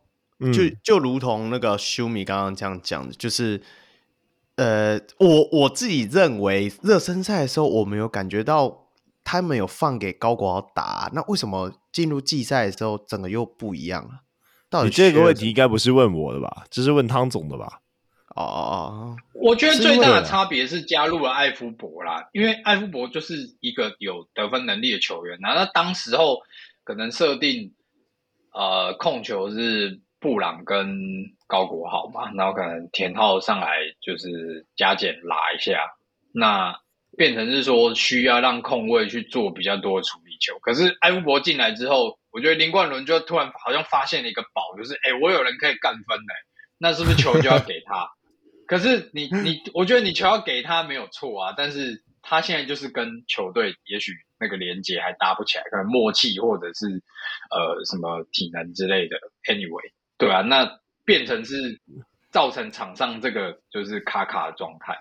就就如同那个修米刚刚这样讲的，就是呃，我我自己认为热身赛的时候，我没有感觉到他们有放给高国豪打，那为什么进入季赛的时候，整个又不一样了？到底这个问题应该不是问我的吧？这是问汤总的吧？哦哦哦，我觉得最大的差别是加入了艾夫伯啦，因为艾夫伯就是一个有得分能力的球员，那当时候可能设定呃控球是布朗跟高国豪嘛，然后可能田浩上来就是加减拉一下，那变成是说需要让控卫去做比较多的处理球，可是埃夫伯进来之后，我觉得林冠伦就突然好像发现了一个宝，就是哎，我有人可以干分嘞，那是不是球就要给他？可是你 你，我觉得你球要给他没有错啊，但是他现在就是跟球队也许那个连接还搭不起来，可能默契或者是呃什么体能之类的。Anyway，对啊，那变成是造成场上这个就是卡卡的状态。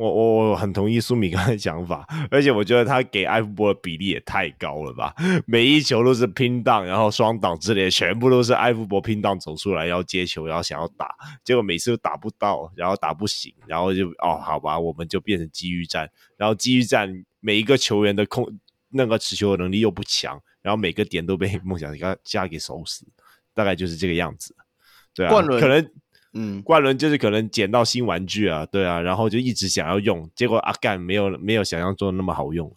我我我很同意苏米刚才讲法，而且我觉得他给埃夫伯的比例也太高了吧！每一球都是拼档，然后双挡之类的，全部都是埃夫伯拼档走出来要接球，然后想要打，结果每次都打不到，然后打不行，然后就哦好吧，我们就变成机遇战，然后机遇战每一个球员的控那个持球的能力又不强，然后每个点都被 梦想家家给守死，大概就是这个样子。对啊，可能。嗯，冠伦就是可能捡到新玩具啊，对啊，然后就一直想要用，结果阿干没有没有想象中的那么好用。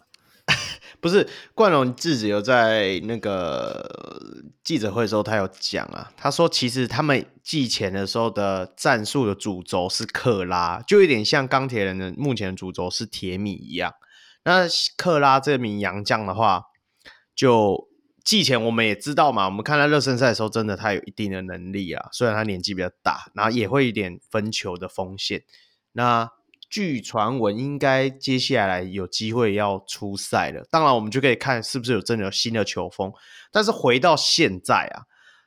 不是冠伦自己有在那个记者会的时候，他有讲啊，他说其实他们寄钱的时候的战术的主轴是克拉，就有点像钢铁人的目前的主轴是铁米一样。那克拉这名洋将的话，就。季前我们也知道嘛，我们看他热身赛的时候，真的他有一定的能力啊。虽然他年纪比较大，然后也会有一点分球的风险。那据传闻，应该接下来有机会要出赛了。当然，我们就可以看是不是有真的有新的球风。但是回到现在啊，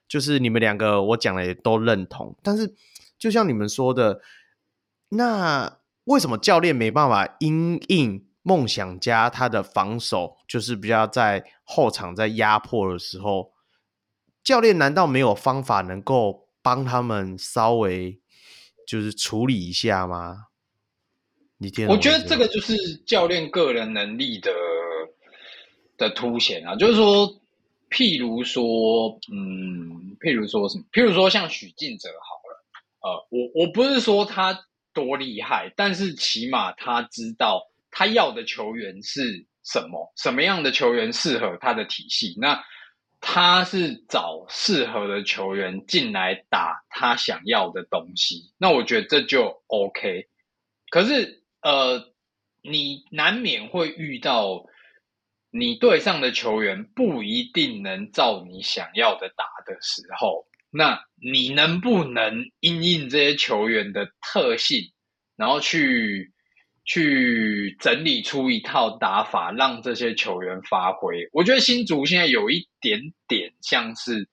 就是你们两个我讲的也都认同。但是就像你们说的，那为什么教练没办法因应？梦想家他的防守就是比较在后场在压迫的时候，教练难道没有方法能够帮他们稍微就是处理一下吗？你听，我觉得这个就是教练个人能力的的凸显啊，就是说，譬如说，嗯，譬如说什么？譬如说像许晋哲好了，呃，我我不是说他多厉害，但是起码他知道。他要的球员是什么？什么样的球员适合他的体系？那他是找适合的球员进来打他想要的东西。那我觉得这就 OK。可是，呃，你难免会遇到你队上的球员不一定能照你想要的打的时候，那你能不能因应这些球员的特性，然后去？去整理出一套打法，让这些球员发挥。我觉得新竹现在有一点点像是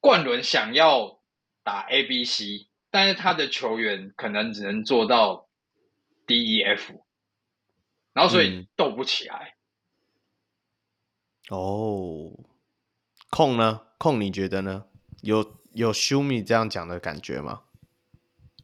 冠伦想要打 A、B、C，但是他的球员可能只能做到 D、E、F，然后所以斗不起来。嗯、哦，控呢？控你觉得呢？有有修米这样讲的感觉吗？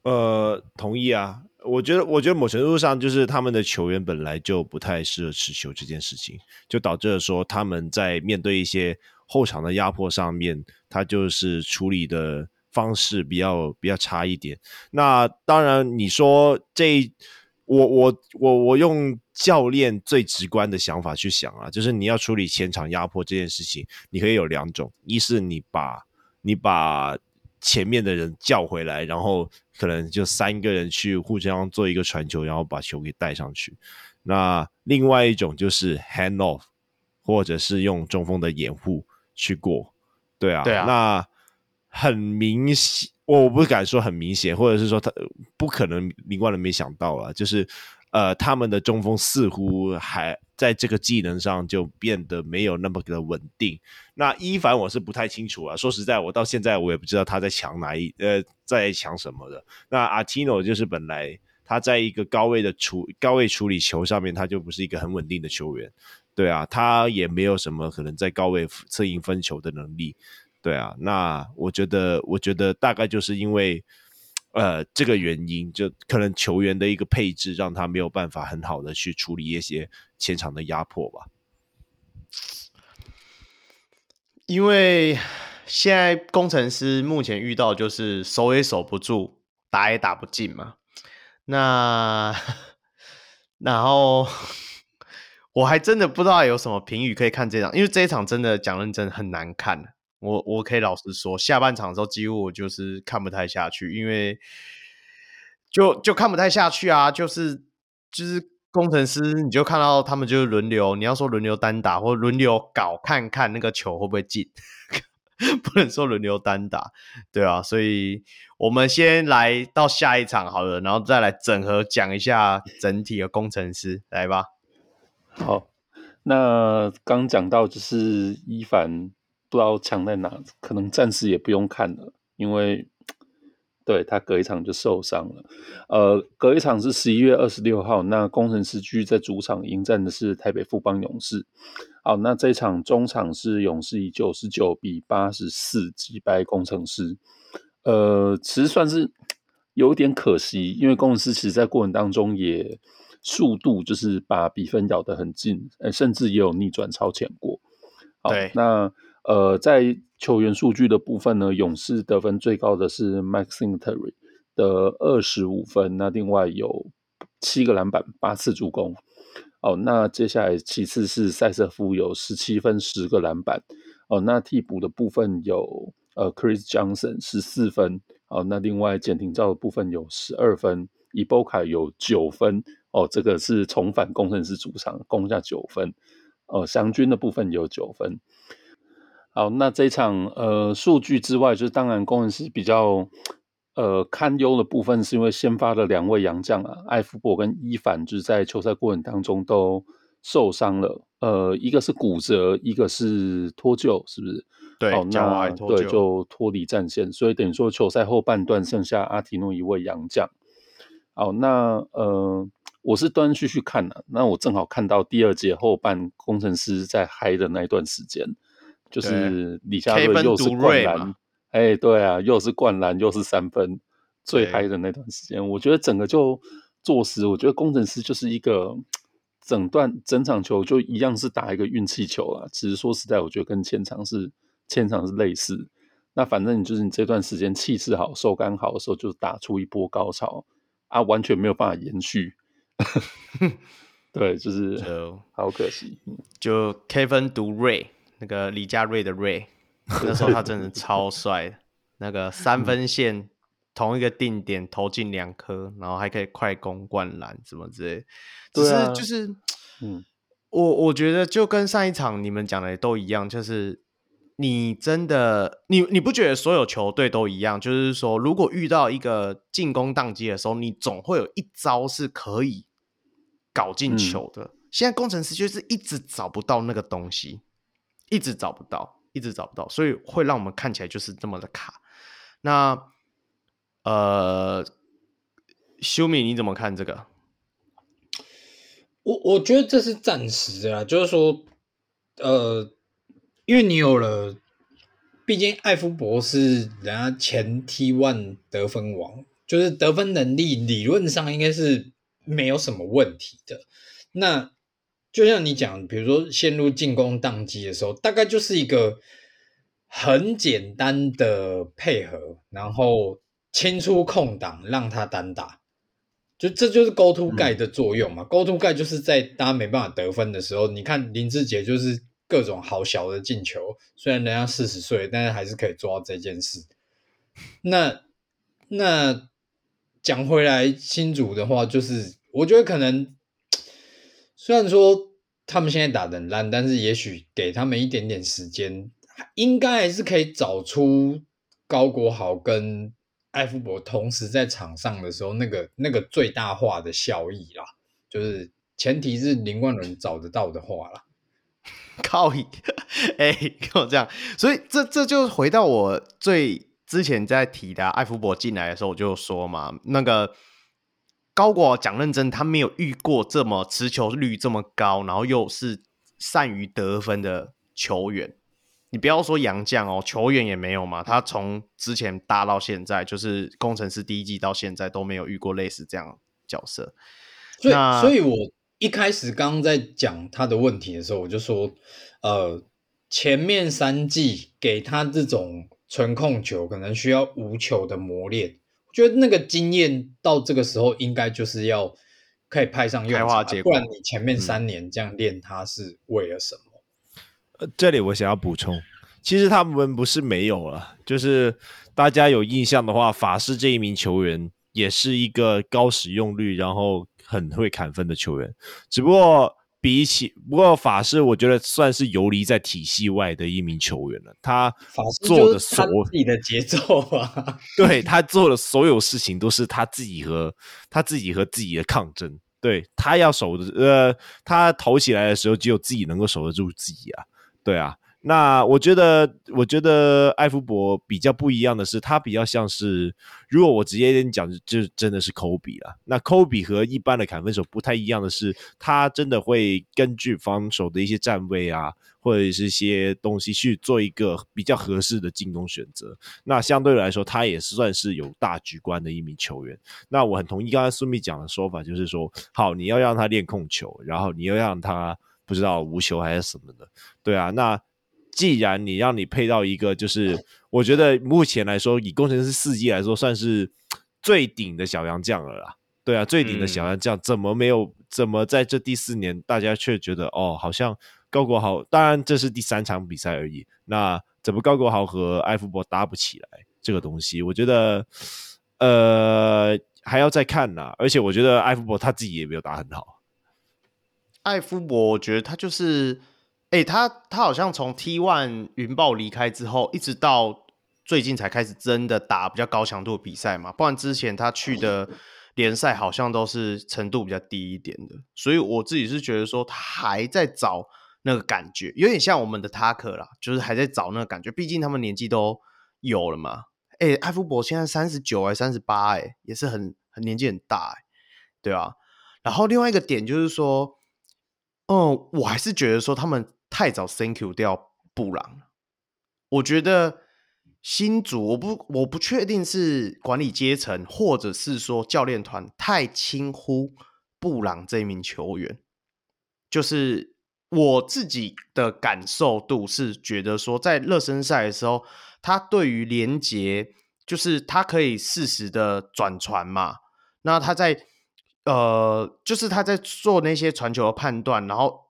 呃，同意啊。我觉得，我觉得某程度上就是他们的球员本来就不太适合持球这件事情，就导致了说他们在面对一些后场的压迫上面，他就是处理的方式比较比较差一点。那当然，你说这我我我我用教练最直观的想法去想啊，就是你要处理前场压迫这件事情，你可以有两种：一是你把你把前面的人叫回来，然后可能就三个人去互相做一个传球，然后把球给带上去。那另外一种就是 hand off，或者是用中锋的掩护去过。对啊，对啊。那很明显，我不敢说很明显，或者是说他不可能林冠伦没想到啊，就是呃，他们的中锋似乎还。在这个技能上就变得没有那么的稳定。那伊凡我是不太清楚啊，说实在，我到现在我也不知道他在抢哪一呃，在抢什么的。那阿提诺就是本来他在一个高位的处高位处理球上面，他就不是一个很稳定的球员。对啊，他也没有什么可能在高位策应分球的能力。对啊，那我觉得，我觉得大概就是因为呃这个原因，就可能球员的一个配置让他没有办法很好的去处理一些前场的压迫吧。因为现在工程师目前遇到就是守也守不住，打也打不进嘛。那 然后我还真的不知道有什么评语可以看这场，因为这一场真的讲认真很难看。我我可以老实说，下半场的时候几乎我就是看不太下去，因为就就看不太下去啊，就是就是。工程师，你就看到他们就是轮流，你要说轮流单打或轮流搞，看看那个球会不会进，不能说轮流单打，对啊，所以我们先来到下一场好了，然后再来整合讲一下整体的工程师，来吧。好，那刚讲到就是伊凡不知道强在哪，可能暂时也不用看了，因为。对，他隔一场就受伤了，呃，隔一场是十一月二十六号，那工程师继续在主场迎战的是台北富邦勇士。好，那这一场中场是勇士以九十九比八十四击败工程师。呃，其实算是有点可惜，因为工程师其实在过程当中也速度就是把比分咬得很近，呃，甚至也有逆转超前过。好，那呃在。球员数据的部分呢，勇士得分最高的是 Maxim Terry 的二十五分，那另外有七个篮板、八次助攻。哦，那接下来其次是塞瑟夫有十七分、十个篮板。哦，那替补的部分有呃 Chris Johnson 十四分。哦，那另外简廷照的部分有十二分，伊波卡有九分。哦，这个是重返工程师主场攻下九分。哦，祥军的部分有九分。好，那这一场呃数据之外，就是当然工程师比较呃堪忧的部分，是因为先发的两位洋将啊，艾弗伯跟伊凡，就是在球赛过程当中都受伤了。呃，一个是骨折，一个是脱臼，是不是？对，好，那对就脱离战线，所以等于说球赛后半段剩下阿提诺一位洋将。好，那呃我是断断续续看了，那我正好看到第二节后半工程师在嗨的那一段时间。就是李佳瑞又是灌篮，哎、欸，对啊，又是灌篮，又是三分，最嗨的那段时间，我觉得整个就坐实。我觉得工程师就是一个整段整场球就一样是打一个运气球啊。其实说实在，我觉得跟前场是前场是类似。那反正你就是你这段时间气势好、手感好的时候，就打出一波高潮啊，完全没有办法延续。对，就是好可惜。就 Kevin Durant 那个李佳瑞的瑞，那时候他真的超帅，那个三分线同一个定点投进两颗，然后还可以快攻灌篮什么之类。只是就是，嗯，我我觉得就跟上一场你们讲的都一样，就是你真的你你不觉得所有球队都一样？就是说，如果遇到一个进攻宕机的时候，你总会有一招是可以搞进球的。嗯、现在工程师就是一直找不到那个东西。一直找不到，一直找不到，所以会让我们看起来就是这么的卡。那呃，修米你怎么看这个？我我觉得这是暂时的啦，就是说，呃，因为你有了，毕竟艾夫博士人家前 T one 得分王，就是得分能力理论上应该是没有什么问题的。那就像你讲，比如说陷入进攻宕机的时候，大概就是一个很简单的配合，然后清出空档让他单打，就这就是 go to guy 的作用嘛。嗯、go to guy 就是在大家没办法得分的时候，你看林志杰就是各种好小的进球，虽然人家四十岁，但是还是可以做到这件事。那那讲回来，新竹的话，就是我觉得可能。虽然说他们现在打得很烂，但是也许给他们一点点时间，应该还是可以找出高国豪跟艾夫伯同时在场上的时候那个那个最大化的效益啦。就是前提是林冠伦找得到的话啦。靠！哎，跟我这样，所以这这就回到我最之前在提的艾夫伯进来的时候，我就说嘛，那个。高国豪讲认真，他没有遇过这么持球率这么高，然后又是善于得分的球员。你不要说洋将哦，球员也没有嘛。他从之前搭到现在，就是工程师第一季到现在都没有遇过类似这样角色。所以，所以我一开始刚刚在讲他的问题的时候，我就说，呃，前面三季给他这种纯控球，可能需要无球的磨练。我觉得那个经验到这个时候，应该就是要可以派上用场，不然你前面三年这样练，他是为了什么？嗯这里我想要补充，其实他们不是没有了，就是大家有印象的话，法师这一名球员也是一个高使用率，然后很会砍分的球员。只不过比起，不过法师我觉得算是游离在体系外的一名球员了。他做的所有自己的节奏啊，对，他做的所有事情都是他自己和他自己和自己的抗争。对，他要守的，呃，他投起来的时候，只有自己能够守得住自己啊。对啊，那我觉得，我觉得艾夫伯比较不一样的是，他比较像是，如果我直接跟你讲，就真的是科比了。那科比和一般的砍分手不太一样的是，他真的会根据防守的一些站位啊，或者是一些东西去做一个比较合适的进攻选择。那相对来说，他也算是有大局观的一名球员。那我很同意刚才苏密讲的说法，就是说，好，你要让他练控球，然后你要让他。不知道无球还是什么的，对啊。那既然你让你配到一个，就是我觉得目前来说，以工程师四季来说，算是最顶的小杨将了啦。对啊，最顶的小杨将，怎么没有？怎么在这第四年，大家却觉得哦，好像高国豪？当然这是第三场比赛而已。那怎么高国豪和艾弗伯搭不起来？这个东西，我觉得呃还要再看呐。而且我觉得艾弗伯他自己也没有打很好。艾夫伯，我觉得他就是，哎、他他好像从 T1 云豹离开之后，一直到最近才开始真的打比较高强度的比赛嘛，不然之前他去的联赛好像都是程度比较低一点的，所以我自己是觉得说他还在找那个感觉，有点像我们的 Tucker 啦，就是还在找那个感觉，毕竟他们年纪都有了嘛。哎、艾夫伯现在三十九还三十八，哎，也是很很年纪很大，哎，对啊。然后另外一个点就是说。嗯，我还是觉得说他们太早 thank you 掉布朗。我觉得新组我不我不确定是管理阶层或者是说教练团太轻忽布朗这名球员。就是我自己的感受度是觉得说，在热身赛的时候，他对于连结就是他可以适时的转传嘛。那他在。呃，就是他在做那些传球的判断，然后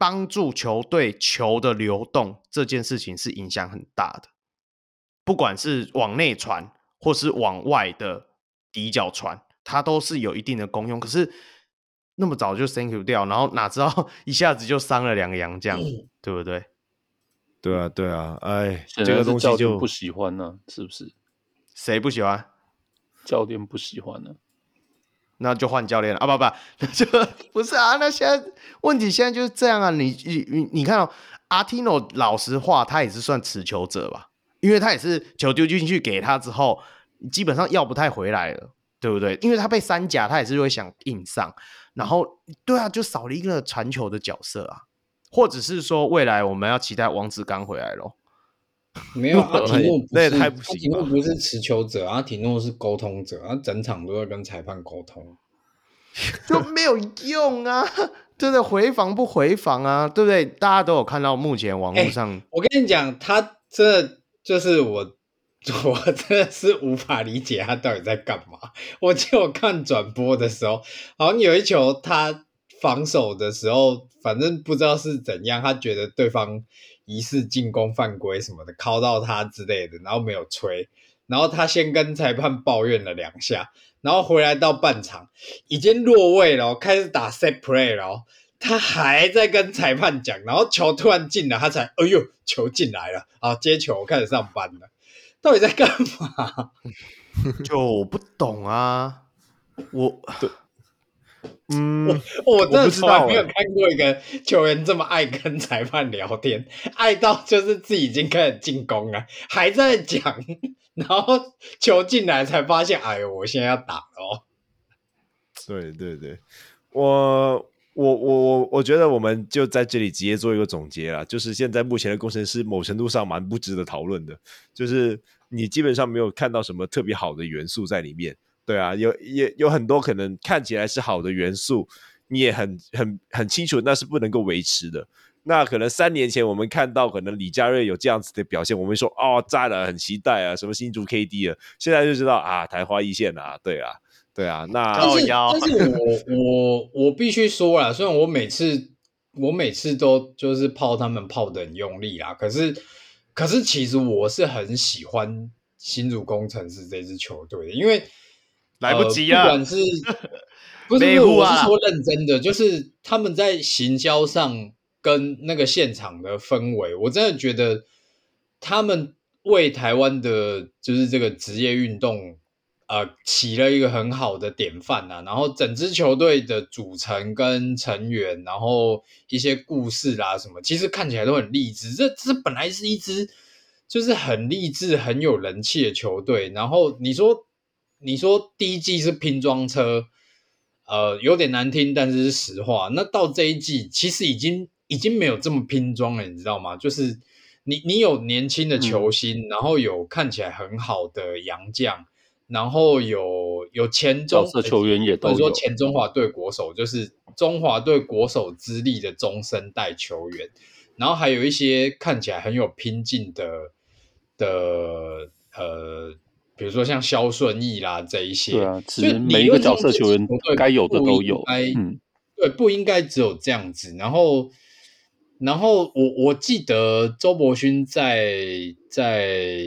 帮助球队球的流动这件事情是影响很大的。不管是往内传或是往外的底角传，它都是有一定的功用。可是那么早就 thank you 掉，然后哪知道 一下子就伤了两个洋将，嗯、对不对？对啊，对啊，哎，这个东西就不喜欢呢、啊，是不是？谁不喜欢？教练不喜欢呢、啊。那就换教练了啊！不不，就不是啊。那现在问题现在就是这样啊。你你你你看哦，阿提诺老实话，他也是算持球者吧？因为他也是球丢进去给他之后，基本上要不太回来了，对不对？因为他被三夹，他也是会想硬上。然后对啊，就少了一个传球的角色啊。或者是说，未来我们要期待王子刚回来咯？没有阿提诺，那也太不行。阿提诺不是持球者，阿提诺是沟通者，他整场都在跟裁判沟通，就没有用啊！对不对？回防不回防啊？对不对？大家都有看到，目前网络上，我跟你讲，他这就是我，我真的是无法理解他到底在干嘛。我记得我看转播的时候，好像有一球他防守的时候，反正不知道是怎样，他觉得对方。疑似进攻犯规什么的，敲到他之类的，然后没有吹，然后他先跟裁判抱怨了两下，然后回来到半场已经落位了，开始打 set play 了，他还在跟裁判讲，然后球突然进了，他才哎呦，球进来了，啊接球，我开始上班了，到底在干嘛？就我不懂啊，我。嗯，我我真的从来没有看过一个球员这么爱跟裁判聊天，爱到就是自己已经开始进攻了，还在讲，然后球进来才发现，哎呦，我现在要打了哦。对对对，我我我我我觉得我们就在这里直接做一个总结了，就是现在目前的工程师某程度上蛮不值得讨论的，就是你基本上没有看到什么特别好的元素在里面。对啊，有也有很多可能看起来是好的元素，你也很很很清楚那是不能够维持的。那可能三年前我们看到可能李佳瑞有这样子的表现，我们说哦赞了，很期待啊，什么新竹 KD 啊，现在就知道啊昙花一现啊，对啊，对啊。那但是但是我 我我必须说啦，虽然我每次我每次都就是泡他们泡得很用力啦，可是可是其实我是很喜欢新竹工程师这支球队的，因为。来不及啊！呃、不管是 不是，不是，我是说认真的，就是他们在行销上跟那个现场的氛围，我真的觉得他们为台湾的，就是这个职业运动，呃，起了一个很好的典范呐、啊。然后整支球队的组成跟成员，然后一些故事啦什么，其实看起来都很励志。这这本来是一支就是很励志、很有人气的球队。然后你说。你说第一季是拼装车，呃，有点难听，但是是实话。那到这一季，其实已经已经没有这么拼装了，你知道吗？就是你你有年轻的球星，嗯、然后有看起来很好的洋将，然后有有前中角色球员也都有，或者说前中华队国手，就是中华队国手资历的中生代球员，然后还有一些看起来很有拼劲的的呃。比如说像肖顺义啦这一些，对啊，其实每一个角色球员该有的都有，嗯，对，不应该只有这样子。然后，然后我我记得周伯勋在在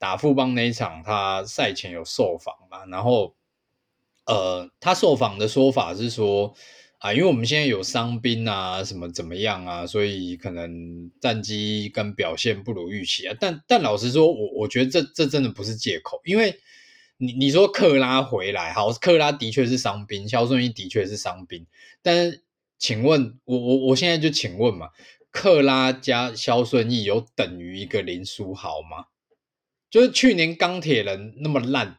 打富邦那一场，他赛前有受访嘛，然后，呃，他受访的说法是说。啊，因为我们现在有伤兵啊，什么怎么样啊，所以可能战绩跟表现不如预期啊。但但老实说，我我觉得这这真的不是借口，因为你你说克拉回来，好，克拉的确是伤兵，肖顺义的确是伤兵，但是请问，我我我现在就请问嘛，克拉加肖顺义有等于一个林书豪吗？就是去年钢铁人那么烂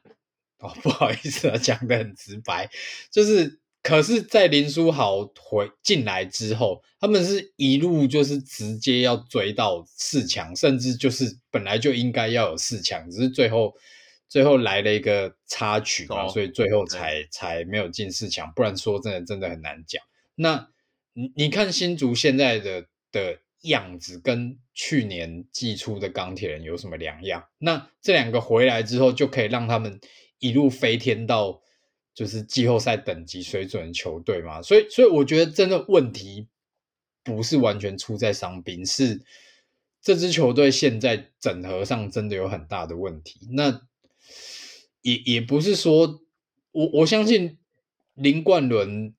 哦，不好意思啊，讲得很直白，就是。可是，在林书豪回进来之后，他们是一路就是直接要追到四强，甚至就是本来就应该要有四强，只是最后最后来了一个插曲嘛，哦、所以最后才才没有进四强。不然说真的，真的很难讲。那你你看新竹现在的的样子，跟去年季初的钢铁人有什么两样？那这两个回来之后，就可以让他们一路飞天到。就是季后赛等级水准的球队嘛，所以所以我觉得真的问题不是完全出在伤兵，是这支球队现在整合上真的有很大的问题。那也也不是说我我相信林冠伦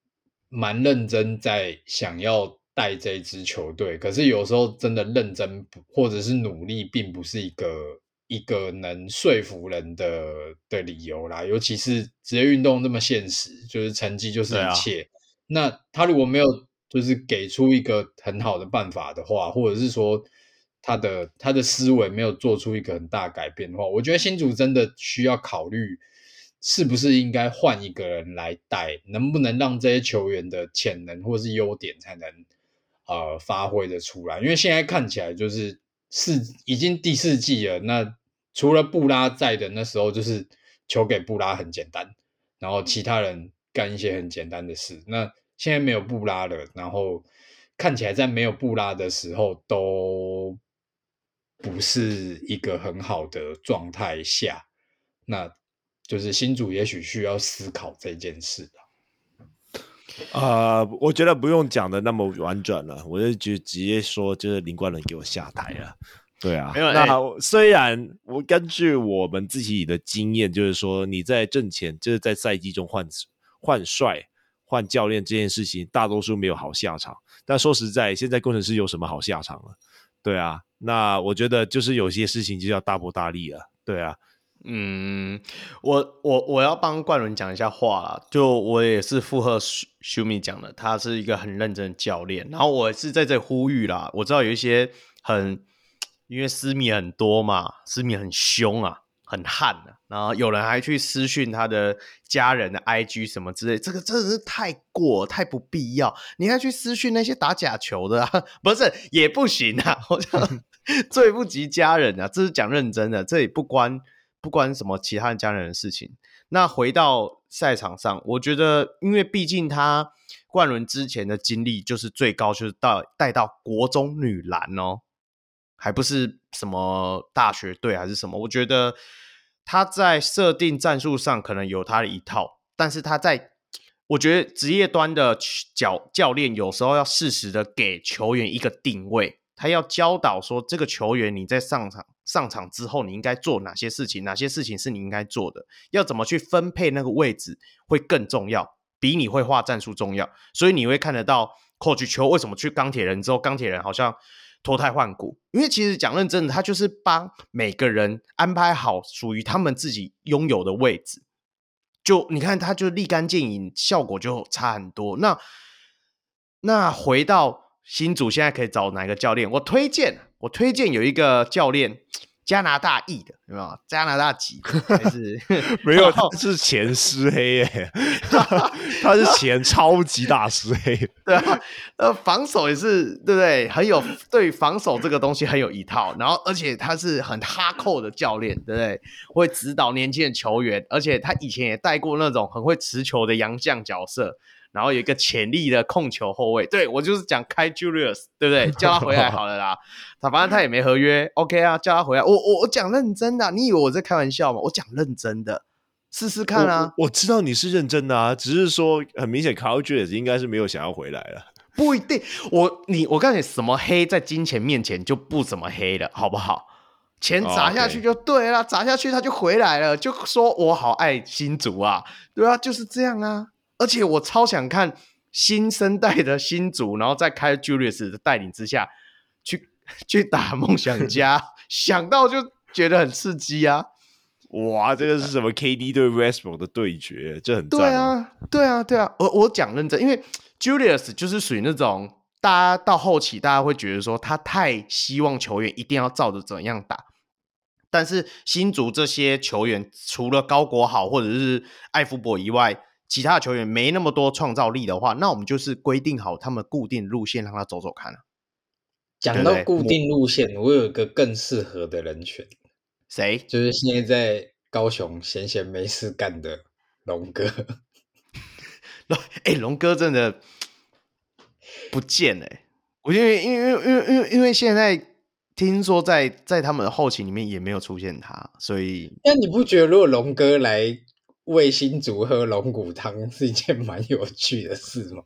蛮认真在想要带这支球队，可是有时候真的认真或者是努力，并不是一个。一个能说服人的的理由啦，尤其是职业运动这么现实，就是成绩就是一切。啊、那他如果没有就是给出一个很好的办法的话，或者是说他的他的思维没有做出一个很大改变的话，我觉得新竹真的需要考虑是不是应该换一个人来带，能不能让这些球员的潜能或是优点才能呃发挥的出来？因为现在看起来就是。是已经第四季了，那除了布拉在的那时候，就是球给布拉很简单，然后其他人干一些很简单的事。那现在没有布拉了，然后看起来在没有布拉的时候都不是一个很好的状态下，那就是新主也许需要思考这件事了。呃，我觉得不用讲的那么婉转了，我就直直接说，就是林冠伦给我下台了。对啊，有那虽然我根据我们自己的经验，就是说你在挣钱，就是在赛季中换换帅、换教练这件事情，大多数没有好下场。但说实在，现在工程师有什么好下场了？对啊，那我觉得就是有些事情就要大破大立了。对啊。嗯，我我我要帮冠伦讲一下话啦，就我也是附和修米讲的，他是一个很认真的教练，然后我是在这呼吁啦，我知道有一些很因为私密很多嘛，私密很凶啊，很悍了，然后有人还去私讯他的家人的 IG 什么之类，这个真的是太过太不必要。你还去私讯那些打假球的，啊，不是也不行啊！我想罪 不及家人啊，这是讲认真的，这也不关不管什么其他家人的事情。那回到赛场上，我觉得，因为毕竟他冠伦之前的经历就是最高，就是到带到国中女篮哦。还不是什么大学队还是什么？我觉得他在设定战术上可能有他的一套，但是他在我觉得职业端的教教练有时候要适时的给球员一个定位，他要教导说这个球员你在上场上场之后你应该做哪些事情，哪些事情是你应该做的，要怎么去分配那个位置会更重要，比你会画战术重要。所以你会看得到 Coach 球为什么去钢铁人之后，钢铁人好像。脱胎换骨，因为其实讲认真的，他就是帮每个人安排好属于他们自己拥有的位置。就你看，他就立竿见影，效果就差很多。那那回到新竹，现在可以找哪个教练？我推荐，我推荐有一个教练。加拿大裔的有没有？加拿大籍还是 没有？他是前师黑耶，他是前超级大师黑。对啊，呃，防守也是对不对？很有对防守这个东西很有一套，然后而且他是很哈扣的教练，对不对？会指导年轻的球员，而且他以前也带过那种很会持球的洋将角色。然后有一个潜力的控球后卫，对，我就是讲开 Julius，对不对？叫他回来好了啦。他反正他也没合约，OK 啊，叫他回来。我我我讲认真的，你以为我在开玩笑吗？我讲认真的，试试看啊我。我知道你是认真的啊，只是说很明显，Carl Julius 应该是没有想要回来了。不一定，我你我告诉你，什么黑在金钱面前就不怎么黑了，好不好？钱砸下去就对了，oh. 砸下去他就回来了，就说我好爱新竹啊，对啊，就是这样啊。而且我超想看新生代的新竹，然后在开 Julius 的带领之下去去打梦想家，想到就觉得很刺激啊！哇，这个是什么 KD 对 Westbrook 的对决？这很赞。对啊，对啊，对啊！我我讲认真，因为 Julius 就是属于那种大家到后期大家会觉得说他太希望球员一定要照着怎样打，但是新竹这些球员除了高国豪或者是艾福伯以外。其他的球员没那么多创造力的话，那我们就是规定好他们固定路线，让他走走看啊。讲到固定路线，我有一个更适合的人选，谁？就是现在在高雄闲闲没事干的龙哥。哎、欸，龙哥真的不见哎、欸！我因为因为因为因为因为因为现在听说在在他们的后勤里面也没有出现他，所以那你不觉得如果龙哥来？为新竹喝龙骨汤是一件蛮有趣的事吗？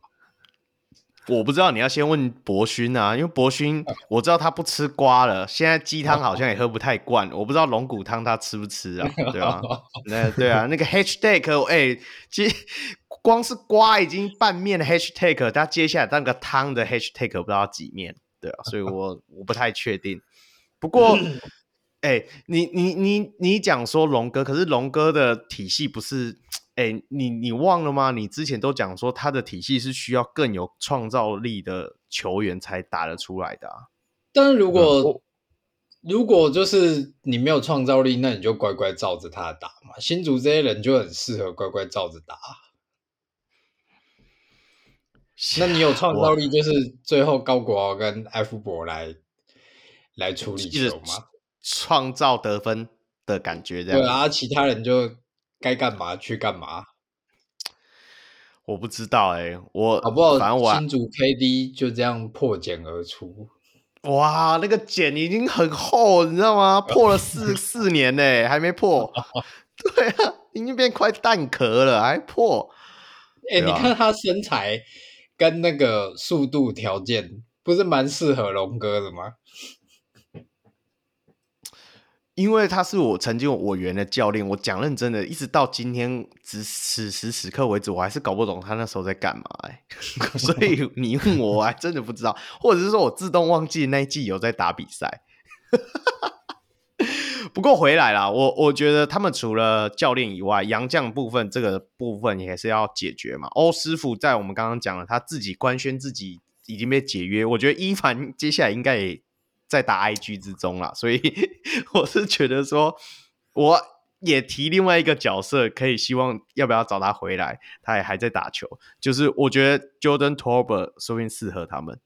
我不知道，你要先问博勋啊，因为博勋我知道他不吃瓜了，现在鸡汤好像也喝不太惯，我不知道龙骨汤他吃不吃啊？对啊，那对啊，那个 hashtag 哎、欸，其实光是瓜已经半面的 hashtag，他接下来那个汤的 hashtag 不知道几面，对啊，所以我我不太确定，不过。哎、欸，你你你你讲说龙哥，可是龙哥的体系不是？哎、欸，你你忘了吗？你之前都讲说他的体系是需要更有创造力的球员才打得出来的啊。但是如果、嗯、如果就是你没有创造力，那你就乖乖照着他打嘛。新竹这些人就很适合乖乖照着打。那你有创造力，就是最后高国豪跟艾夫伯来来处理球吗？创造得分的感觉，这样对啊，其他人就该干嘛去干嘛。我不知道哎、欸，我好不好？反正我新主 KD 就这样破茧而出。哇，那个茧已经很厚，你知道吗？破了四四年呢、欸，还没破。对啊，已经变快蛋壳了，还破。哎、欸，你看他身材跟那个速度条件，不是蛮适合龙哥的吗？因为他是我曾经我员的教练，我讲认真的，一直到今天只此时此刻为止，我还是搞不懂他那时候在干嘛哎、所以你问我，我还真的不知道，或者是说我自动忘记那一季有在打比赛。不过回来啦，我我觉得他们除了教练以外，杨将部分这个部分也是要解决嘛。欧师傅在我们刚刚讲了，他自己官宣自己已经被解约，我觉得伊凡接下来应该也。在打 IG 之中啦，所以 我是觉得说，我也提另外一个角色，可以希望要不要找他回来？他也还在打球，就是我觉得 Jordan Torbert 说不定适合他们。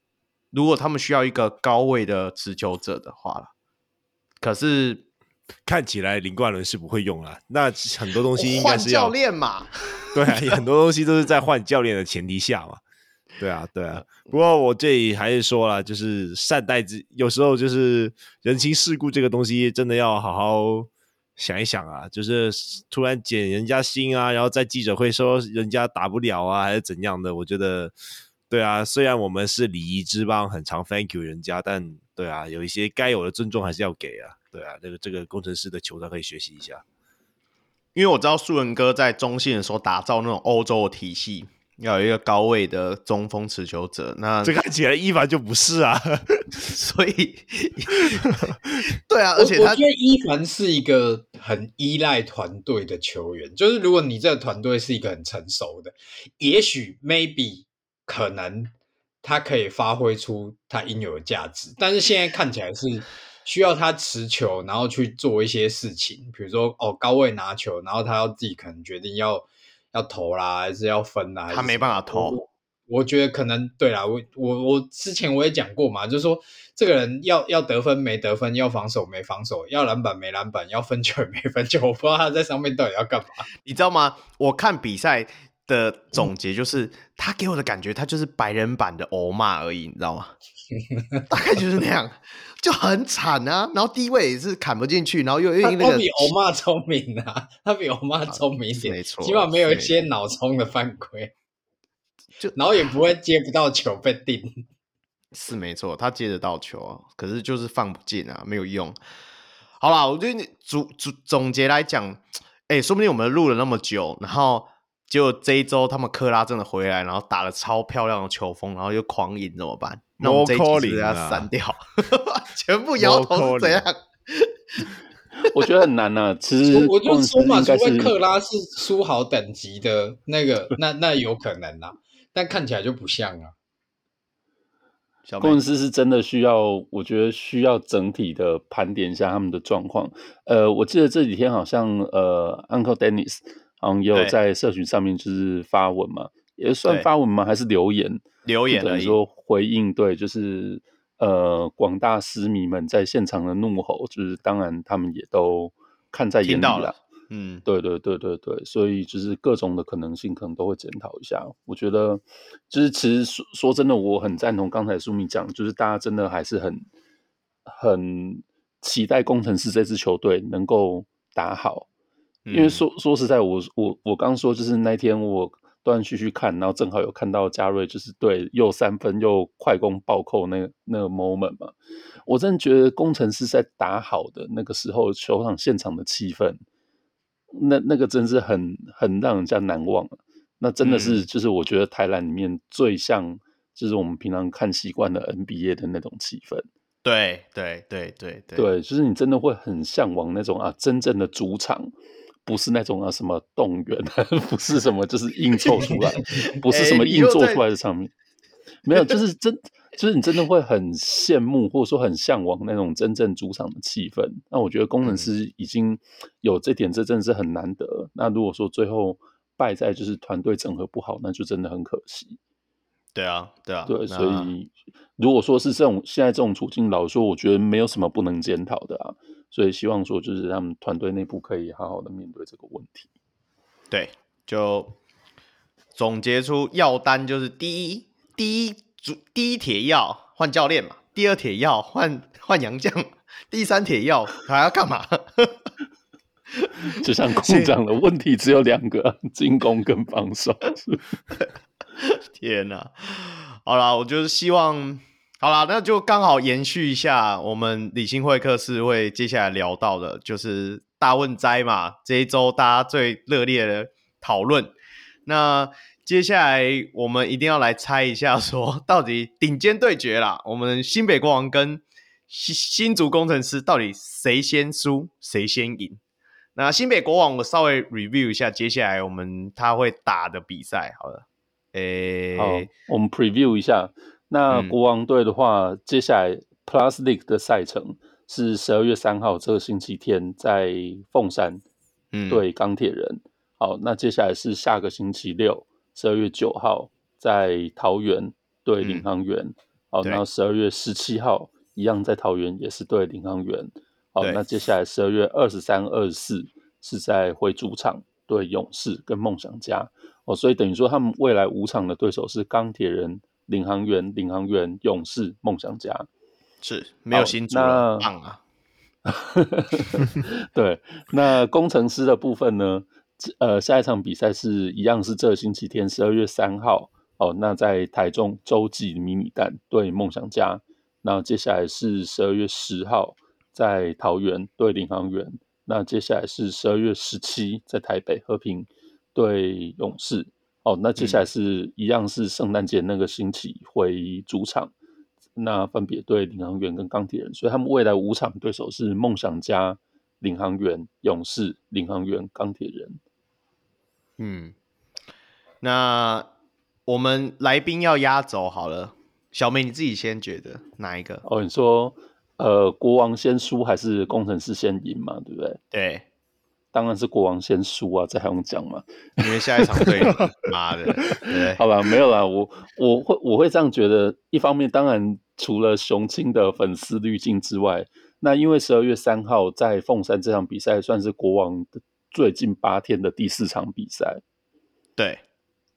如果他们需要一个高位的持球者的话了，可是看起来林冠伦是不会用了。那很多东西应该是教练嘛？对啊，很多东西都是在换教练的前提下嘛。对啊，对啊。不过我这里还是说了，就是善待之，有时候就是人情世故这个东西，真的要好好。想一想啊，就是突然减人家心啊，然后在记者会说人家打不了啊，还是怎样的？我觉得，对啊，虽然我们是礼仪之邦，很常 thank you 人家，但对啊，有一些该有的尊重还是要给啊。对啊，这个这个工程师的球他可以学习一下，因为我知道素人哥在中信的时候打造那种欧洲的体系。要有一个高位的中锋持球者，那这看起来伊凡就不是啊，所以 对啊，而且他我觉得伊凡是一个很依赖团队的球员，就是如果你这个团队是一个很成熟的，也许 maybe 可能他可以发挥出他应有的价值，但是现在看起来是需要他持球，然后去做一些事情，比如说哦高位拿球，然后他要自己可能决定要。要投啦，还是要分啦？他没办法投。我，我觉得可能对啦。我我我之前我也讲过嘛，就是说这个人要要得分没得分，要防守没防守，要篮板没篮板，要分球没分球。我不知道他在上面到底要干嘛。你知道吗？我看比赛的总结就是，嗯、他给我的感觉，他就是白人版的欧骂而已，你知道吗？大概就是那样，就很惨啊。然后低位也是砍不进去，然后又又那个他比欧骂聪明啊，他比欧骂聪明一点，啊、没错，起码没有一些脑冲的犯规，就然后也不会接不到球被定。是没错，他接得到球啊，可是就是放不进啊，没有用。好啦，我觉得你总总总结来讲，哎、欸，说不定我们录了那么久，然后。结果这一周他们克拉真的回来，然后打了超漂亮的球风，然后又狂赢，怎么办？那我们这一集要删掉，啊、全部摇头怎样？我觉得很难呐、啊。其实我就说嘛，除非克拉是书豪等级的那个，那那有可能啊，但看起来就不像啊。工程师是真的需要，我觉得需要整体的盘点一下他们的状况。呃，我记得这几天好像呃，Uncle Dennis。嗯，也有在社群上面就是发文嘛，也算发文吗？还是留言？留言等于说回应，对，就是呃，广大狮迷们在现场的怒吼，就是当然他们也都看在眼里了。嗯，对对对对对，所以就是各种的可能性，可能都会检讨一下。我觉得，就是其实说说真的，我很赞同刚才书迷讲，就是大家真的还是很很期待工程师这支球队能够打好。因为说说实在我，我我我刚说就是那天我断断续续看，然后正好有看到嘉瑞就是对又三分又快攻暴扣那个那个 moment 嘛，我真的觉得工程师在打好的那个时候，球场现场的气氛，那那个真是很很让人家难忘。那真的是就是我觉得台篮里面最像就是我们平常看习惯的 NBA 的那种气氛。对对对对对，对，就是你真的会很向往那种啊真正的主场。不是那种啊，什么动员，不是什么，就是硬凑出来，不是什么硬做出来的场面，欸、没有，就是真，就是你真的会很羡慕，或者说很向往那种真正主场的气氛。那我觉得工程师已经有这点，这真的是很难得。嗯、那如果说最后败在就是团队整合不好，那就真的很可惜。对啊，对啊，对，所以如果说是这种现在这种处境，老实说，我觉得没有什么不能检讨的啊。所以希望说，就是他们团队内部可以好好的面对这个问题。对，就总结出要单就是第一，第一主第一铁要换教练嘛，第二铁要换换洋将，第三铁要还要干嘛？就像空讲的问题只有两个：进攻跟防守。天哪！好啦，我就是希望。好啦，那就刚好延续一下我们理性会客室会接下来聊到的，就是大问哉嘛，这一周大家最热烈的讨论。那接下来我们一定要来猜一下，说到底顶尖对决啦，我们新北国王跟新新竹工程师到底谁先输谁先赢？那新北国王我稍微 review 一下，接下来我们他会打的比赛，好了，诶、好，我们 preview 一下。那国王队的话，嗯、接下来 Plus League 的赛程是十二月三号这个星期天在凤山，对钢铁人。嗯、好，那接下来是下个星期六，十二月九号在桃园对领航员。嗯、好，然后十二月十七号一样在桃园也是对领航员。好，那接下来十二月二十三、二十四是在回主场对勇士跟梦想家。哦，所以等于说他们未来五场的对手是钢铁人、领航员、领航员、勇士、梦想家。是没有新竹了，棒啊！对，那工程师的部分呢？呃，下一场比赛是一样是这个星期天十二月三号哦。那在台中洲际迷你蛋对梦想家，那接下来是十二月十号在桃园对领航员，那接下来是十二月十七在台北和平对勇士哦。那接下来是一样是圣诞节那个星期回主场。那分别对领航员跟钢铁人，所以他们未来五场对手是梦想家、领航员、勇士、领航员、钢铁人。嗯，那我们来宾要压轴好了，小梅你自己先觉得哪一个？哦，你说呃，国王先输还是工程师先赢嘛？对不对？对。当然是国王先输啊，这还用讲吗？因为下一场对，妈的，对，好吧，没有啦，我我会我会这样觉得。一方面，当然除了雄鹰的粉丝滤镜之外，那因为十二月三号在凤山这场比赛算是国王的最近八天的第四场比赛，对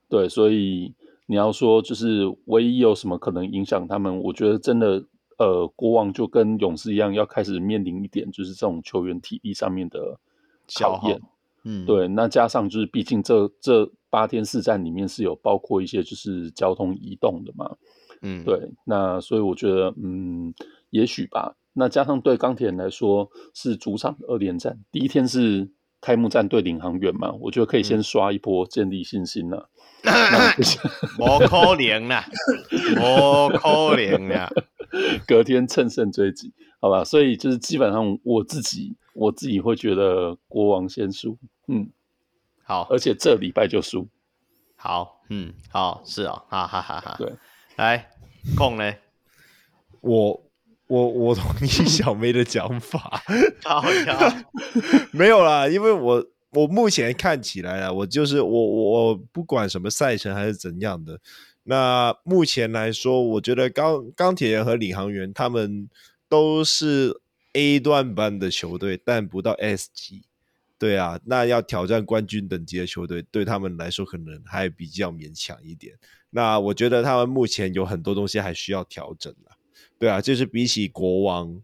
对，所以你要说就是唯一有什么可能影响他们，我觉得真的呃，国王就跟勇士一样，要开始面临一点就是这种球员体力上面的。考验，嗯，对，那加上就是，毕竟这这八天四战里面是有包括一些就是交通移动的嘛，嗯，对，那所以我觉得，嗯，也许吧。那加上对钢铁人来说是主场的二连战，第一天是开幕战对领航员嘛，我觉得可以先刷一波建立信心了。我可怜了，我可怜了，隔天乘胜追击，好吧？所以就是基本上我自己。我自己会觉得国王先输，嗯，好，而且这礼拜就输，好，嗯，好，是哦，哈哈哈哈。对，来，控呢？我我我同意小妹的讲法，好 没有啦，因为我我目前看起来啊，我就是我我不管什么赛程还是怎样的，那目前来说，我觉得钢钢铁人和领航员他们都是。A 段班的球队，但不到 S 级，对啊，那要挑战冠军等级的球队，对他们来说可能还比较勉强一点。那我觉得他们目前有很多东西还需要调整了，对啊，就是比起国王，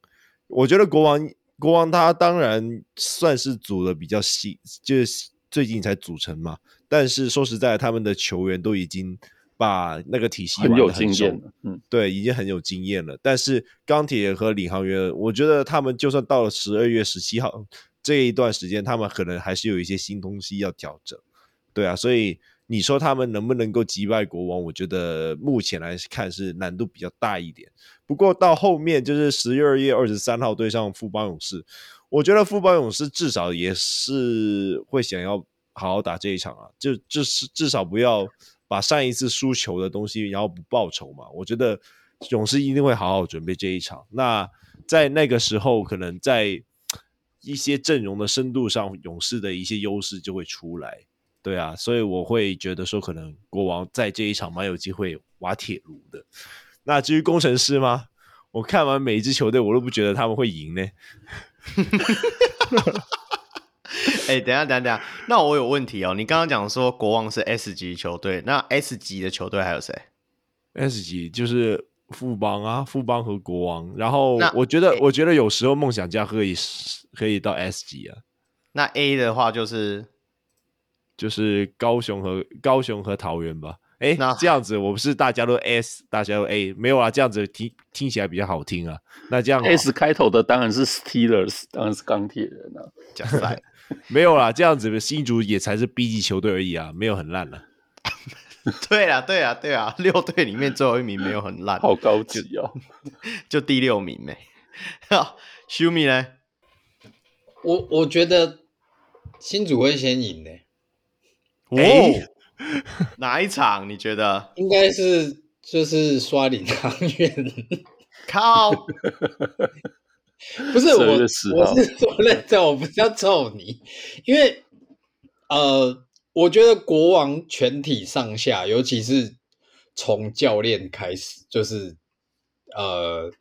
我觉得国王国王他当然算是组的比较细，就是最近才组成嘛。但是说实在，他们的球员都已经。把那个体系很，很有经验，嗯，对，已经很有经验了。但是钢铁和领航员，我觉得他们就算到了十二月十七号这一段时间，他们可能还是有一些新东西要调整。对啊，所以你说他们能不能够击败国王？我觉得目前来看是难度比较大一点。不过到后面就是十二月二十三号对上富邦勇士，我觉得富邦勇士至少也是会想要好好打这一场啊，就就是至少不要。把上一次输球的东西，然后不报仇嘛？我觉得勇士一定会好好准备这一场。那在那个时候，可能在 一些阵容的深度上，勇士的一些优势就会出来。对啊，所以我会觉得说，可能国王在这一场蛮有机会挖铁炉的。那至于工程师吗？我看完每一支球队，我都不觉得他们会赢呢。哎、欸，等下，等下，等下，那我有问题哦。你刚刚讲说国王是 S 级球队，那 S 级的球队还有谁？S 级就是富邦啊，富邦和国王。然后我觉得，欸、我觉得有时候梦想家可以可以到 S 级啊。那 A 的话就是就是高雄和高雄和桃园吧。哎、欸，那这样子我不是大家都 S，大家都 A，没有啊？这样子听听起来比较好听啊。那这样 S 开头的当然是 Steelers，当然是钢铁人啊。讲赛。没有啦，这样子的新竹也才是 B 级球队而已啊，没有很烂了。对啊，对啊，对啊，六队里面最后一名没有很烂，好高级哦，就，就第六名没。好，Shumi 呢？我我觉得新竹会先赢呢。哦，欸、哪一场？你觉得？应该是就是刷领航员。靠！不是我，我是说认真，我不是要揍你，因为呃，我觉得国王全体上下，尤其是从教练开始，就是呃，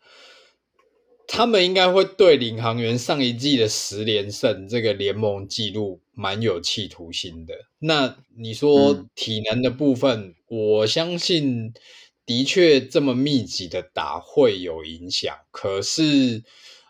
他们应该会对领航员上一季的十连胜这个联盟纪录蛮有企图心的。那你说体能的部分，嗯、我相信的确这么密集的打会有影响，可是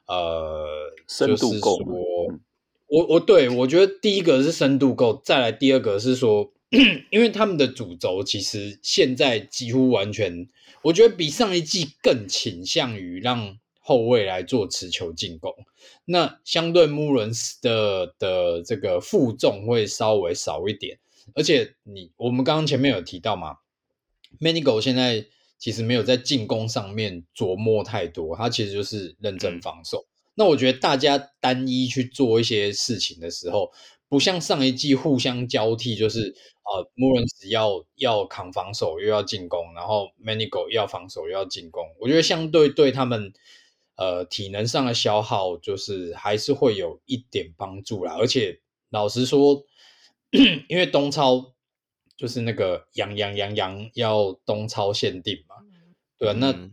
呃，深度够。就是说我我对我觉得第一个是深度够，再来第二个是说，因为他们的主轴其实现在几乎完全，我觉得比上一季更倾向于让后卫来做持球进攻。那相对穆伦斯的的这个负重会稍微少一点，而且你我们刚刚前面有提到嘛，Manigo 现在其实没有在进攻上面琢磨太多，他其实就是认真防守。那我觉得大家单一去做一些事情的时候，不像上一季互相交替，就是呃，穆伦斯要要扛防守又要进攻，然后 Manigo 要防守又要进攻。我觉得相对对他们呃体能上的消耗，就是还是会有一点帮助啦。而且老实说，因为东超就是那个洋洋洋洋要东超限定嘛，对吧？那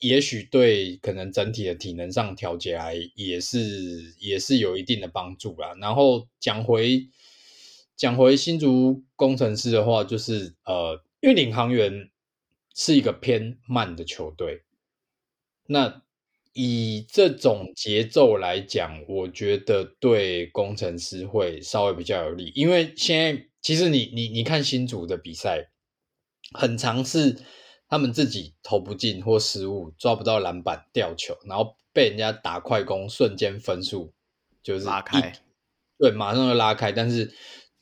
也许对可能整体的体能上调节来也是也是有一定的帮助啦。然后讲回讲回新竹工程师的话，就是呃，因为领航员是一个偏慢的球队，那以这种节奏来讲，我觉得对工程师会稍微比较有利，因为现在其实你你你看新竹的比赛，很常是。他们自己投不进或失误，抓不到篮板吊球，然后被人家打快攻，瞬间分数就是拉开，对，马上就拉开。但是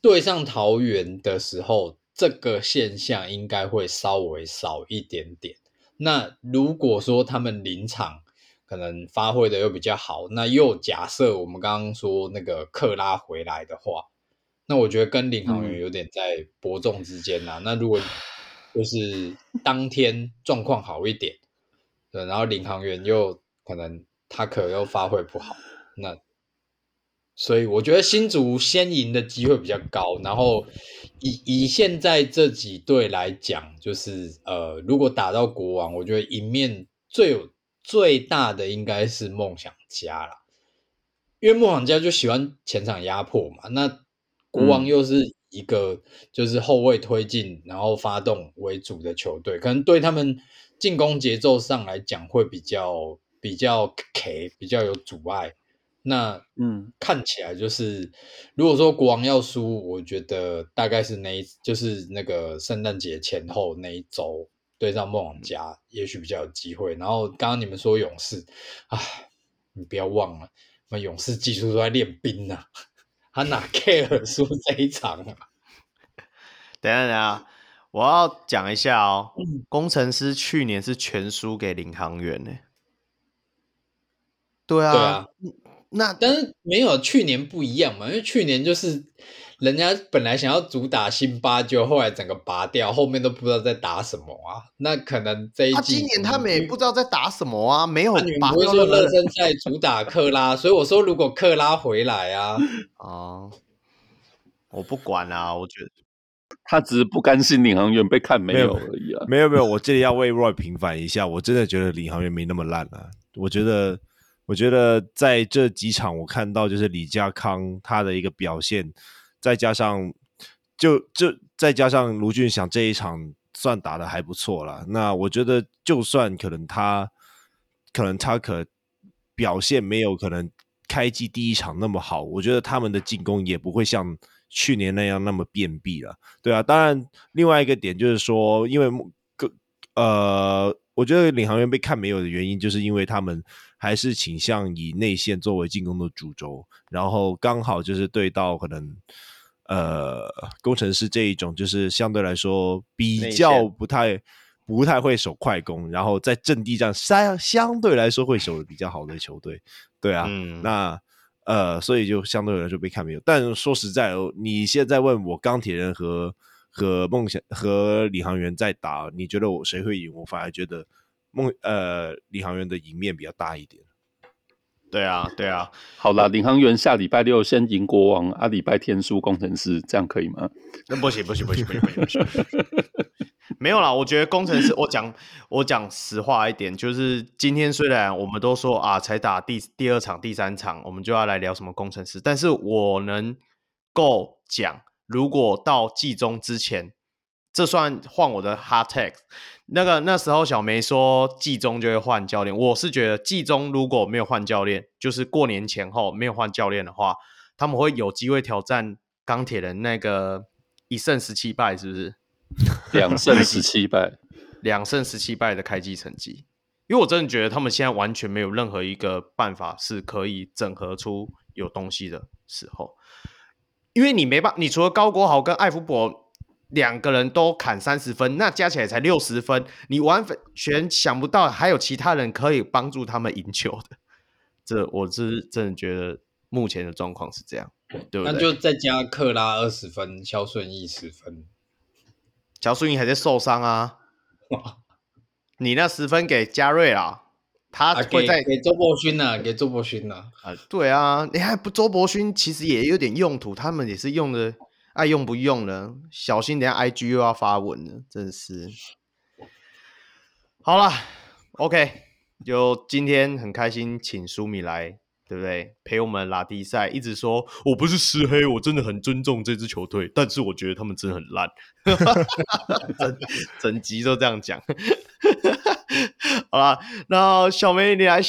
对上桃园的时候，这个现象应该会稍微少一点点。那如果说他们临场可能发挥的又比较好，那又假设我们刚刚说那个克拉回来的话，那我觉得跟领航员有点在伯仲之间呐、啊。嗯、那如果就是当天状况好一点，对，然后领航员又可能他可又发挥不好，那所以我觉得新竹先赢的机会比较高。然后以以现在这几队来讲，就是呃，如果打到国王，我觉得赢面最有最大的应该是梦想家啦，因为梦想家就喜欢前场压迫嘛，那国王又是、嗯。一个就是后卫推进，然后发动为主的球队，可能对他们进攻节奏上来讲会比较比较 K，比较有阻碍。那嗯，看起来就是如果说国王要输，我觉得大概是那一就是那个圣诞节前后那一周对上梦想家，也许比较有机会。然后刚刚你们说勇士，唉，你不要忘了，那勇士技术都在练兵呢、啊。他哪 care 输这一场啊？等下等下，我要讲一下哦。工程师去年是全输给领航员呢。对啊，对啊。那但是没有去年不一样嘛？因为去年就是人家本来想要主打辛巴，就后来整个拔掉，后面都不知道在打什么啊。那可能这一季、啊、今年他们也不知道在打什么啊，没有拔掉。说热身赛主打克拉，所以我说如果克拉回来啊。哦，我不管啊，我觉得他只是不甘心领航员被看没有而已啊。没有没有，我这里要为 Roy 平反一下，我真的觉得领航员没那么烂啊。我觉得，我觉得在这几场我看到就是李家康他的一个表现，再加上就就再加上卢俊祥这一场算打得还不错了。那我觉得就算可能他可能他可表现没有可能。开机第一场那么好，我觉得他们的进攻也不会像去年那样那么便秘了，对啊。当然，另外一个点就是说，因为个呃，我觉得领航员被看没有的原因，就是因为他们还是倾向以内线作为进攻的主轴，然后刚好就是对到可能呃工程师这一种，就是相对来说比较不太不太会守快攻，然后在阵地战相相对来说会守的比较好的球队。对啊，嗯、那呃，所以就相对来说被看没有。但说实在，你现在问我钢铁人和和梦想和领航员在打，你觉得我谁会赢？我反而觉得梦呃领航员的赢面比较大一点。对啊，对啊。好啦，领航员下礼拜六先赢国王，啊，礼拜天输工程师，这样可以吗？那不行，不行，不行，不行，不行，不行。没有啦，我觉得工程师，我讲我讲实话一点，就是今天虽然我们都说啊，才打第第二场、第三场，我们就要来聊什么工程师，但是我能够讲，如果到季中之前，这算换我的 hard take。那个那时候小梅说季中就会换教练，我是觉得季中如果没有换教练，就是过年前后没有换教练的话，他们会有机会挑战钢铁人那个一胜十七败，是不是？两胜十七败，两胜十七败的开季成绩。因为我真的觉得他们现在完全没有任何一个办法是可以整合出有东西的时候，因为你没办法，你除了高国豪跟艾福伯。两个人都砍三十分，那加起来才六十分，你完全想不到还有其他人可以帮助他们赢球的。这我是真的觉得目前的状况是这样，对不对？那就再加克拉二十分，肖顺义十分。肖顺义还在受伤啊！你那十分给嘉瑞啦，他会在、啊、给周伯勋呢？给周伯勋呢？啊，对啊，你看不周伯勋其实也有点用途，他们也是用的。爱用不用呢？小心，等下 IG 又要发文了，真是。好了，OK，就今天很开心，请舒米来，对不对？陪我们拉低赛，一直说我不是石黑，我真的很尊重这支球队，但是我觉得他们真的很烂，整整集都这样讲。好了，那小梅你来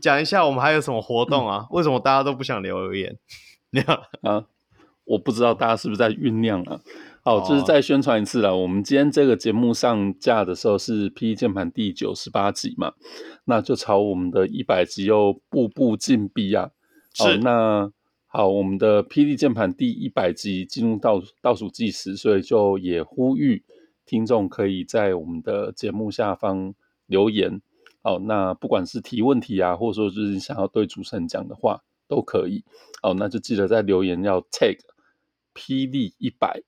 讲一下，我们还有什么活动啊？为什么大家都不想留言？你好啊。我不知道大家是不是在酝酿啊？好，就是再宣传一次了。我们今天这个节目上架的时候是 PD 键盘第九十八集嘛，那就朝我们的一百集又步步进逼啊。是，那好，我们的 PD 键盘第一百集进入倒倒数计时，所以就也呼吁听众可以在我们的节目下方留言。好，那不管是提问题啊，或者说就是想要对主持人讲的话都可以。好，那就记得在留言要 tag。霹雳一百，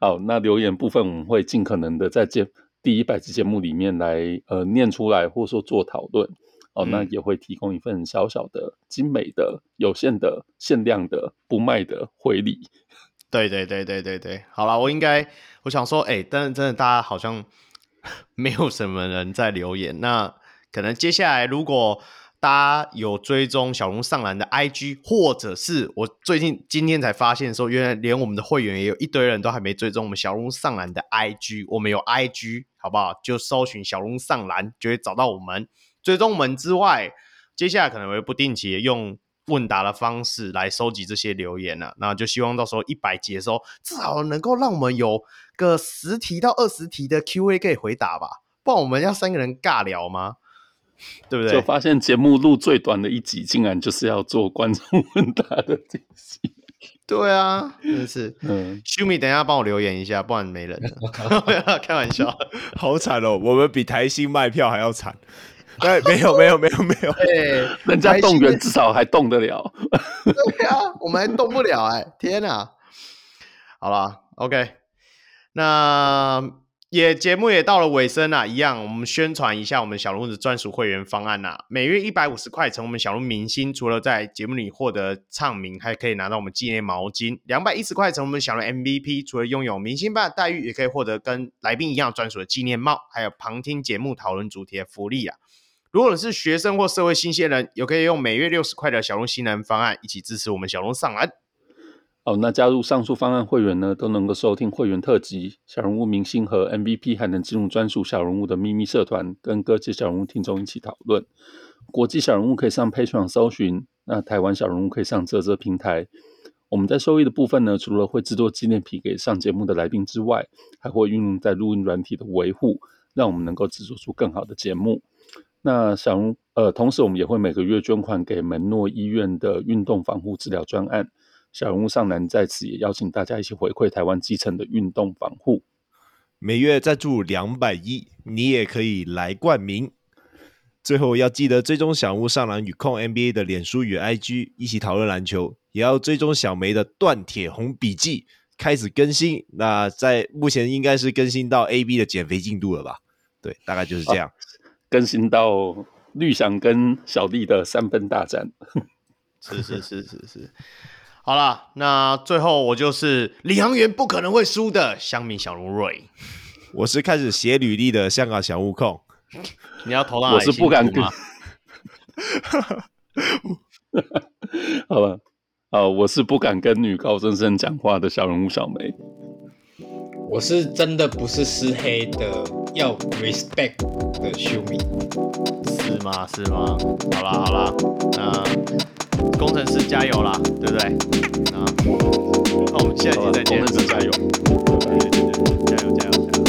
好，那留言部分我们会尽可能的在节第一百集节目里面来呃念出来，或者说做讨论哦，那也会提供一份小小的精美的、有限的、限量的、不卖的回礼。对对对对对对，好了，我应该我想说，哎、欸，但是真的大家好像 没有什么人在留言，那可能接下来如果。大家有追踪小龙上篮的 IG，或者是我最近今天才发现说，原来连我们的会员也有一堆人都还没追踪我们小龙上篮的 IG。我们有 IG，好不好？就搜寻小龙上篮就会找到我们。追踪我们之外，接下来可能会不定期用问答的方式来收集这些留言了。那就希望到时候一百集的时候，至少能够让我们有个十题到二十题的 QA 可以回答吧。不然我们要三个人尬聊吗？对不对？就发现节目录最短的一集，竟然就是要做观众问答的这集。对啊，真的是。嗯，秀米，等一下帮我留言一下，不然没人了。开玩笑，好惨哦，我们比台新卖票还要惨。对，没有，没有，没有，没有。哎，人家动员至少还动得了。对啊，我们还动不了哎！天哪！好了，OK，那。也节目也到了尾声啦，一样，我们宣传一下我们小鹿的专属会员方案啦。每月一百五十块成我们小鹿明星，除了在节目里获得唱名，还可以拿到我们纪念毛巾。两百一十块成我们小鹿 MVP，除了拥有明星般的待遇，也可以获得跟来宾一样专属的纪念帽，还有旁听节目讨论主题的福利啊。如果你是学生或社会新鲜人，也可以用每月六十块的小鹿新人方案，一起支持我们小鹿上篮。哦，那加入上述方案会员呢，都能够收听会员特辑、小人物明星和 MVP，还能进入专属小人物的秘密社团，跟各界小人物听众一起讨论。国际小人物可以上 Patreon 搜寻，那台湾小人物可以上啧啧平台。我们在收益的部分呢，除了会制作纪念品给上节目的来宾之外，还会运用在录音软体的维护，让我们能够制作出更好的节目。那小呃，同时我们也会每个月捐款给门诺医院的运动防护治疗专案。小人物上篮在此也邀请大家一起回馈台湾基层的运动防护，每月赞助两百亿，你也可以来冠名。最后要记得追踪小人物上篮与控 NBA 的脸书与 IG，一起讨论篮球。也要追踪小梅的断铁红笔记开始更新，那在目前应该是更新到 AB 的减肥进度了吧？对，大概就是这样，啊、更新到绿翔跟小丽的三分大战。是是是是是。好了，那最后我就是领航员不可能会输的乡民小龙瑞。我是开始写履历的香港小悟空。你要投到我是不敢跟。好吧，啊，我是不敢跟女高中生讲话的小人物小梅。我是真的不是施黑的，要 respect 的秀米。是吗？是吗？好啦好啦，那工程师加油啦对不对？啊那我们现在就在工程师加油。对对对对加油加油加油。